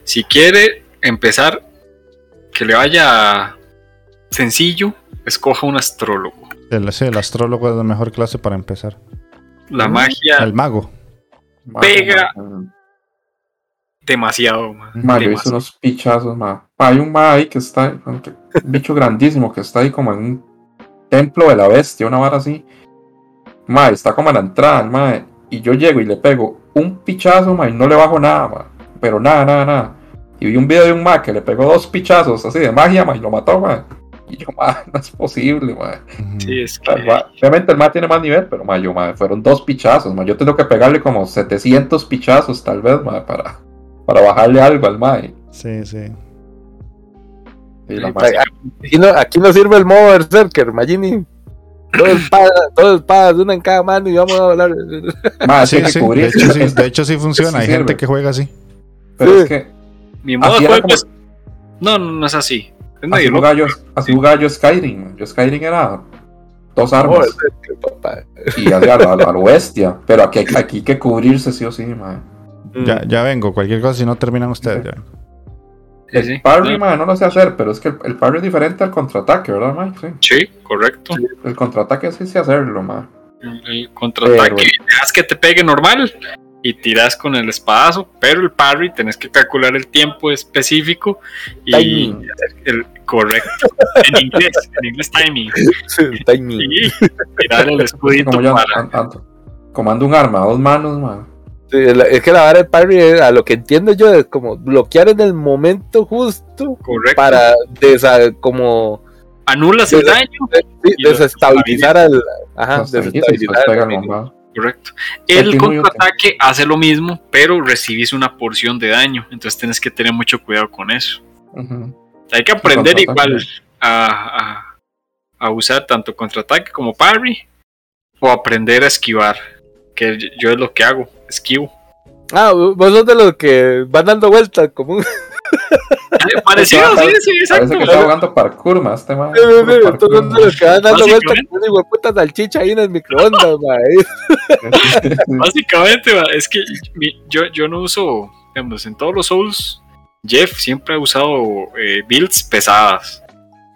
si quiere empezar que le vaya sencillo, escoja un astrólogo. El, sí, el astrólogo es la mejor clase para empezar. La magia El mago. Pega. ma, demasiado, man. Ma, yo hice Demasiado. unos pichazos, ma. Ma, Hay un ma ahí que está, un bicho grandísimo que está ahí como en un templo de la bestia, una vara así. Ma, está como a la entrada, el ma. Y yo llego y le pego un pichazo, ma, y no le bajo nada, ma. Pero nada, nada, nada. Y vi un video de un ma que le pegó dos pichazos así de magia, ma, y lo mató, ma. Y yo, ma, no es posible, ma. Sí, es que. ma- Obviamente el ma tiene más nivel, pero ma, yo, ma, fueron dos pichazos, ma. Yo tengo que pegarle como 700 pichazos, tal vez, ma, para, para bajarle algo al ma. Y, Sí, sí. y la Sí, ma- pues, Aquí no, aquí no sirve el modo Berserker, Magini. Dos espadas, dos espadas, una en cada mano y vamos a hablar. Ma, Sí, sí. De hecho, sí, de hecho sí funciona. Sí Hay sirve. gente que juega así. Pero Sí. es que Mi modo de juego como- es. No, no, no es así. Así jugaba, yo, así jugaba yo Skyrim. Yo Skyrim era dos armas y así a, a a lo bestia. Pero aquí, hay- aquí hay que cubrirse sí o sí, ma. Ya, ya vengo. Cualquier cosa, si no terminan ustedes. ya. Sí, El parry, No, lo sé hacer, pero es que el, el parry es diferente al contraataque, ¿verdad, ma? Sí. Sí, correcto. El contraataque sí sé hacerlo, ma. El contraataque, dejas que te pegue normal y tiras con el espadazo, pero el parry tenés que calcular el tiempo específico y Timing. el correcto en inglés, en inglés timing El timing. y tirar el escudito Como yo para an- ando- comando un arma a dos manos, ma. Sí, la- es que la vara del parry, a lo que entiendo yo, es como bloquear en el momento justo correcto. para desa, como Anulas el Sí, daño, sí, lo- desestabilizar al. Ajá, desestabilizar al correcto. El contraataque hace lo mismo, pero recibís una porción de daño, entonces tienes que tener mucho cuidado con eso. Hay que aprender igual a, a- a usar tanto contraataque como parry o aprender a esquivar, que yo es lo que hago, esquivo. Ah, vos sos de los que van dando vueltas como un. Parecido, sí, sí, exacto. Parece que está jugando parkour, ma. Este ma. Sí, sí, sí, puro Estos parkour, son de los que van dando vueltas Básicamente. como un hijo de puta salchicha ahí en el microondas. Básicamente, es que mi- yo, yo no uso, digamos, en todos los Souls, Jeff siempre ha usado eh, builds pesadas.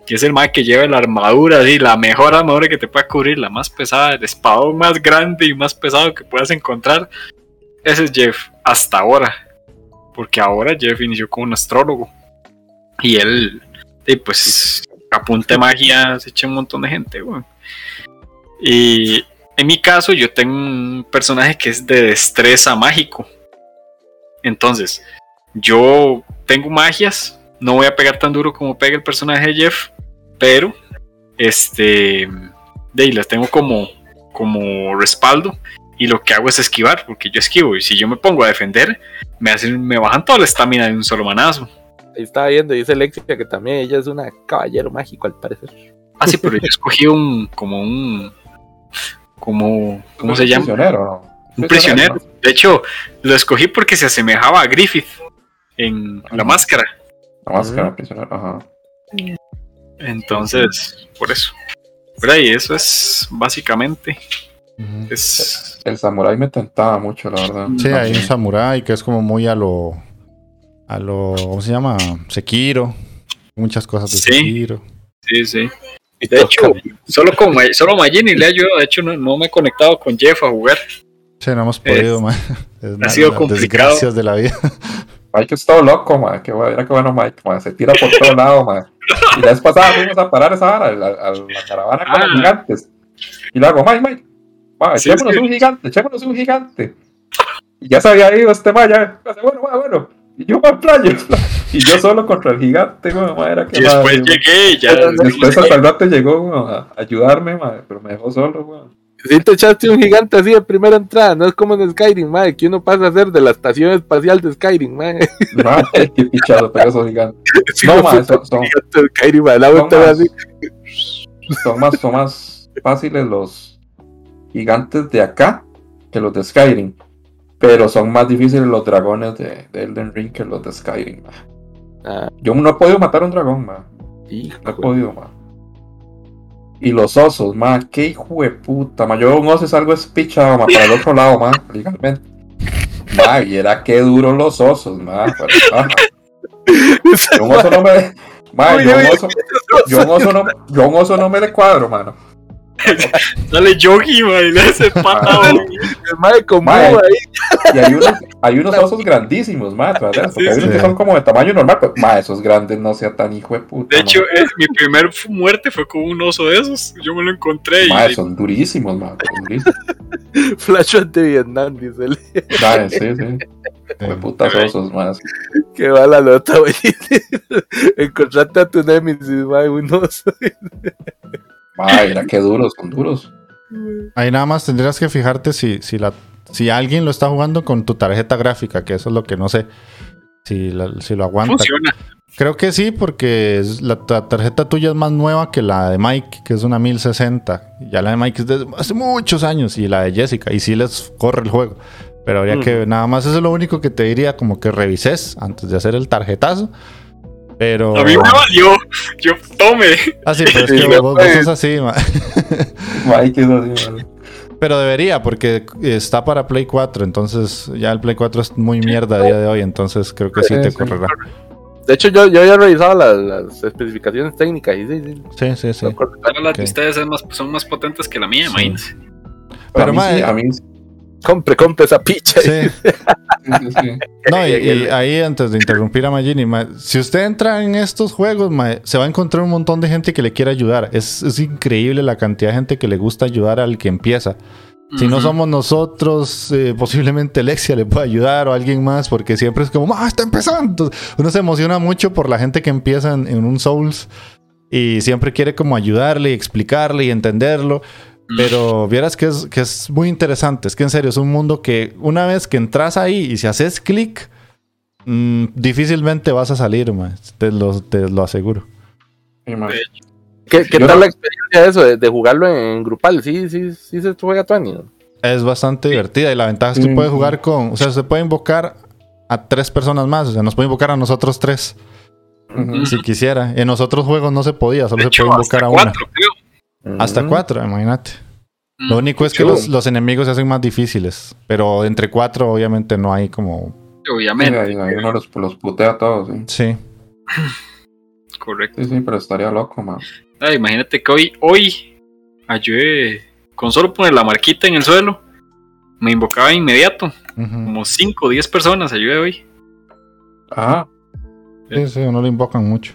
Y es el mae que lleva la armadura, así, la mejor armadura que te pueda cubrir, la más pesada, el espadón más grande y más pesado que puedas encontrar. Ese es Jeff, hasta ahora. Porque ahora Jeff inició como un astrólogo. Y él, pues, apunte magia, se echa un montón de gente, weón. Y en mi caso, yo tengo un personaje que es de destreza mágico. Entonces, yo tengo magias, no voy a pegar tan duro como pega el personaje de Jeff, pero este de ahí las tengo como como respaldo y lo que hago es esquivar porque yo esquivo y si yo me pongo a defender me hacen me bajan toda la estamina de un solo manazo. Ahí estaba viendo, dice Lexia que también ella es una caballero mágico al parecer. Ah, sí, pero yo escogí un como un como ¿cómo se llama? Prisionero, ¿no? Un prisionero. De hecho, lo escogí porque se asemejaba a Griffith en la máscara. La máscara, prisionero, ajá. Entonces, por eso. Pero ahí, eso es básicamente. Es. El samurai me tentaba mucho, la verdad. Sí, hay un samurái que es como muy a lo. A lo. ¿Cómo se llama? Sekiro. Muchas cosas de Sí. Sekiro. Sí, sí. De hecho, solo con Ma- solo Magini le ha ayudado. De hecho, no, no me he conectado con Jeff a jugar. Sí, no hemos podido, man. Es una- sido las complicado. Desgracias de la vida. Mike es todo loco, man. Qué bueno, mira qué bueno, Mike, man. Se tira por todos lados, man. Y la vez pasada fuimos a parar esa vara, a, la- a la caravana con Ah. los gigantes. Y le hago, Mike, Mike, man, Sí, echémonos sí. un gigante, echémonos un gigante. Y ya se había ido este man, ya. me hace, Bueno, bueno, bueno. Y yo me playo. Y yo solo contra el gigante, man, Era que, Y después llegué ya. Después hasta el rato llegó a ayudarme, man, pero me dejó solo, man. Si te echaste un gigante así de primera entrada, no es como en Skyrim, madre, que uno pasa a ser de la estación espacial de Skyrim, madre. Man, qué pichado, pero esos gigantes. Sí, No, son- son- de Skyrim, madre, la son vuelta más- así. son más, son más fáciles los gigantes de acá que los de Skyrim. Pero son más difíciles los dragones de, de Elden Ring que los de Skyrim. Ah, Yo no he podido matar un dragón, ma. No he podido, ma. Y los osos, ma. Qué hijo de puta, ma. Yo un oso salgo espichado, ma, para el otro lado, ma. Legalmente. Ma, y era que duro los osos, ma. pero, yo un oso no me. Ma, yo un oso, yo un oso no, yo un oso no me le cuadro, mano. Dale Yogi, man, y le hace pata. Ah. El madre con ahí. Y hay unos, hay unos osos grandísimos, ma, ¿te acuerdas? Porque hay Sí, unos sí. que son como de tamaño normal, pero ma, esos grandes no sea tan hijo de puta. De hecho, mi primer muerte fue con un oso de esos. Yo me lo encontré y. Ma, son durísimos, ma, son durísimos. Flashback de Vietnam, dice él. Ma, sí, sí. Hijo de putas osos, sí. Que va la nota, güey. Encontraste a tu Nemesis, madre, un oso. Ma, mira qué duros, son duros. Ahí nada más tendrías que fijarte si, si, la, si alguien lo está jugando con tu tarjeta gráfica, que eso es lo que no sé. Si, la- si lo aguanta. Funciona. Creo que sí, porque es- la, ta- tarjeta tuya es más nueva que la de Mike, que es una 1060. Ya la de Mike es de hace muchos años y la de Jessica. Y sí les corre el juego. Pero habría que, nada más, eso es lo único que te diría, como que revises antes de hacer el tarjetazo. Pero. A mí me valió. Yo tome. Ah, sí, pero es que vos, vos puedes. sos así, ma. Ma, y que es así. Pero debería, porque está para Play 4, entonces ya el Play 4 es muy mierda a día de hoy, entonces creo que sí Sí, te sí. correrá. De hecho, yo, yo había revisado las, las especificaciones técnicas y sí, sí. Sí, sí, sí. las de Ok. ustedes son más, son más potentes que la mía, Sí. imagínense. Pero Pero, a mí, ma, sí, eh, a mí Compre, compre esa picha. Sí. No, y, y ahí antes de interrumpir a Magini, ma, si usted entra en estos juegos, ma, se va a encontrar un montón de gente que le quiere ayudar. Es, es increíble la cantidad de gente que le gusta ayudar al que empieza. Si no somos nosotros, eh, posiblemente Alexia le pueda ayudar o alguien más, porque siempre es como, ¡ah, está empezando! Entonces, uno se emociona mucho por la gente que empieza en, en un Souls y siempre quiere como ayudarle y explicarle y entenderlo. Pero vieras que es, que es muy interesante. Es que en serio es un mundo que una vez que entras ahí y si haces clic, mm, difícilmente vas a salir. Te lo, te lo aseguro. Sí. ¿Qué, qué tal la experiencia de eso, de, de jugarlo en, grupal? Sí, sí, sí se juega Tony. Es bastante divertida y la ventaja es que Sí. puede jugar con, o sea, se puede invocar a tres personas más, o sea, nos puede invocar a nosotros tres si quisiera. En los otros juegos no se podía, solo De se hecho, puede invocar hasta a una. cuatro, creo. Hasta Mm. cuatro, imagínate. Lo Mm. único es que los, los enemigos se hacen más difíciles, pero entre cuatro obviamente no hay como Sí, Obviamente, ahí, ahí uno los, los putea a todos, sí. Sí. correcto. Sí, sí, pero estaría loco, man. Ah, imagínate que hoy, hoy ayudé con solo poner la marquita en el suelo, me invocaba de inmediato. Como 5 o 10 personas ayudé hoy. Ah, Sí, sí, no lo invocan mucho.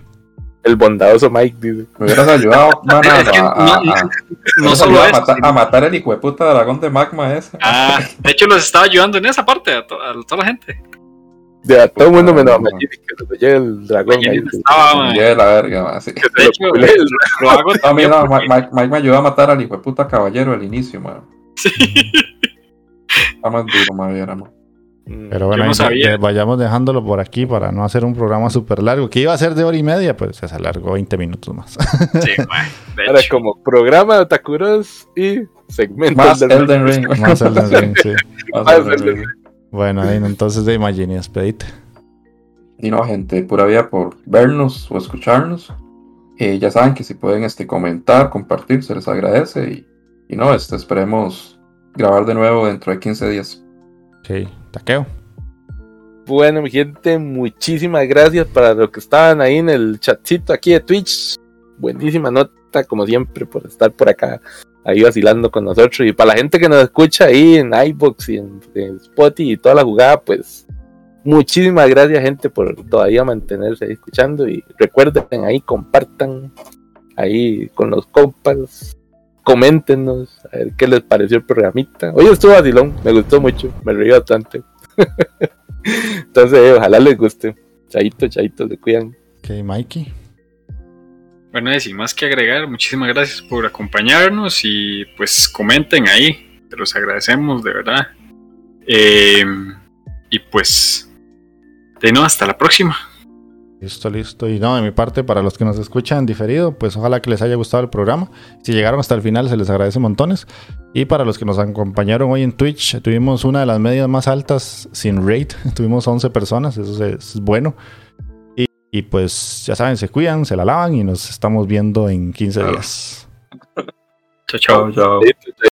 El bondadoso Mike dice. me hubieras ayudado, man, a, Es que a- no- a- no- a- No hubieras solo a matar, sino- a matar el hijo de puta dragón de magma ese. Ah, de hecho los estaba ayudando en esa parte a, to- a toda la gente. De a todo el mundo menos a. Magini, que se lleve el dragón. Estaba, la verga, man, sí. De hecho, lo hago No, mira, también no, porque- Mike, Mike me ayudó a matar al hijo de puta caballero al inicio, man. Sí. Está más duro, man, viera, man. Mm. Pero bueno, no sabía. vayamos dejándolo por aquí para no hacer un programa súper largo. Que iba a ser de hora y media, pues se alargó 20 minutos más. Sí, man, Ahora hecho. como programa de Otakuros y segmento Más del- Elden Ring. más Elden Ring, sí. Más Más Elden Elden Ring. Bueno, ahí, entonces de Imagine, despedite. Y no, gente, pura vida por vernos o escucharnos. Eh, ya saben que si pueden este, comentar, compartir, se les agradece. Y, y no, este, esperemos grabar de nuevo dentro de 15 días. Ok, taqueo. Bueno, mi gente, muchísimas gracias para los que estaban ahí en el chatcito aquí de Twitch. Buenísima nota, como siempre, por estar por acá, ahí vacilando con nosotros. Y para la gente que nos escucha ahí en iBox y en, en Spotify y toda la jugada, pues muchísimas gracias, gente, por todavía mantenerse ahí escuchando. Y recuerden ahí, compartan ahí con los compas. Coméntenos a ver qué les pareció el programita. Hoy estuvo vacilón, me gustó mucho, me reí bastante. Entonces, eh, ojalá les guste. Chaito, chaito, se cuidan. Ok, Mikey. Bueno, y sin más que agregar, muchísimas gracias por acompañarnos y pues comenten ahí, te los agradecemos de verdad. Eh, y pues, de no, hasta la próxima. Listo, listo. Y no, de mi parte, para los que nos escuchan diferido, pues ojalá que les haya gustado el programa. Si llegaron hasta el final, se les agradece montones. Y para los que nos acompañaron hoy en Twitch, tuvimos una de las medias más altas sin rate. Tuvimos 11 personas, eso es, es bueno. Y, y pues ya saben, se cuidan, se la lavan y nos estamos viendo en 15 días. Chao, chao. chao. Chaito,